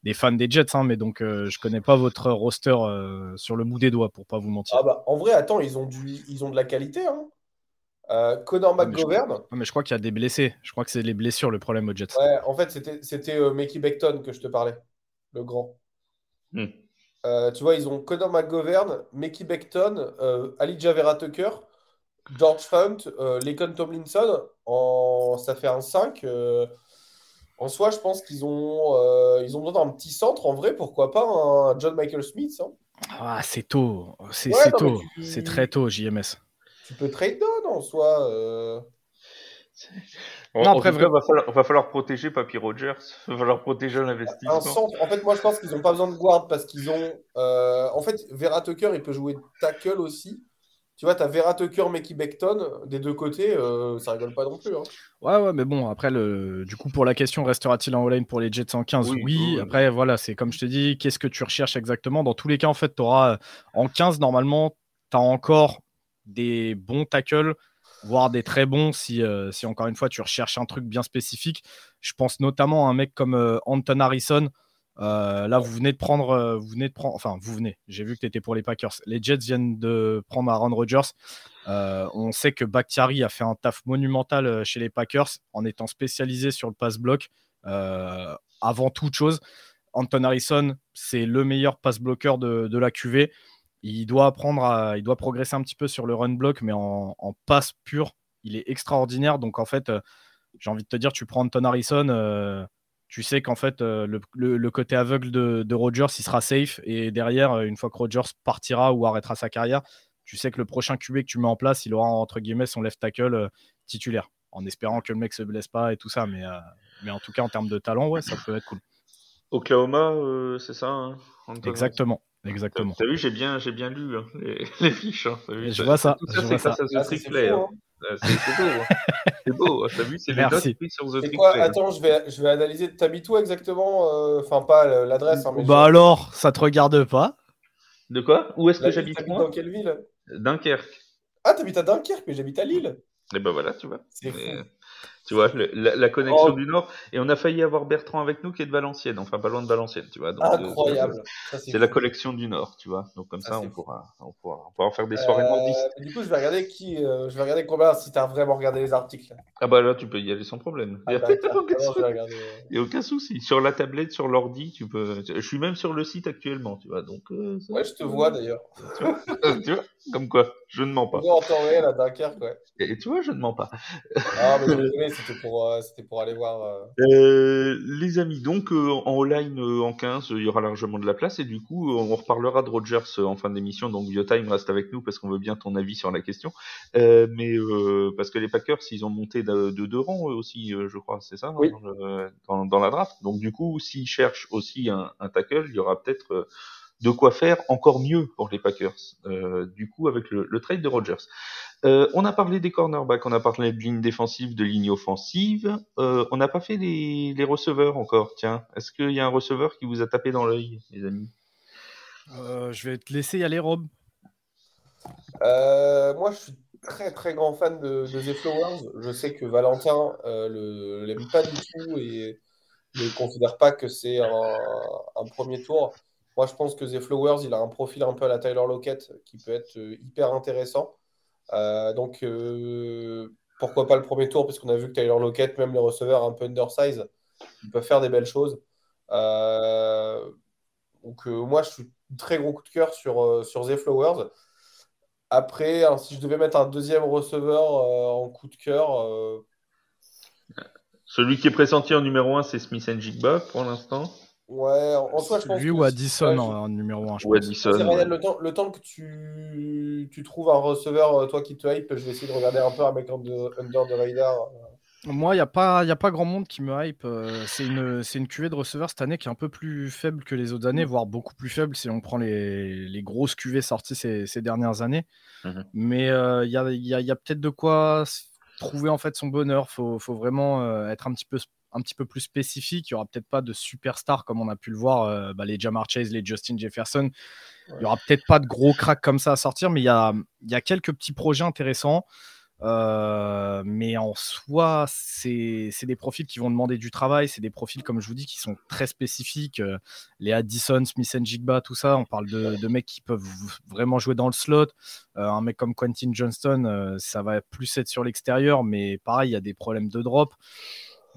des, fans des Jets, hein, mais donc euh, je connais pas votre roster euh, sur le bout des doigts, pour pas vous mentir. Ah bah, en vrai, attends, ils ont, du, ils ont de la qualité. Hein. Euh, Connor McGovern. Mais je, mais je crois qu'il y a des blessés. Je crois que c'est les blessures le problème aux Jets. Ouais, en fait, c'était euh, Mickey Beckton que je te parlais, le grand. Hmm. Euh, tu vois, ils ont Connor McGovern, Mickey Beckton, euh, Ali Javera Tucker, George Hunt, euh, Tomlinson. En... Ça fait un 5. En soi, je pense qu'ils ont, ils ont besoin d'un petit centre. En vrai, pourquoi pas un John Michael Smith hein Ah, c'est tôt. C'est ouais, tôt. Tu... C'est très tôt, JMS. Tu peux trade down en soi. En, non, après, en tout cas, va falloir, va falloir protéger Papy Rogers, va falloir protéger l'investissement. En fait, moi, je pense qu'ils n'ont pas besoin de guard parce qu'ils ont. Euh, en fait, Vera Tucker, il peut jouer tackle aussi. Tu vois, tu as Vera Tucker, Mickey Beckton, des deux côtés, euh, ça rigole pas non plus. Hein. Ouais, ouais, mais bon, après, le... du coup, pour la question, restera-t-il en all pour les Jets en 15 Oui. oui. oui. Après, voilà, c'est comme je te dis, qu'est-ce que tu recherches exactement? Dans tous les cas, en fait, tu auras en 15, normalement, tu as encore des bons tackles voire des très bons si, euh, si, encore une fois, tu recherches un truc bien spécifique. Je pense notamment à un mec comme euh, Anton Harrison. Euh, là, vous venez de prendre, vous venez de enfin, vous venez. J'ai vu que tu étais pour les Packers. Les Jets viennent de prendre Aaron Rodgers. On sait que Bakhtiari a fait un taf monumental chez les Packers en étant spécialisé sur le pass block. avant toute chose, Anton Harrison, c'est le meilleur pass bloqueur de, de la QV il doit apprendre à, il doit progresser un petit peu sur le run block, mais en, passe pur, il est extraordinaire. Donc en fait, euh, j'ai envie de te dire, tu prends Anton Harrison, euh, tu sais qu'en fait euh, le, côté aveugle de, de, Rogers, il sera safe, et derrière, une fois que Rogers partira ou arrêtera sa carrière, tu sais que le prochain QB que tu mets en place, il aura entre guillemets son left tackle titulaire, en espérant que le mec se blesse pas et tout ça, mais, mais en tout cas en termes de talent, ouais, ça peut être cool. Oklahoma, c'est ça hein, Exactement. Exactement. T'as vu, j'ai bien, j'ai bien lu hein, les, les, fiches. Hein, vu, je vois ça. Tout ça, c'est grâce à The Trick Play. Hein. C'est beau. Hein. C'est beau. T'as vu, c'est les notes prises sur The Trick quoi Attends, je vais, je vais analyser. T'habites où exactement Enfin, pas l'adresse. Hein, bah je... alors, ça te regarde pas De quoi? Où est-ce que j'habite moi? Dans quelle ville? Dunkerque. Ah, t'habites à Dunkerque, mais j'habite à Lille. Et ben voilà, tu vois. C'est fou. Tu vois, le, la, la, connexion oh. du Nord. Et on a failli avoir Bertrand avec nous qui est de Valenciennes, enfin pas loin de Valenciennes, tu vois. Incroyable. Euh, c'est la collection du Nord, tu vois. Donc comme ça, ça on, pourra, on, pourra, on pourra faire des soirées euh, nordistes. Du coup, je vais regarder qui, euh, je vais regarder combien si tu as vraiment regardé les articles. Ah bah là, tu peux y aller sans problème. Il n'y a, aucun souci. Sur la tablette, sur l'ordi, tu peux. Je suis même sur le site actuellement, tu vois. Donc. Euh, ouais, je te vois d'ailleurs. tu vois, comme quoi, je ne mens pas. en temps réel à Dunkerque, ouais. Et tu vois, je ne mens pas. ah mais c'était pour. Euh, pour aller voir. Euh... Euh, les amis, donc euh, en all-line euh, en 15, il y aura largement de la place et du coup, on reparlera de Rogers en fin d'émission. Donc Biotime reste avec nous parce qu'on veut bien ton avis sur la question. mais parce que les Packers, ils ont monté de, de deux rangs aussi, je crois, c'est ça, oui. dans, dans, la draft. Donc du coup, s'ils cherchent aussi un, un tackle, il y aura peut-être de quoi faire encore mieux pour les Packers. Euh, du coup, avec le, le trade de Rogers. Euh, on a parlé des cornerbacks, on a parlé de ligne défensive, de ligne offensive. Euh, on n'a pas fait les, les, receveurs encore. Tiens, est-ce qu'il y a un receveur qui vous a tapé dans l'œil, les amis? Euh, Je vais te laisser y aller, Rob. Euh, moi, je suis très très grand fan de, de The Flowers. Je sais que Valentin le l'aime pas du tout et ne considère pas que c'est un, un, premier tour. Moi, je pense que The Flowers, il a un profil un peu à la Tyler Lockett qui peut être hyper intéressant. Euh, donc, euh, pourquoi pas le premier tour, puisqu'on a vu que Tyler Lockett, même les receveurs un peu undersize, ils peuvent faire des belles choses. Euh, Donc moi, je suis très gros coup de cœur sur, sur The Flowers. Après, si je devais mettre un deuxième receveur en coup de cœur. Celui qui est pressenti en numéro 1, c'est Smith Jigba pour l'instant. Ouais, en soi, je pense. Lui ou Addison en, numéro 1, je ou Addison. le, temps, le temps que tu, tu trouves un receveur, toi qui te hype, je vais essayer de regarder un peu un mec de, under de radar. Moi, il n'y a, pas, a pas grand monde qui me hype. Euh, c'est une, une cuvée de receveurs cette année qui est un peu plus faible que les autres années, voire beaucoup plus faible si on prend les, les grosses cuvées sorties ces, ces dernières années. Mhm. Mais euh, il y a, y a, y a peut-être de quoi trouver en fait son bonheur. Il faut, faut, vraiment euh, être un petit peu un petit peu plus spécifique. Il n'y aura peut-être pas de superstars comme on a pu le voir, bah, les Jamar Chase, les Justin Jefferson. Il n'y aura peut-être pas de gros cracks comme ça à sortir, mais il y a, y a quelques petits projets intéressants. Euh, mais en soi, c'est des profils qui vont demander du travail. C'est des profils, comme je vous dis, qui sont très spécifiques. Euh, les Addison, Smith Jigba, tout ça, on parle de, de, mecs qui peuvent vraiment jouer dans le slot. Euh, un mec comme Quentin Johnston, ça va plus être sur l'extérieur, mais pareil, il y a des problèmes de drop.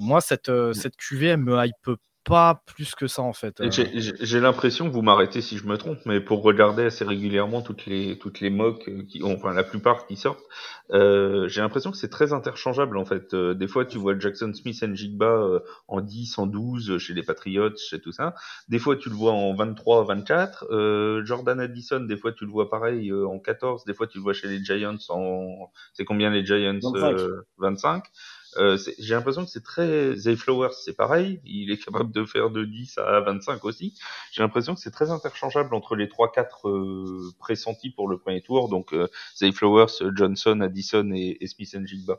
Moi, cette, cette QV, elle me hype pas plus que ça en fait. Euh. J'ai l'impression, vous m'arrêtez si je me trompe, mais pour regarder assez régulièrement toutes les toutes les mocks, euh, qui, enfin la plupart qui sortent, euh, j'ai l'impression que c'est très interchangeable en fait. Euh, des fois tu vois Jackson Smith et Jigba en 10, en 12 chez les Patriots, chez tout ça. Des fois tu le vois en 23, 24. Jordan Addison, des fois tu le vois pareil en 14. Des fois tu le vois chez les Giants en, c'est combien les Giants 25. 25. Euh, j'ai l'impression que c'est très. Zay Flowers, c'est pareil. Il est capable de faire de 10 à 25 aussi. J'ai l'impression que c'est très interchangeable entre les 3-4 euh, pressentis pour le premier tour. Donc, euh, Zay Flowers, Johnson, Addison et, Smith Jigba.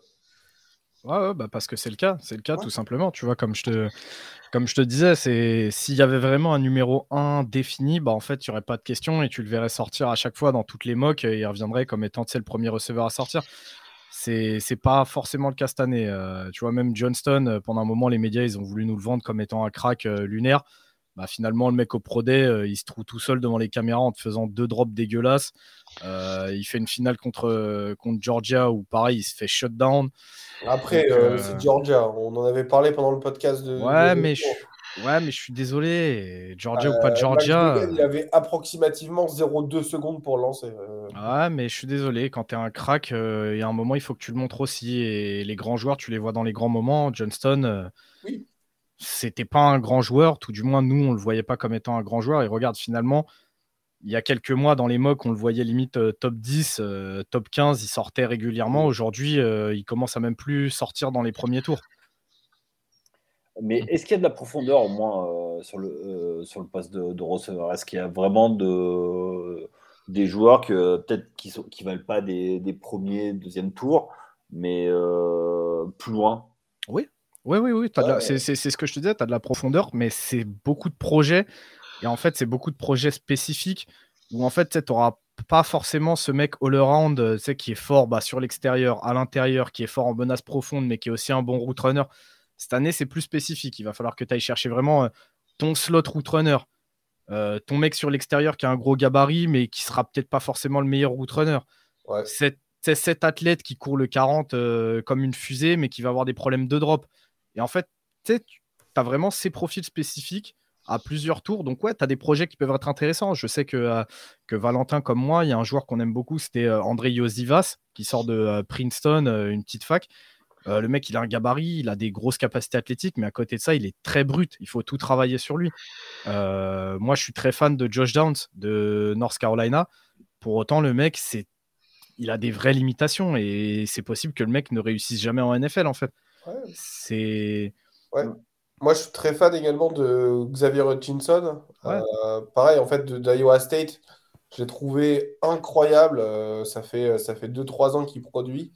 Ouais, ouais bah parce que c'est le cas, c'est le cas tout simplement. Tu vois, comme je te, comme je te disais, c'est s'il y avait vraiment un numéro 1 défini, bah en fait, il n'y aurait pas de question et tu le verrais sortir à chaque fois dans toutes les mocks et il reviendrait comme étant le premier receveur à sortir c'est c'est pas forcément le cas cette année. Euh, tu vois, même Johnston, euh, pendant un moment, les médias, ils ont voulu nous le vendre comme étant un crack euh, lunaire. Bah, finalement, le mec au Pro Day, il se trouve tout seul devant les caméras en te faisant deux drops dégueulasses. il fait une finale contre, contre Georgia où, pareil, il se fait shutdown. Après, c'est Georgia. On en avait parlé pendant le podcast de. Ouais, mais je, Ouais, mais je suis désolé. Georgia ou pas euh, Georgia. il avait approximativement 0,2 secondes pour lancer. Euh. Ouais, mais je suis désolé. Quand tu es un crack, euh, il y a un moment, il faut que tu le montres aussi. Et les grands joueurs, tu les vois dans les grands moments. Johnston, oui. c'était pas un grand joueur. Tout du moins, nous, on le voyait pas comme étant un grand joueur. Et regarde, finalement, il y a quelques mois, dans les mocks, on le voyait limite top 10, top 15. Il sortait régulièrement. Aujourd'hui, il commence à même plus sortir dans les premiers tours. Mais est-ce qu'il y a de la profondeur au moins euh, sur, le, euh, sur le poste de, receveur? Est-ce qu'il y a vraiment de, des joueurs que peut-être qui ne qui valent pas des, des, premiers, deuxième tours, mais euh, plus loin? Oui, oui, oui, oui. C'est ce que je te disais, tu as de la profondeur, mais c'est beaucoup de projets. Et en fait, c'est beaucoup de projets spécifiques où en fait, tu n'auras pas forcément ce mec all-around qui est fort bah, sur l'extérieur, à l'intérieur, qui est fort en menace profonde, mais qui est aussi un bon route runner. Cette année, c'est plus spécifique. Il va falloir que tu ailles chercher vraiment euh, ton slot route runner, euh, ton mec sur l'extérieur qui a un gros gabarit, mais qui sera peut-être pas forcément le meilleur route runner. C'est cet athlète qui court le 40 euh, comme une fusée, mais qui va avoir des problèmes de drop. Et en fait, tu as vraiment ces profils spécifiques à plusieurs tours. Donc, ouais, tu as des projets qui peuvent être intéressants. Je sais que, que Valentin, comme moi, il y a un joueur qu'on aime beaucoup, c'était André Yosivas, qui sort de Princeton, une petite fac. Euh, le mec, il a un gabarit, il a des grosses capacités athlétiques, mais à côté de ça, il est très brut. Il faut tout travailler sur lui. Euh, moi, je suis très fan de Josh Downs de North Carolina. Pour autant, le mec, c'est, il a des vraies limitations et c'est possible que le mec ne réussisse jamais en NFL, en fait. C'est. Moi, je suis très fan également de Xavier Hutchinson. Euh, pareil, en fait, d'Iowa State. Je l'ai trouvé incroyable. ça fait 2-3 ça fait ans qu'il produit.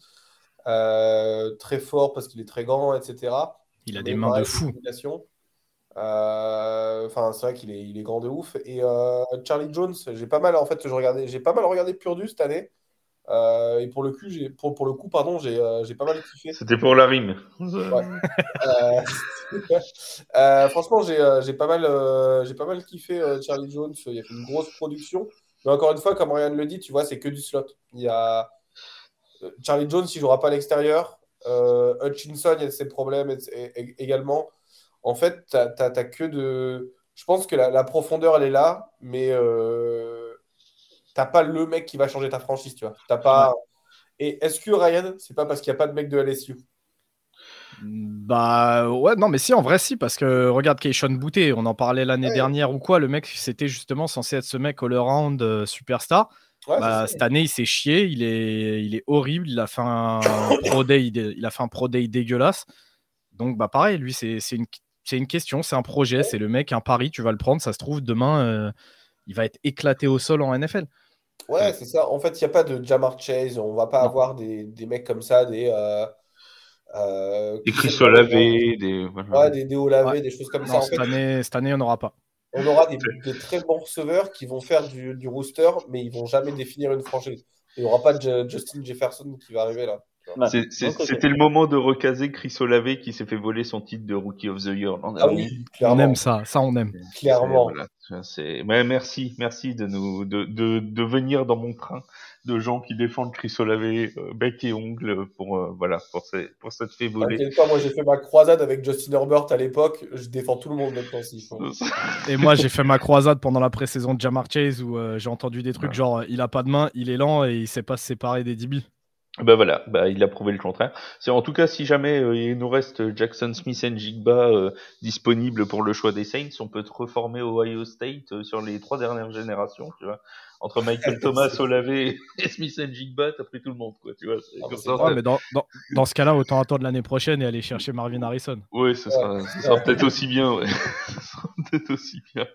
Euh, très fort parce qu'il est très grand, etc. Il a des mains de fou. Euh, enfin, c'est vrai qu'il est, il est grand de ouf. Et euh, Charlie Jones, j'ai pas mal en fait, je regardais, j'ai pas mal regardé Purdu cette année. et pour le coup, j'ai, pour, pour, le coup, pardon, j'ai, j'ai pas mal kiffé. C'était pour la rime. franchement, j'ai, j'ai pas mal, j'ai pas mal kiffé Charlie Jones. Il y a une grosse production. Mais encore une fois, comme Ryan le dit, tu vois, c'est que du slot. Il y a, Charlie Jones, il jouera pas à l'extérieur. Euh, Hutchinson, il y a ses problèmes également. En fait, tu n'as que de. je pense que la, profondeur, elle est là, mais euh, t'as pas le mec qui va changer ta franchise, tu vois. T'as pas. Et est-ce que Ryan, c'est pas parce qu'il n'y a pas de mec de LSU bah ouais, non, mais si, en vrai, si, parce que regarde Keishon Bouté, on en parlait l'année dernière ou quoi, le mec, c'était justement censé être ce mec all-around euh, superstar. Bah, cette année, il s'est chié, il est, il est horrible, il a fait un pro day, il a fait un pro day dégueulasse. Donc, bah pareil, lui, c'est une, une question, c'est un projet, c'est le mec, un pari, tu vas le prendre, ça se trouve, demain, euh, il va être éclaté au sol en NFL. Ouais, c'est ça. En fait, il n'y a pas de Jamar Chase. On va pas avoir des, des, mecs comme ça, des. Euh, euh, des Chris Olavé, des. Ouais, des, des Olavé, des choses comme ça. cette, année, cette année, on n'aura pas. On aura des, très bons receveurs qui vont faire du, du, rooster, mais ils vont jamais définir une franchise. Il n'y aura pas de Justin Jefferson qui va arriver là. C'était le moment de recaser Chris Olave qui s'est fait voler son titre de Rookie of the Year. Ah on aime ça, ça on aime. Clairement. merci, merci de nous de, de, de, venir dans mon train de gens qui défendent Chris Olave euh, bec et ongle pour euh, voilà pour, pour cette fait voler. moi j'ai fait ma croisade avec Justin Herbert à l'époque, je défends tout le monde maintenant. et moi j'ai fait ma croisade pendant la pré-saison de Jamar Chase où euh, j'ai entendu des trucs genre il a pas de main, il est lent et il sait pas se séparer des DB. Ben voilà, bah il a prouvé le contraire. C'est en tout cas si jamais euh, il nous reste Jackson Smith et Jigba euh, disponible pour le choix des Saints, on peut te reformer Ohio State euh, sur les trois dernières générations, tu vois. Entre Michael Thomas, Olave et Smith and Jigba, t'as pris tout le monde, quoi, tu vois. Ah, mais dans, dans, dans, ce cas-là, autant attendre l'année prochaine et aller chercher Marvin Harrison. Oui, ce sera, sera peut-être aussi bien, ouais. ce sera peut-être aussi bien.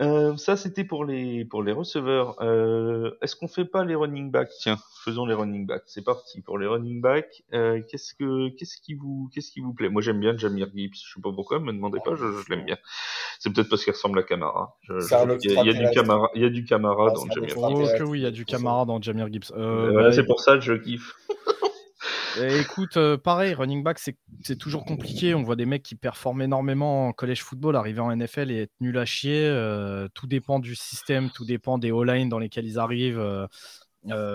Euh, ça, c'était pour les, pour les receveurs. Euh, Est-ce qu'on fait pas les running backs Tiens, faisons les running backs. C'est parti pour les running backs. Euh, qu'est-ce que, qu'est-ce qui vous, qu'est-ce qui vous plaît? Moi, j'aime bien Jamir Gibbs. Je sais pas pourquoi, me demandez pas. Je, je l'aime bien. C'est peut-être parce qu'il ressemble à Camara. Il y, a du Camara, il y a du Camara dans Jamir Gibbs. Oh, que oui, il y a du Camara dans Jamir Gibbs. Euh, bah, c'est pour ça que je kiffe. Eh, écoute, euh, pareil, running back, c'est toujours compliqué. On voit des mecs qui performent énormément en collège football, arriver en NFL et être nul à chier. Euh, tout dépend du système, tout dépend des all dans lesquels ils arrivent, euh,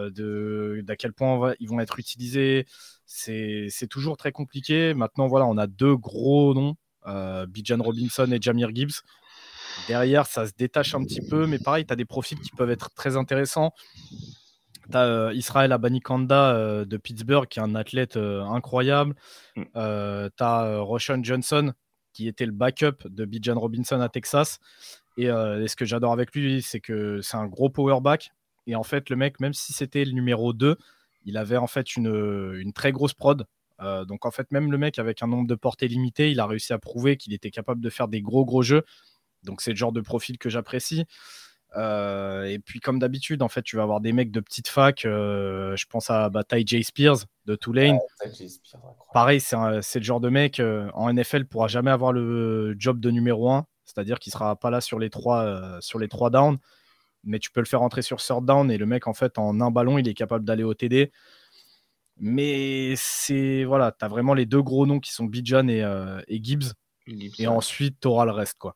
de d'à quel point ils vont être utilisés. C'est toujours très compliqué. Maintenant, voilà, on a deux gros noms, Bijan Robinson et Jamir Gibbs. Derrière, ça se détache un petit peu, mais pareil, tu as des profils qui peuvent être très intéressants. Tu as euh, Israël Abanikanda euh, de Pittsburgh, qui est un athlète euh, incroyable. Mm. tu as Roshan Johnson, qui était le backup de Bijan Robinson à Texas. Et, ce que j'adore avec lui, c'est que c'est un gros power back. Et en fait, le mec, même si c'était le numéro 2, il avait en fait une, une très grosse prod. donc en fait, même le mec avec un nombre de portées limité, il a réussi à prouver qu'il était capable de faire des gros gros jeux. Donc c'est le genre de profil que j'apprécie. Euh, et puis, comme d'habitude, en fait, tu vas avoir des mecs de petite fac. Euh, je pense à bah, Ty J. Spears de Tulane. Pareil, c'est le genre de mec euh, en NFL pourra jamais avoir le job de numéro 1, c'est-à-dire qu'il sera pas là sur les trois sur les trois downs, mais tu peux le faire entrer sur third down et le mec en fait en un ballon, il est capable d'aller au TD. Mais c'est voilà, tu as vraiment les deux gros noms qui sont Bijan et, et Gibbs. et ensuite, tu auras le reste quoi.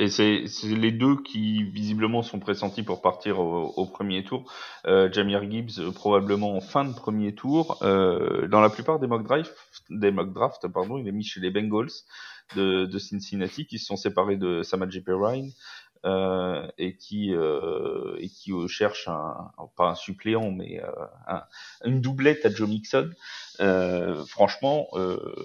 Et c'est les deux qui visiblement sont pressentis pour partir au, premier tour. Euh, Jamir Gibbs euh, probablement en fin de premier tour. Euh, dans la plupart des mock drafts, des mock drafts, pardon, il est mis chez les Bengals de, de Cincinnati qui se sont séparés de Samaje Perine euh, et qui euh, et qui euh, cherche un pas un suppléant mais euh, une doublette à Joe Mixon. franchement,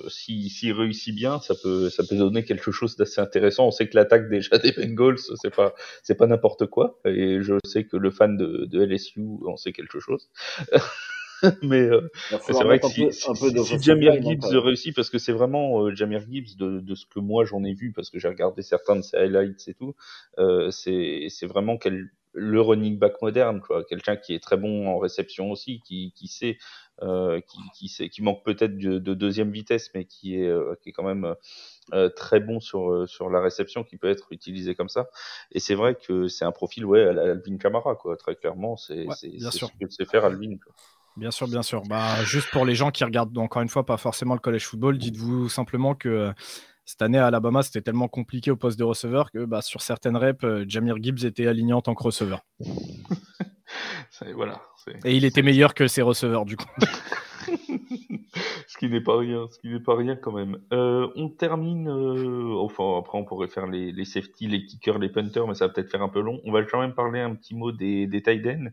s'il si, réussit bien, ça peut ça peut donner quelque chose d'assez intéressant. On sait que l'attaque déjà des Bengals, c'est pas c'est pas n'importe quoi, et je sais que le fan de, de LSU en sait quelque chose. mais euh, c'est vrai que si, si, Jamir Gibbs réussit, parce que c'est vraiment euh, Jamir Gibbs de, de, ce que moi j'en ai vu, parce que j'ai regardé certains de ses highlights et tout, euh, c'est vraiment quel, le running back moderne, quoi, quelqu'un qui est très bon en réception aussi, qui, qui sait, euh, qui, qui, sait, qui manque peut-être de, de, deuxième vitesse, mais qui est, euh, qui est quand même euh, très bon sur sur la réception, qui peut être utilisé comme ça. Et c'est vrai que c'est un profil, ouais, à Alvin Kamara, quoi, très clairement, c'est ouais, ce que sait faire Alvin. Quoi. Bien sûr, bien sûr. Bah, juste pour les gens qui regardent, encore une fois, pas forcément le college football, dites-vous simplement que euh, cette année à Alabama, c'était tellement compliqué au poste de receveur que bah, sur certaines reps, euh, Jamir Gibbs était aligné en tant que receveur. voilà, Et il était meilleur que ses receveurs, du coup. ce qui n'est pas rien, ce qui n'est pas rien quand même. Euh, on termine, euh, enfin après on pourrait faire les, les safety, les kickers, les punters, mais ça va peut-être faire un peu long. On va quand même parler un petit mot des, des tight ends.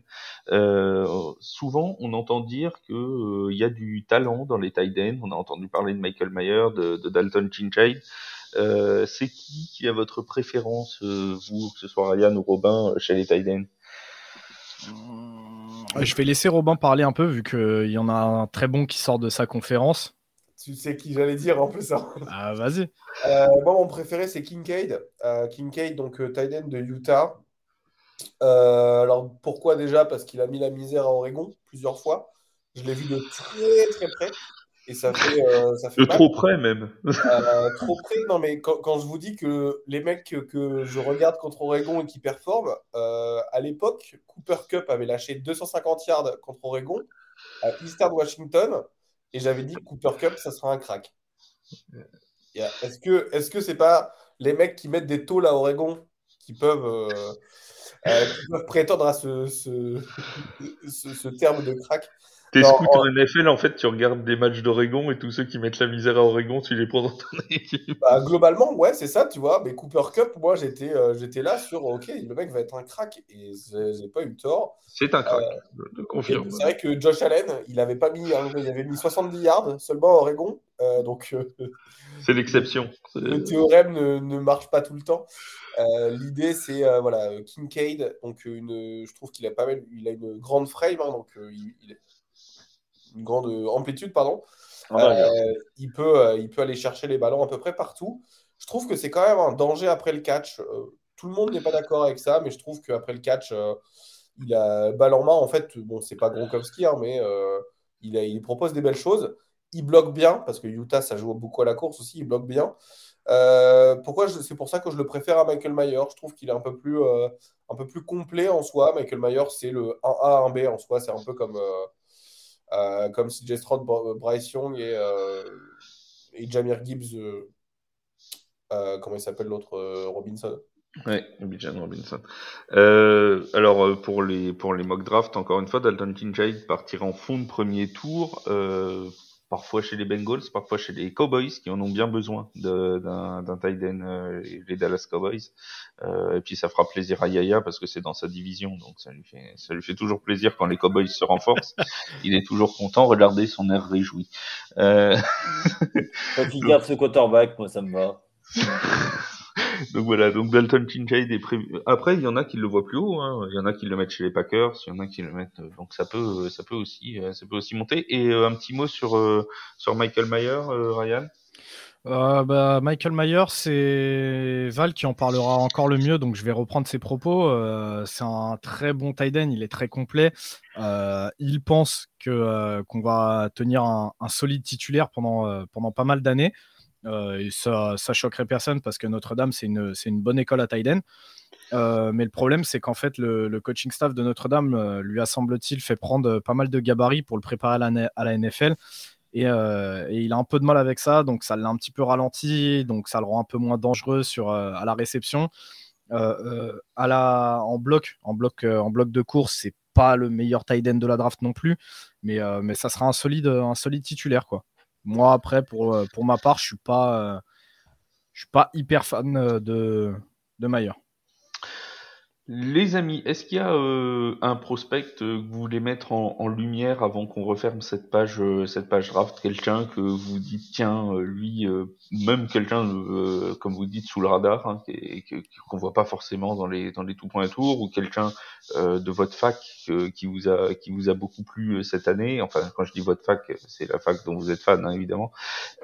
Euh, souvent on entend dire que euh, il y a du talent dans les tight ends. On a entendu parler de Michael Mayer, de, de Dalton Kincaid. Euh, c'est qui qui a votre préférence, euh, vous, que ce soit Ryan ou Robin, chez les tight ends? Je vais laisser Robin parler un peu, vu qu'il y en a un très bon qui sort de sa conférence. Tu sais qui j'allais dire en plus. Hein. Ah, vas-y. Euh, moi, mon préféré, c'est Kincaid. Euh, Kincaid, donc euh, end de Utah. alors, pourquoi déjà? Parce qu'il a mis la misère à Oregon plusieurs fois. Je l'ai vu de très très près. Et ça fait. ça fait de trop près, même. trop près, non, mais quand, quand, je vous dis que les mecs que, que je regarde contre Oregon et qui performent, à l'époque, Cooper Cup avait lâché 250 yards contre Oregon à Eastern Washington. Et j'avais dit que Cooper Cup, ça sera un crack. Est-ce que est-ce que c'est pas les mecs qui mettent des taux à Oregon qui peuvent, euh, euh, qui peuvent prétendre à ce, ce, ce terme de crack? T'es scout en... NFL, en fait, tu regardes des matchs d'Oregon et tous ceux qui mettent la misère à Oregon, tu les prends dans ton équipe. Bah, globalement, ouais, c'est ça, tu vois. Mais Cooper Cup, moi, j'étais euh, j'étais là sur OK, le mec va être un crack et j'ai pas eu tort. C'est un crack, euh, je confirme. C'est vrai que Josh Allen, il avait pas mis, hein, il avait mis 70 yards seulement à Oregon. Euh, donc. c'est l'exception. Le théorème ne, ne, marche pas tout le temps. L'idée, c'est voilà, Kincaid. Donc, une, je trouve qu'il a pas mal, il a une grande frame, hein, donc il, il une grande amplitude, pardon. Ah, euh, il, peut, euh, il peut aller chercher les ballons à peu près partout. Je trouve que c'est quand même un danger après le catch. Euh, tout le monde n'est pas d'accord avec ça, mais je trouve qu'après le catch, il a balle en main. En fait, bon, c'est pas Gronkowski, hein, mais il, il, propose des belles choses. Il bloque bien, parce que Utah, ça joue beaucoup à la course aussi, il bloque bien. pourquoi C'est pour ça que je le préfère à Michael Mayer. Je trouve qu'il est un peu, plus, un peu plus complet en soi. Michael Mayer, c'est le 1A, 1B en soi. C'est un peu comme, euh, comme CJ Stroud, Bryce Young et, euh, Jamir Gibbs, euh, comment il s'appelle l'autre, Robinson? Ouais, Bijan Robinson. Euh, alors pour les pour les mock drafts, encore une fois, Dalton Kincaid partira en fond de premier tour. Euh, parfois chez les Bengals, parfois chez les Cowboys qui en ont bien besoin d'un tight end, euh, les Dallas Cowboys. Euh, et puis ça fera plaisir à Yaya parce que c'est dans sa division, donc ça lui fait ça lui fait toujours plaisir quand les Cowboys se renforcent. Il est toujours content. Regardez son air réjoui. Euh... Quand il garde ce quarterback, moi ça me va. donc voilà, donc Dalton Kincaid est prévu. Après, il y en a qui le voient plus haut. Hein. Il y en a qui le mettent chez les Packers, il y en a qui le mettent. Euh, donc ça peut, ça peut aussi, euh, ça peut aussi monter. Et euh, un petit mot sur sur Michael Mayer, Ryan? Euh, bah, Michael Mayer, c'est Val qui en parlera encore le mieux, donc je vais reprendre ses propos. Euh, c'est un très bon tight end, il est très complet. Euh, il pense que qu'on va tenir un, un, solide titulaire pendant pendant pas mal d'années. Euh, et ça, choquerait personne parce que Notre-Dame, c'est une, bonne école à Taïden. Euh, mais le problème, c'est qu'en fait, le, coaching staff de Notre-Dame euh, lui a, semble-t-il, fait prendre pas mal de gabarits pour le préparer à la, NFL. Et, il a un peu de mal avec ça, donc ça l'a un petit peu ralenti, donc ça le rend un peu moins dangereux à la réception. en bloc, en bloc, en bloc de course, c'est pas le meilleur tight de la draft non plus, mais, mais ça sera un solide, un solide titulaire, quoi. Moi, après, pour, euh, pour ma part, je suis, pas, euh, je suis pas hyper fan euh, de, de Mayer. Les amis, est-ce qu'il y a euh, un prospect que vous voulez mettre en, lumière avant qu'on referme cette page, euh, cette page draft? Quelqu'un que vous dites, tiens, euh, lui, même quelqu'un, comme vous dites, sous le radar, hein, qu'on voit pas forcément dans les dans les tout points tours, ou quelqu'un de votre fac qui vous a qui vous a beaucoup plu cette année? Enfin, quand je dis votre fac, c'est la fac dont vous êtes fan, hein, évidemment.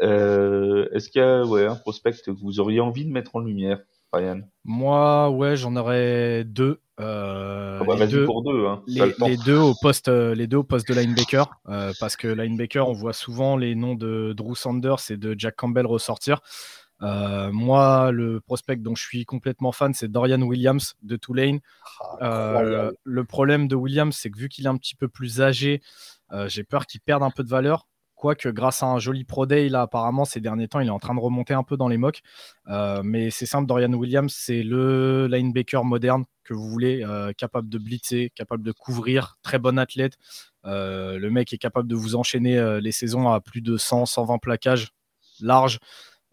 est-ce qu'il y a un prospect que vous auriez envie de mettre en lumière? Ryan Moi, ouais, j'en aurais deux. Euh, ah bah, les, deux, pour deux, hein, les, deux au poste, euh, les deux au poste de linebacker, euh, parce que linebacker, on voit souvent les noms de Drew Sanders et de Jack Campbell ressortir. Euh, moi, le prospect dont je suis complètement fan, c'est Dorian Williams de Tulane. Ah, le problème de Williams, c'est que vu qu'il est un petit peu plus âgé, j'ai peur qu'il perde un peu de valeur. Quoique, grâce à un joli Pro Day, là, apparemment, ces derniers temps, il est en train de remonter un peu dans les mocks. Euh, mais c'est simple, Dorian Williams, c'est le linebacker moderne que vous voulez, euh, capable de blitzer, capable de couvrir, très bon athlète. le mec est capable de vous enchaîner les saisons à plus de 100, 120 plaquages larges.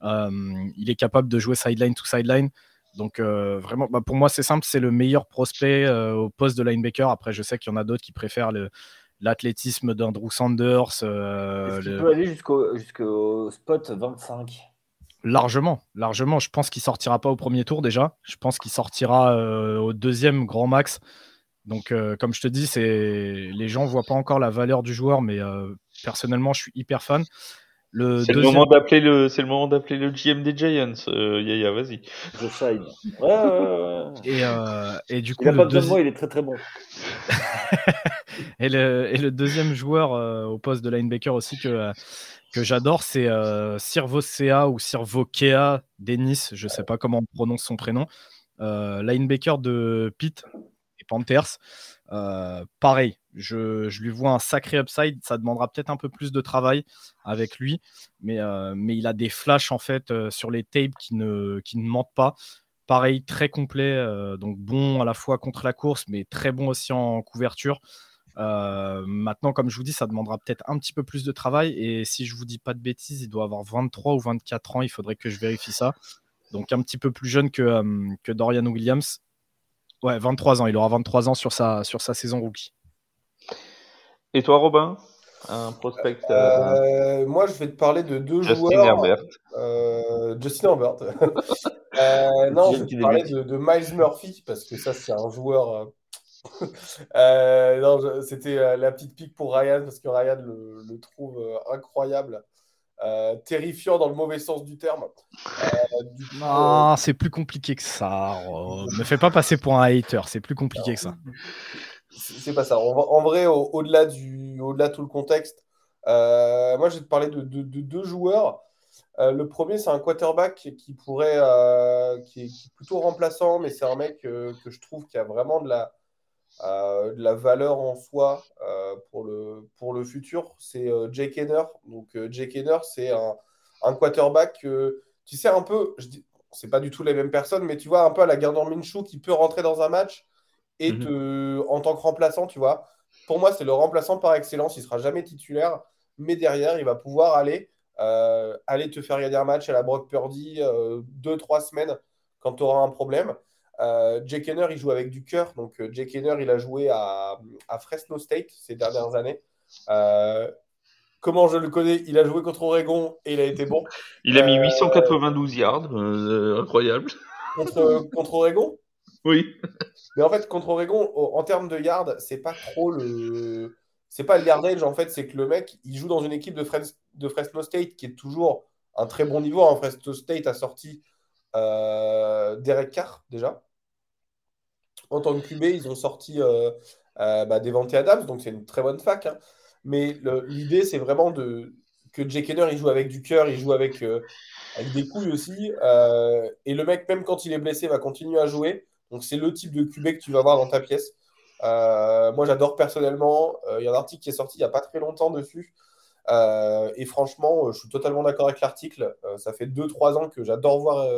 il est capable de jouer sideline to sideline. Donc vraiment, bah, pour moi c'est simple, c'est le meilleur prospect au poste de linebacker. Après, je sais qu'il y en a d'autres qui préfèrent l'athlétisme d'Andrew Sanders. Est-ce qu'il peut aller jusqu'au spot 25 Largement, largement. Je pense qu'il sortira pas au premier tour déjà. Je pense qu'il sortira au deuxième grand max. Donc, comme je te dis, c'est les gens voient pas encore la valeur du joueur, mais personnellement, je suis hyper fan. C'est le moment d'appeler le, c'est le moment d'appeler le GM des Giants. Euh, Yaya, vas-y. Je shine. Ouais, ouais, ouais. Et, euh, et du coup, il a pas besoin de moi, il est très très bon. et, le, et le deuxième joueur euh, au poste de linebacker aussi que que j'adore, c'est euh, Sirvocea ou Sirvokea Denis, je sais pas comment on prononce son prénom, euh, linebacker de Pitt et Panthers. Euh, pareil, je, lui vois un sacré upside. Ça demandera peut-être un peu plus de travail avec lui, mais, euh, il a des flashs en fait euh, sur les tapes qui ne, mentent pas. Pareil, très complet, donc bon à la fois contre la course, mais très bon aussi en couverture. maintenant, comme je vous dis, ça demandera peut-être un petit peu plus de travail. Et si je vous dis pas de bêtises, il doit avoir 23 ou 24 ans. Il faudrait que je vérifie ça. Donc un petit peu plus jeune que, Dorian Williams. Ouais, 23 ans. Il aura 23 ans sur sa saison rookie. Et toi, Robin? Un prospect euh, euh, Moi, je vais te parler de deux Justin joueurs. Herbert. Euh, Justin Herbert. non, je vais te parler de, Miles Murphy, parce que ça, c'est un joueur. non, c'était la petite pique pour Ryan, parce que Ryan le, trouve incroyable. terrifiant dans le mauvais sens du terme. non, c'est plus compliqué que ça. Ne me fais pas passer pour un hater, c'est plus compliqué que ça c'est pas ça. En, vrai, au-delà au-delà tout le contexte, euh, moi, je vais te parler de, deux joueurs. Euh, le premier, c'est un quarterback qui pourrait, euh, qui, est, plutôt remplaçant, mais c'est un mec que je trouve qui a vraiment de la, valeur en soi pour, le, futur. C'est Jake Henner. Donc, Jake Henner, c'est un, quarterback tu sais, un peu, je dis, c'est pas du tout les mêmes personnes, mais tu vois, un peu à la Gardner Minshew qui peut rentrer dans un match et mhm. en tant que remplaçant, tu vois, pour moi, c'est le remplaçant par excellence. Il sera jamais titulaire, mais derrière, il va pouvoir aller, euh, aller te faire gagner un match à la Brock Purdy euh, deux, trois semaines quand tu auras un problème. Euh, Jake Henner, il joue avec du cœur. Donc, euh, Jake Henner, il a joué à, à, Fresno State ces dernières années. comment je le connais? Il a joué contre Oregon et il a été bon. Il a mis 892 yards, incroyable. Contre, contre Oregon? Oui. Mais en fait, contre Oregon, en termes de yards, c'est pas trop le. C'est pas le yardage, en fait, c'est que le mec, il joue dans une équipe de, Fresno State qui est toujours un très bon niveau. En Fresno State a sorti euh, Derek Carr, déjà. En tant que QB, ils ont sorti euh, euh, bah, Devante Adams, donc c'est une très bonne fac. Hein. Mais l'idée, c'est vraiment de, que Jake Henner, il joue avec du cœur, il joue avec, euh, avec des couilles aussi. et le mec, même quand il est blessé, va continuer à jouer. Donc, c'est le type de QB que tu vas voir dans ta pièce. Euh, moi, j'adore personnellement. Euh, il y a un article qui est sorti il n'y a pas très longtemps dessus. Euh, et franchement, je suis totalement d'accord avec l'article. ça fait 2-3 ans que j'adore voir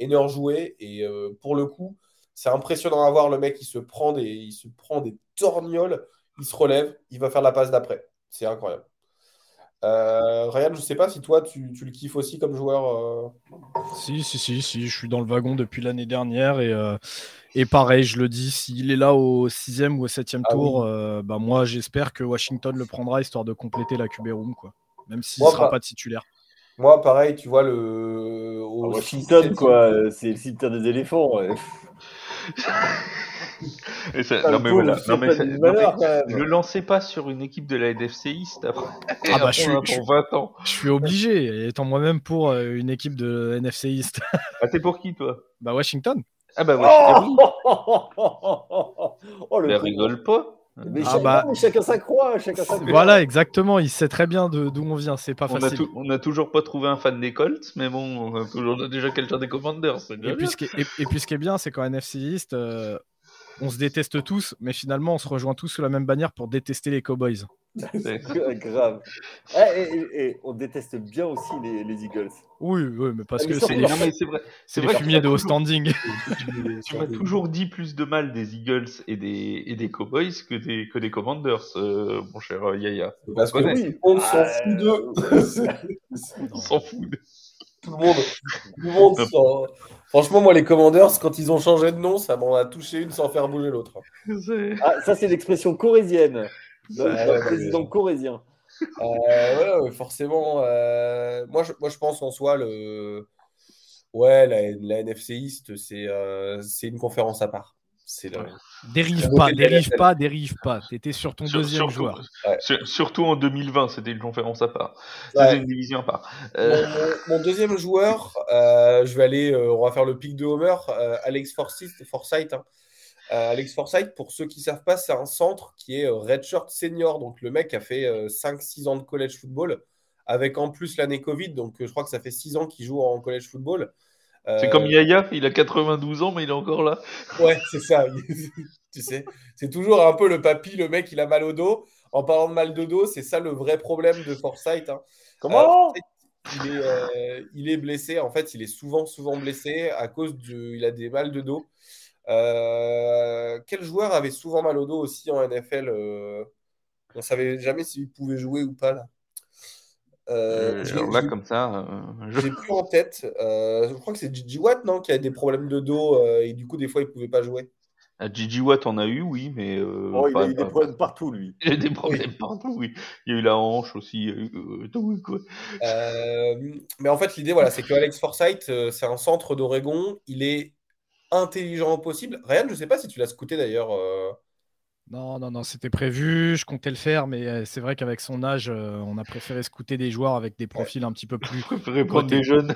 Enor jouer. Et pour le coup, c'est impressionnant à voir le mec, il se prend des, il se prend des torgnoles, il se relève, il va faire la passe d'après. C'est incroyable. Euh, Ryan, je sais pas si toi tu, le kiffes aussi comme joueur. Euh. Si, si, si, si, je suis dans le wagon depuis l'année dernière et, euh, et pareil, je le dis, s'il est là au sixième ou au septième ah tour, bah moi j'espère que Washington le prendra histoire de compléter la QB room, quoi. Même s'il ne sera pas titulaire. Moi, pareil, tu vois, le. Au ah, Washington, quoi, c'est le cimetière des éléphants. Ouais. non, mais voilà. Non, mais ne le lancez pas sur une équipe de la NFC East après. Ah bah, je suis, pour 20 ans. Je suis obligé, étant moi-même pour euh, une équipe de NFC East. ah, t'es pour qui, toi? Bah, Washington. Ah, bah, Washington. Oh, oh le rigole pas. Mais, ah chacun, bah... chacun sa croix, chacun sa Voilà, exactement. Il sait très bien d'où on vient. C'est pas facile. on a toujours pas trouvé un fan des Colts, mais bon, on a, toujours, déjà quelqu'un des Commanders. Et puis, ce qui est, et, puis, ce qui est bien, c'est qu'en NFC East, euh, on se déteste tous, mais finalement, on se rejoint tous sous la même bannière pour détester les Cowboys. Grave. Ah, et, on déteste bien aussi les, les Eagles. Oui, oui, mais parce Ah, que mais c'est non, mais c'est vrai. c'est C'est les vrai que fumiers de haut standing. Tu m'as toujours dit plus de mal des Eagles et des, et des Cowboys que des, que des Commanders, euh, mon cher Yaya. Parce que monde s'en fout d'eux. On s'en fout. Tout le monde. Tout le monde s'en- Franchement, moi, les Commanders, quand ils ont changé de nom, ça m'en a touché une sans faire bouger l'autre. Ah, ça, c'est l'expression corésienne. Ouais, D'un ouais, président corésien. Euh, ouais, ouais, forcément. euh, moi, je, moi, je pense en soi, le... ouais, la, la NFC East, c'est euh, c'est une conférence à part. C'est le... Dérive pas, dérive pas, dérive pas. T'étais sur ton Sur- deuxième surtout, joueur. Ouais. sur- surtout en 2020, c'était une conférence à part. Ouais. C'était une division à part. Mon, Euh, mon- mon deuxième joueur, euh, je vais aller, euh, on va faire le pic de Homer, euh, Alex Forsyth. Hein. Euh, Alex Forsythe, pour ceux qui ne savent pas, c'est un centre qui est euh, redshirt senior. Donc le mec a fait euh, 5-6 ans de college football, avec en plus l'année Covid. Donc euh, je crois que ça fait 6 ans qu'il joue en college football. C'est Euh, comme Yaya, il a 92 ans, mais il est encore là. Ouais, c'est ça. tu sais, c'est toujours un peu le papy, le mec, il a mal au dos. En parlant de mal de dos, c'est ça le vrai problème de Forsythe. hein. Comment il est, euh, il est blessé. En fait, il est souvent, souvent blessé à cause de. Il a des mal de dos. Euh, quel joueur avait souvent mal au dos aussi en NFL euh, On savait jamais s'il pouvait jouer ou pas là. Euh, je alors l'ai- là, comme ça, euh, je- j'ai plus en tête. Euh, je crois que c'est Gigi Watt, non, qui a des problèmes de dos euh, et du coup, des fois, il pouvait pas jouer. à Gigi Watt en a eu, oui, mais. euh, Oh, il pas- a eu des pas- problèmes partout, lui. Il a des problèmes partout, oui. Il y a eu la hanche aussi, eu euh, tout, quoi. Euh, mais en fait, l'idée, voilà, c'est que Alex Forsythe, euh, c'est un centre d'Oregon. Il est intelligent au possible. Ryan, je sais pas si tu l'as scouté d'ailleurs. Non, non, non, c'était prévu. Je comptais le faire, mais c'est vrai qu'avec son âge, euh, on a préféré scouter des joueurs avec des profils un petit peu plus. Je préférais prendre des jeunes.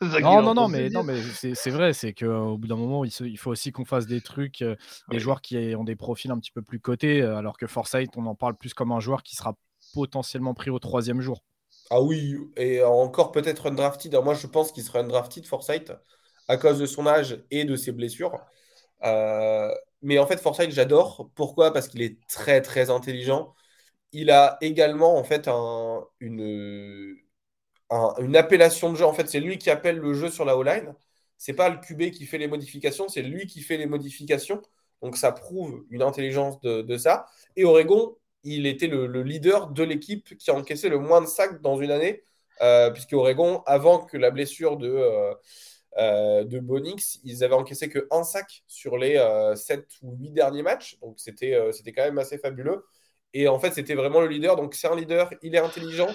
Non, non, non, mais, non, mais c'est vrai, c'est qu'au bout d'un moment, il, se- il faut aussi qu'on fasse des trucs, euh, des Ouais. joueurs qui ont des profils un petit peu plus cotés, alors que Forsyth, on en parle plus comme un joueur qui sera potentiellement pris au troisième jour. Ah oui, et encore peut-être undrafted. Alors moi, je pense qu'il sera undrafted, Forsythe, à cause de son âge et de ses blessures. Euh, mais en fait, Forsythe, j'adore. Pourquoi? Parce qu'il est très, très intelligent. Il a également, en fait, un- une, un- une appellation de jeu. En fait, c'est lui qui appelle le jeu sur la O-line. C'est pas le QB qui fait les modifications, c'est lui qui fait les modifications. Donc ça prouve une intelligence de, ça. Et Oregon, il était le, le leader de l'équipe qui a encaissé le moins de sacs dans une année, euh, puisque Oregon, avant que la blessure de, euh, euh, de Bonix, ils avaient encaissé que un sac sur les euh, 7 ou 8 derniers matchs. Donc c'était euh, c'était quand même assez fabuleux. Et en fait, c'était vraiment le leader. Donc c'est un leader, il est intelligent.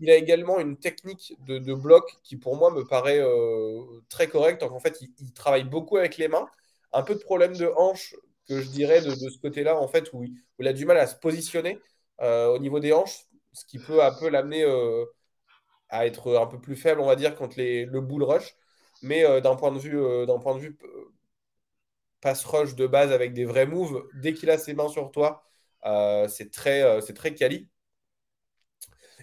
Il a également une technique de, bloc qui, pour moi, me paraît euh, très correcte. En fait, il, il travaille beaucoup avec les mains. Un peu de problème de hanche, que je dirais, de, ce côté-là, en fait, où il, où il a du mal à se positionner au niveau des hanches, ce qui peut un peu l'amener à être un peu plus faible, on va dire, contre les, le bull rush. Mais euh, d'un point de vue, euh, d'un point de vue euh, pass rush de base avec des vrais moves, dès qu'il a ses mains sur toi, c'est très, c'est très quali.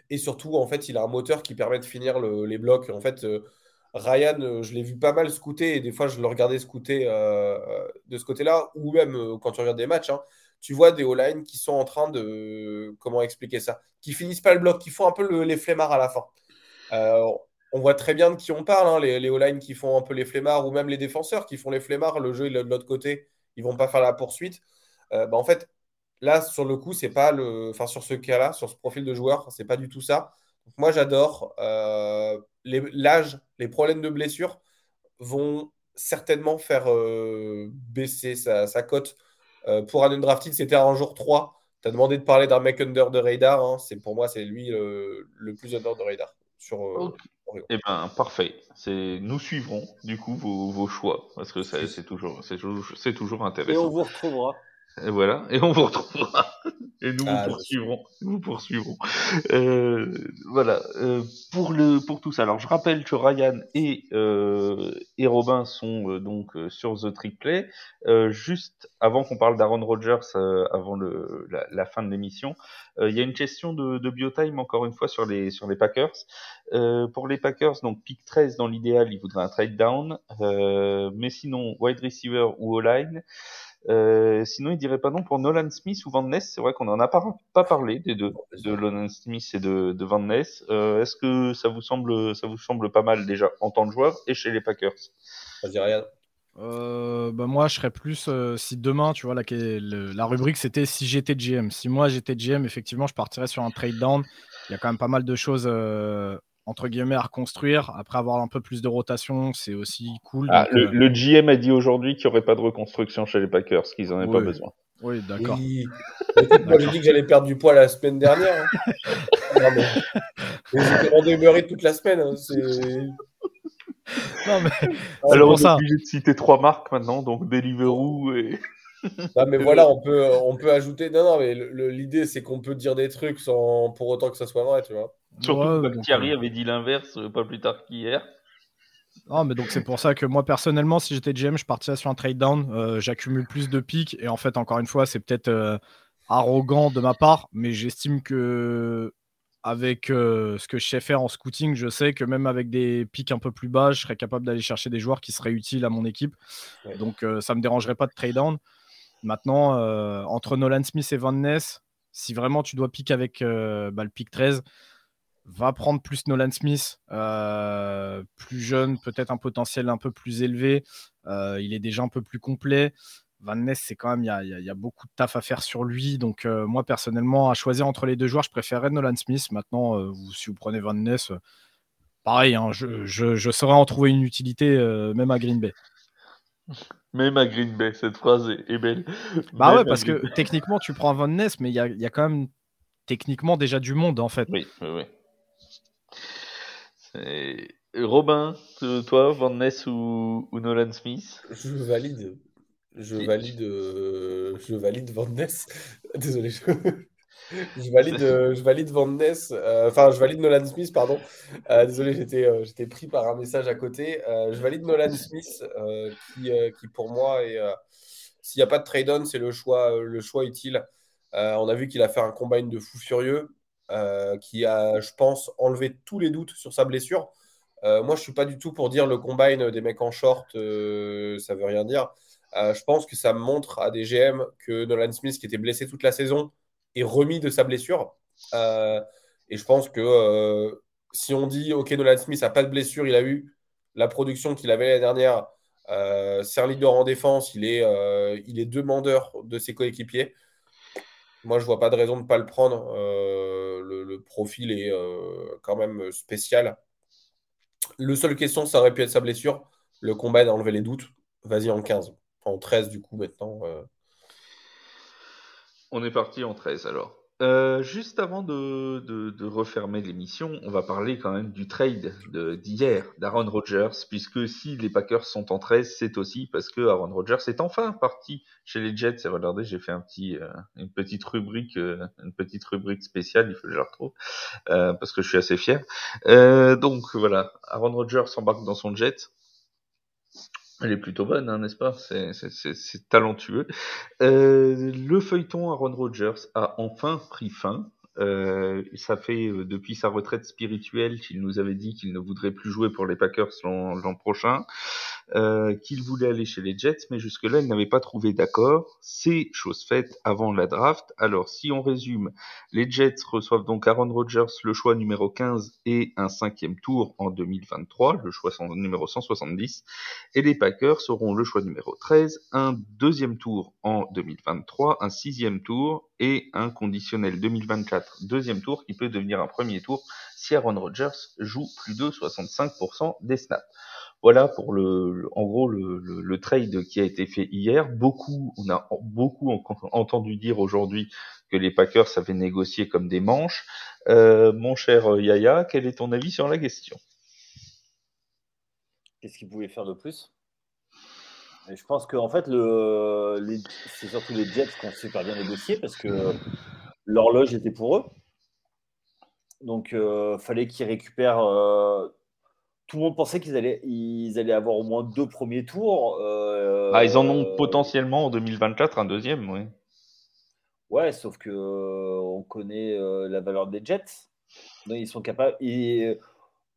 Et surtout, en fait, il a un moteur qui permet de finir le- les blocs. En fait, Ryan, je l'ai vu pas mal scouter et des fois, je le regardais scouter de ce côté-là, ou même quand tu regardes des matchs, hein, tu vois des O-line qui sont en train de. Comment expliquer ça Qui finissent pas le bloc, qui font un peu le- les flemmards à la fin. On voit très bien de qui on parle, hein, les, les O-line qui font un peu les flemmards, ou même les défenseurs qui font les flemmards. Le jeu, est de l'autre côté, ils vont pas faire la poursuite. Euh, bah, en fait, Là, sur le coup, c'est pas le. Enfin, sur ce cas-là, sur ce profil de joueur, c'est pas du tout ça. Moi, j'adore. Euh, L'âge, les problèmes de blessure vont certainement faire euh, baisser sa, cote. Pour un undrafted, c'était un jour 3. Tu as demandé de parler d'un mec under de radar. hein. C'est, pour moi, c'est lui le, le plus under de radar. Sur, euh. Eh ben, parfait. C'est, nous suivrons, du coup, vos, vos choix. Parce que ça, c'est toujours, c'est toujours, c'est toujours Et on intéressant. vous retrouvera. Et voilà. Et on vous retrouvera. Et nous Ah, vous poursuivrons. Nous poursuivrons. Euh, voilà. Euh, pour le, pour tout ça. Alors, je rappelle que Ryan et, euh, et Robin sont euh, donc euh, sur The Trick Play. Euh, juste avant qu'on parle d'Aaron Rodgers, euh, avant le, la, la fin de l'émission, euh, il y a une question de, de biotime encore une fois sur les, sur les Packers. Euh, pour les Packers, donc pick 13 dans l'idéal, il voudrait un trade down. Euh, mais sinon, wide receiver ou O-line. sinon, il dirait pas non pour Nolan Smith ou Van Ness. C'est vrai qu'on en a pas, pas parlé des deux, de Nolan Smith et de, de Van Ness. Est-ce que ça vous semble, ça vous semble pas mal déjà en tant que joueur et chez les Packers? Vas-y, rien. Euh, bah moi, je serais plus euh, si demain, tu vois, la, la rubrique c'était si j'étais GM. Si moi j'étais GM, effectivement, je partirais sur un trade down. Il y a quand même pas mal de choses euh, entre guillemets à reconstruire. Après avoir un peu plus de rotation, c'est aussi cool. Ah, le, GM a dit aujourd'hui qu'il n'y aurait pas de reconstruction chez les Packers, qu'ils n'en avaient pas besoin. Oui, d'accord. moi, j'ai dit que j'allais perdre du poids la semaine dernière. Hein. J'étais rendez toute la semaine. Hein. non, mais... Alors, on est obligé de citer trois marques maintenant, donc Deliveroo et. non, mais voilà, on peut, on peut ajouter. Non, non, mais l'idée, c'est qu'on peut dire des trucs sans pour autant que ça soit vrai, tu vois. Surtout que Thierry euh, avait dit l'inverse euh, pas plus tard qu'hier. Non, mais donc c'est pour ça que moi personnellement, si j'étais GM, je partirais sur un trade down. Euh, j'accumule plus de pics et en fait, encore une fois, c'est peut-être arrogant de ma part, mais j'estime que avec euh, ce que je sais faire en scouting, je sais que même avec des pics un peu plus bas, je serais capable d'aller chercher des joueurs qui seraient utiles à mon équipe. Donc ça ne me dérangerait pas de trade down. Maintenant, entre Nolan Smith et Van Ness, si vraiment tu dois piquer avec bah, le pick 13, va prendre plus Nolan Smith, plus jeune, peut-être un potentiel un peu plus élevé. il est déjà un peu plus complet. Van Ness, c'est quand même, il y a, beaucoup de taf à faire sur lui. Donc, euh, moi, personnellement, à choisir entre les deux joueurs, je préférerais Nolan Smith. Maintenant, euh, si vous prenez Van Ness, euh, pareil, hein, je, saurais en trouver une utilité, même à Green Bay. Même à Green Bay, cette phrase est, belle. Bah ouais, parce que techniquement, tu prends Van Ness, mais il y a, quand même techniquement déjà du monde, en fait. Oui, oui, oui. Robin, toi, Van Ness ou Nolan Smith? Je valide. Je valide, euh, je valide Van Ness. Désolé, je, valide, je valide Van Ness. Euh, enfin, je valide Nolan Smith, pardon. Euh, désolé, j'étais, j'étais pris par un message à côté. je valide Nolan Smith, qui, qui pour moi est. S'il n'y a pas de trade-on, c'est le choix, le choix utile. on a vu qu'il a fait un combine de fou furieux, qui a, je pense, enlevé tous les doutes sur sa blessure. moi, je ne suis pas du tout pour dire le combine des mecs en short, ça veut rien dire. Euh, je pense que ça montre à des GM que Nolan Smith, qui était blessé toute la saison, est remis de sa blessure. Euh, et je pense que euh, si on dit, OK, Nolan Smith n'a pas de blessure, il a eu la production qu'il avait l'année dernière, c'est un leader en défense, il est, il est demandeur de ses coéquipiers. Moi, je vois pas de raison de ne pas le prendre. Le, profil est quand même spécial. Le seul question, ça aurait pu être sa blessure. Le combat d'enlever les doutes. Vas-y en 15 en 13 du coup maintenant. Euh. On est parti en 13 alors. Euh, juste avant de, refermer l'émission, on va parler quand même du trade d'hier d'Aaron Rodgers, puisque si les Packers sont en 13, c'est aussi parce que Aaron Rodgers est enfin parti chez les Jets. Et regardez, j'ai fait euh, une petite rubrique, une petite rubrique spéciale, il faut que je la retrouve, parce que je suis assez fier. donc voilà, Aaron Rodgers embarque dans son jet. Elle est plutôt bonne, hein, n'est-ce pas? C'est talentueux. Euh, le feuilleton Aaron Rodgers a enfin pris fin. Euh, ça fait euh, depuis sa retraite spirituelle qu'il nous avait dit qu'il ne voudrait plus jouer pour les Packers l'an prochain. Euh, qu'il voulait aller chez les Jets, mais jusque-là, il n'avait pas trouvé d'accord. C'est chose faite avant la draft. Alors, si on résume, les Jets reçoivent donc Aaron Rodgers, le choix numéro 15 et un cinquième tour en 2023, le choix numéro 170, et les Packers auront le choix numéro 13, un deuxième tour en 2023, un sixième tour et un conditionnel 2024 deuxième tour qui peut devenir un premier tour si Aaron Rodgers joue plus de 65% des snaps. Voilà pour le, en gros le, trade qui a été fait hier. Beaucoup, on a beaucoup entendu dire aujourd'hui que les Packers avaient négocié comme des manches. Euh, mon cher Yaya, quel est ton avis sur la question? Qu'est-ce qu'ils pouvaient faire de plus? Je pense qu'en en fait, c'est surtout les Jets qui ont super bien négocié parce que l'horloge était pour eux. Donc, euh, fallait qu'ils récupèrent euh, tout le monde pensait qu'ils allaient, ils allaient avoir au moins deux premiers tours. Euh, ah, ils en ont potentiellement en 2024 un deuxième, oui. Ouais, sauf que euh, on connaît euh, la valeur des Jets. ils sont capables.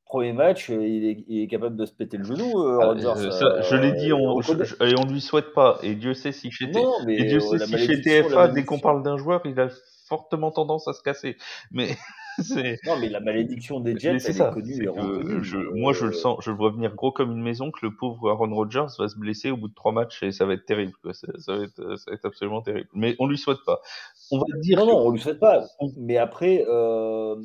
premier match, il est, capable de se péter le genou, ah, je l'ai dit, on, et on lui souhaite pas. Et Dieu sait si chez, et Dieu sait si chez TFA, dès qu'on parle d'un joueur, il a fortement tendance à se casser. Mais non, mais la malédiction des Jets, elle est, connue. moi, je le sens, je le vois venir gros comme une maison que le pauvre Aaron Rodgers va se blesser au bout de trois matchs et ça va être terrible. Ça, va être, ça, va être, absolument terrible. Mais on lui souhaite pas. On va dire. Non, non, on lui souhaite pas. Mais après. Euh...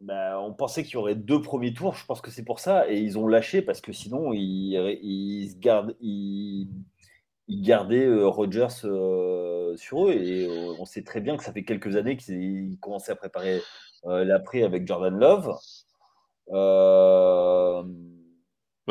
Bah, on pensait qu'il y aurait deux premiers tours, je pense que c'est pour ça, et ils ont lâché parce que sinon ils, ils, gardent, ils, ils gardaient euh, Rodgers euh, sur eux. Et euh, on sait très bien que ça fait quelques années qu'ils commençaient à préparer l'après avec Jordan Love. Il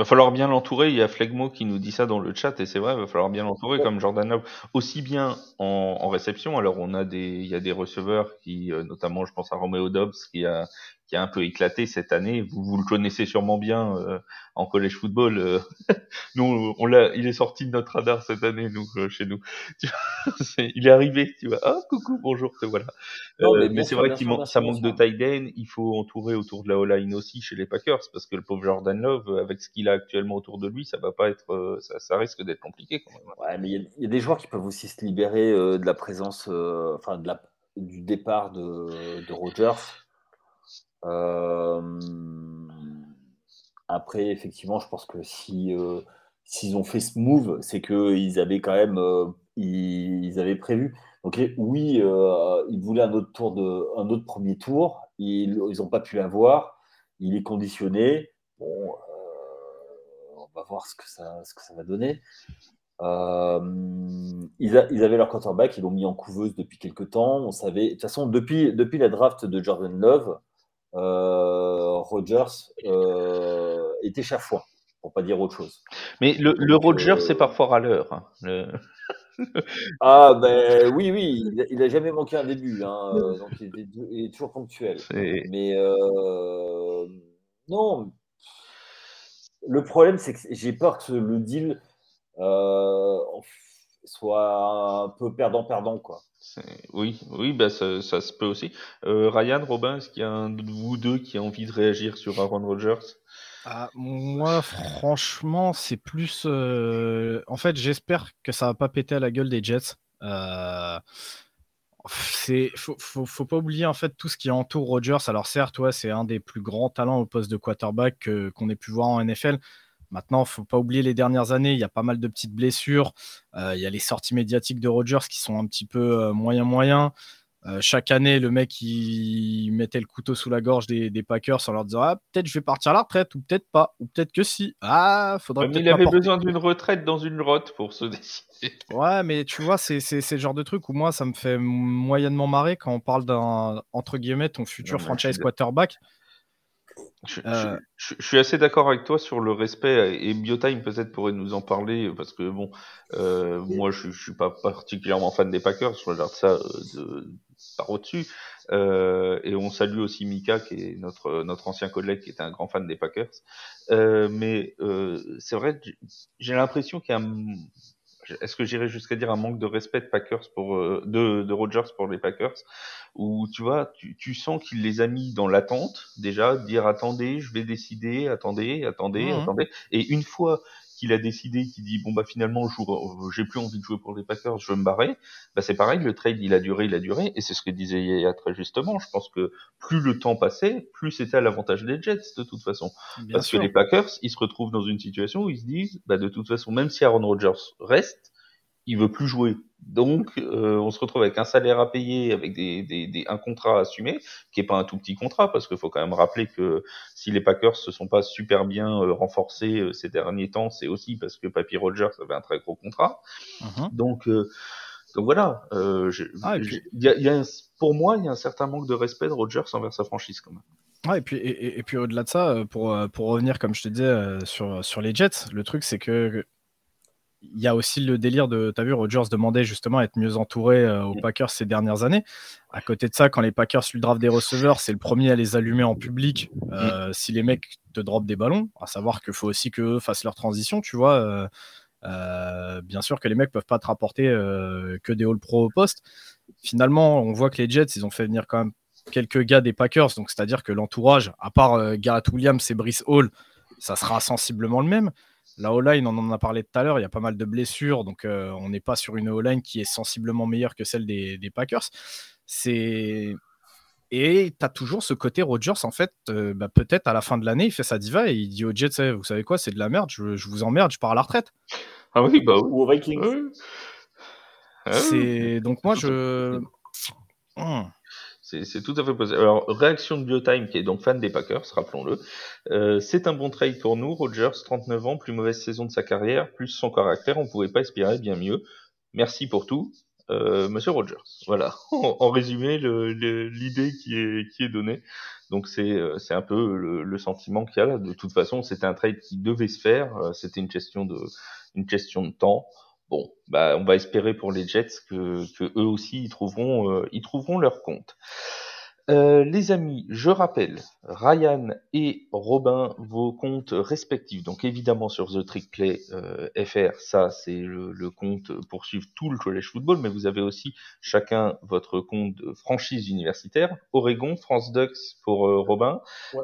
va falloir bien l'entourer. Il y a Flegmo qui nous dit ça dans le chat et c'est vrai, il va falloir bien l'entourer comme Jordan Love, aussi bien en, réception. Alors on a des, il y a des receveurs qui, notamment je pense à Romeo Dobbs qui a qui a un peu éclaté cette année. Vous, vous le connaissez sûrement bien euh, en collège football. Euh, nous, on l'a, il est sorti de notre radar cette année, nous, euh, chez nous. il est arrivé, tu vois. Ah, coucou, bonjour, te voilà. mais, c'est vrai qu'il ça manque de tight end. Il faut entourer autour de la O-line aussi chez les Packers, parce que le pauvre Jordan Love, avec ce qu'il a actuellement autour de lui, ça va pas être, ça, ça risque d'être compliqué quand même. Ouais, mais il y, a des joueurs qui peuvent aussi se libérer de la présence, enfin, de la, du départ de, de Rodgers. Euh, après, effectivement, je pense que si euh, s'ils ont fait ce move, c'est qu'ils avaient quand même euh, ils, avaient prévu. Donc oui, ils voulaient un autre tour de un autre premier tour. Ils n'ont pas pu l'avoir. Il est conditionné. Bon, on va voir ce que ça ce que ça va donner. ils, avaient leur quarterback, ils l'ont mis en couveuse depuis quelques temps. On savait, de toute façon, depuis, depuis la draft de Jordan Love, euh, Rogers euh, était chafouin, pour pas dire autre chose. Mais le, le Rogers, euh, c'est parfois râleur. Hein, ah ben oui, oui, il n'a jamais manqué un début, hein, donc il est, toujours ponctuel. Mais non, le problème c'est que j'ai peur que le deal soit un peu perdant-perdant, quoi. Oui, oui, bah ça, se peut aussi. Euh, Ryan, Robin, est-ce qu'il y a un de vous deux qui a envie de réagir sur Aaron Rodgers? Ah, Moi, franchement, c'est plus. Euh, en fait, j'espère que ça va pas péter à la gueule des Jets. Euh... C'est faut, faut, pas oublier en fait tout ce qui entoure Rodgers. Alors certes, c'est un des plus grands talents au poste de quarterback qu'on ait pu voir en NFL. Maintenant, il ne faut pas oublier les dernières années, il y a pas mal de petites blessures. Euh, il y a les sorties médiatiques de Rodgers qui sont un petit peu euh, moyen-moyen. Euh, chaque année, le mec, il mettait le couteau sous la gorge des, Packers en leur disant ah, peut-être je vais partir à la retraite, ou peut-être pas, ou peut-être que si. Ah, faudrait Mais il avait besoin d'une retraite dans une grotte pour se décider. Ouais, mais tu vois, c'est le genre de truc où moi, ça me fait moyennement marrer quand on parle d'un, entre guillemets, ton futur franchise quarterback. Euh, je, suis assez d'accord avec toi sur le respect et Biotime peut-être pourrait nous en parler parce que bon, euh, moi je, je suis pas particulièrement fan des Packers, je regarde ça euh, de, par au-dessus. et on salue aussi Mika qui est notre notre ancien collègue qui était un grand fan des Packers. mais c'est vrai, j'ai l'impression qu'il y a un est-ce que j'irais jusqu'à dire un manque de respect de Packers pour euh, de, de Rogers pour les Packers? Où tu vois tu, tu sens qu'il les a mis dans l'attente déjà dire attendez je vais décider attendez attendez mmh. attendez et une fois qu'il a décidé, qu'il dit bon bah finalement j'ai plus envie de jouer pour les Packers, je veux me barrer, bah c'est pareil, le trade il a duré, il a duré, et c'est ce que disait Yaya très justement. Je pense que plus le temps passait, plus c'était à l'avantage des Jets de toute façon, parce que les Packers ils se retrouvent dans une situation où ils se disent bah de toute façon même si Aaron Rodgers reste, il veut plus jouer. Donc, euh, on se retrouve avec un salaire à payer, avec des, des, un contrat à assumer, qui est pas un tout petit contrat, parce qu'il faut quand même rappeler que si les Packers se sont pas super bien euh, renforcés euh, ces derniers temps, c'est aussi parce que Papy Rogers avait un très gros contrat. Uh-huh. Donc, donc voilà. Ah, y a, pour moi, il y a un certain manque de respect de Rogers envers sa franchise quand même. Ah, et puis, et, et puis au-delà de ça, pour, pour revenir, comme je te disais, sur, sur les Jets, le truc c'est que il y a aussi le délire de, tu as vu, Rogers demandait justement à être mieux entouré euh, aux Packers ces dernières années. À côté de ça, quand les Packers lui draftent des receveurs, c'est le premier à les allumer en public euh, si les mecs te dropent des ballons. À savoir qu'il faut aussi qu'eux fassent leur transition, tu vois. Euh, bien sûr que les mecs peuvent pas te rapporter que des All-Pro au poste. Finalement, on voit que les Jets, ils ont fait venir quand même quelques gars des Packers, donc c'est-à-dire que l'entourage, à part Garrett Williams et Brice Hall, ça sera sensiblement le même. La O-line, on en a parlé tout à l'heure, il y a pas mal de blessures, donc on n'est pas sur une O-line qui est sensiblement meilleure que celle des, des Packers. C'est et tu as toujours ce côté Rogers, en fait, euh, bah, peut-être à la fin de l'année, il fait sa diva et il dit aux Jets, vous savez quoi, c'est de la merde, je, vous emmerde, je pars à la retraite. Ah oui, bah Ou aux Vikings. Ah c'est Donc moi, je... Hmm. C'est tout à fait possible. Alors, réaction de Biotime, qui est donc fan des Packers, rappelons-le. Euh, c'est un bon trade pour nous. Rogers, 39 ans, plus mauvaise saison de sa carrière, plus son caractère, on pouvait pas espérer bien mieux. Merci pour tout. Euh, Monsieur Rogers. Voilà, en résumé, l'idée qui est, qui est donnée. Donc c'est euh, c'est un peu le, sentiment qu'il y a là. De toute façon, c'était un trade qui devait se faire. Euh, c'était une question de une question de temps. Bon, bah on va espérer pour les Jets que, que eux aussi ils trouveront ils trouveront leur compte. Euh, les amis, je rappelle, Ryan et Robin, vos comptes respectifs. Donc évidemment sur The Trick Play euh, FR, ça c'est le, compte pour suivre tout le college football, mais vous avez aussi chacun votre compte de franchise universitaire. Oregon, France Ducks pour euh, Robin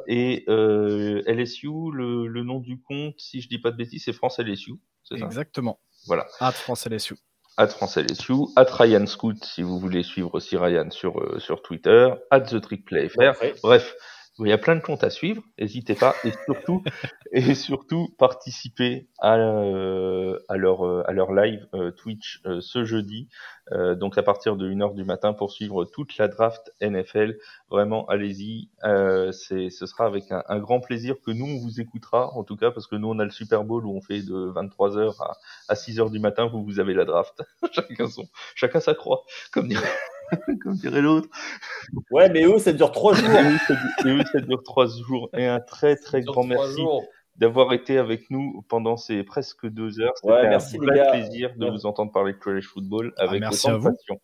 et LSU, le, nom du compte, si je dis pas de bêtises, c'est France LSU. Exactement. Voilà. À France LSU at France LSU, at Ryan Scoot si vous voulez suivre aussi Ryan sur, euh, sur Twitter, at The Trick Play Bref, il y a plein de comptes à suivre, n'hésitez pas et surtout et surtout participer à, euh, à leur euh, à leur live euh, Twitch ce jeudi donc à partir de 1h du matin pour suivre toute la draft NFL. Vraiment allez-y, c'est ce sera avec un, un, grand plaisir que nous on vous écoutera en tout cas parce que nous on a le Super Bowl où on fait de 23h à, à 6h du matin, vous vous avez la draft. chacun son chacun sa croix comme dirait comme dirait l'autre. Ouais, mais eux, ça dure trois jours. et eux, ça dure trois jours. Et un très, très grand merci d'avoir été avec nous pendant ces presque deux heures. C'était un vrai plaisir de vous entendre parler de college football ah, avec merci autant de passion.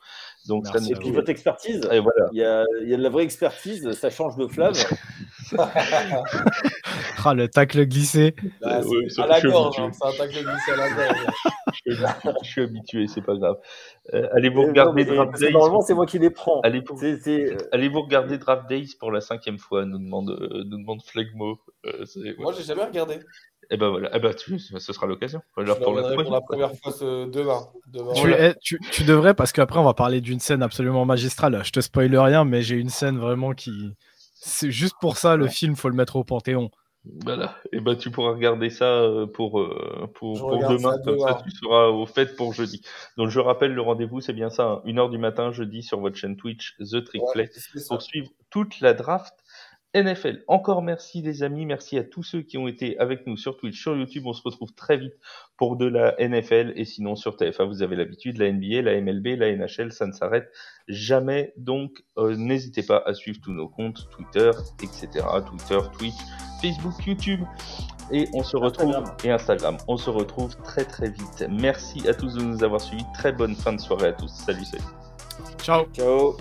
Donc, ça et puis votre expertise, et voilà. il, y a, il y a de la vraie expertise, ça change de flamme. ah, le tacle glissé. Bah, à la gorge, hein, c'est un tacle glissé à la gorge. je, suis habitué, c'est pas grave. Euh, allez vous regarder Draft Days. Normalement, c'est moi qui les prends. Allez, pour... Euh, allez vous regarder Draft Days pour la cinquième fois, nous demande, euh, nous demande Flegmo. Euh, moi, j'ai jamais regardé. Et eh ben voilà, eh ben, tu, ce sera l'occasion. pour, la, pour la première fois ce, demain. demain. Tu, voilà. tu, tu, devrais, parce qu'après, on va parler d'une scène absolument magistrale. Je te spoil rien, mais j'ai une scène vraiment qui. C'est juste pour ça, le film, faut le mettre au Panthéon. Voilà, et ben tu pourras regarder ça euh, pour, euh, pour, pour demain, comme ça tu seras au fait pour jeudi. Donc je rappelle, le rendez-vous c'est bien ça, 1h hein. du matin jeudi sur votre chaîne Twitch The Trick Play pour suivre toute la draft NFL. Encore merci les amis, merci à tous ceux qui ont été avec nous sur Twitch, sur YouTube. On se retrouve très vite pour de la NFL et sinon sur TF1 vous avez l'habitude, la NBA, la MLB, la NHL, ça ne s'arrête jamais. Donc euh, n'hésitez pas à suivre tous nos comptes Twitter, etc. Twitter, Twitch, Facebook, YouTube et on se retrouve et Instagram. On se retrouve très très vite. Merci à tous de nous avoir suivis. Très bonne fin de soirée à tous. Salut salut. Ciao. Ciao.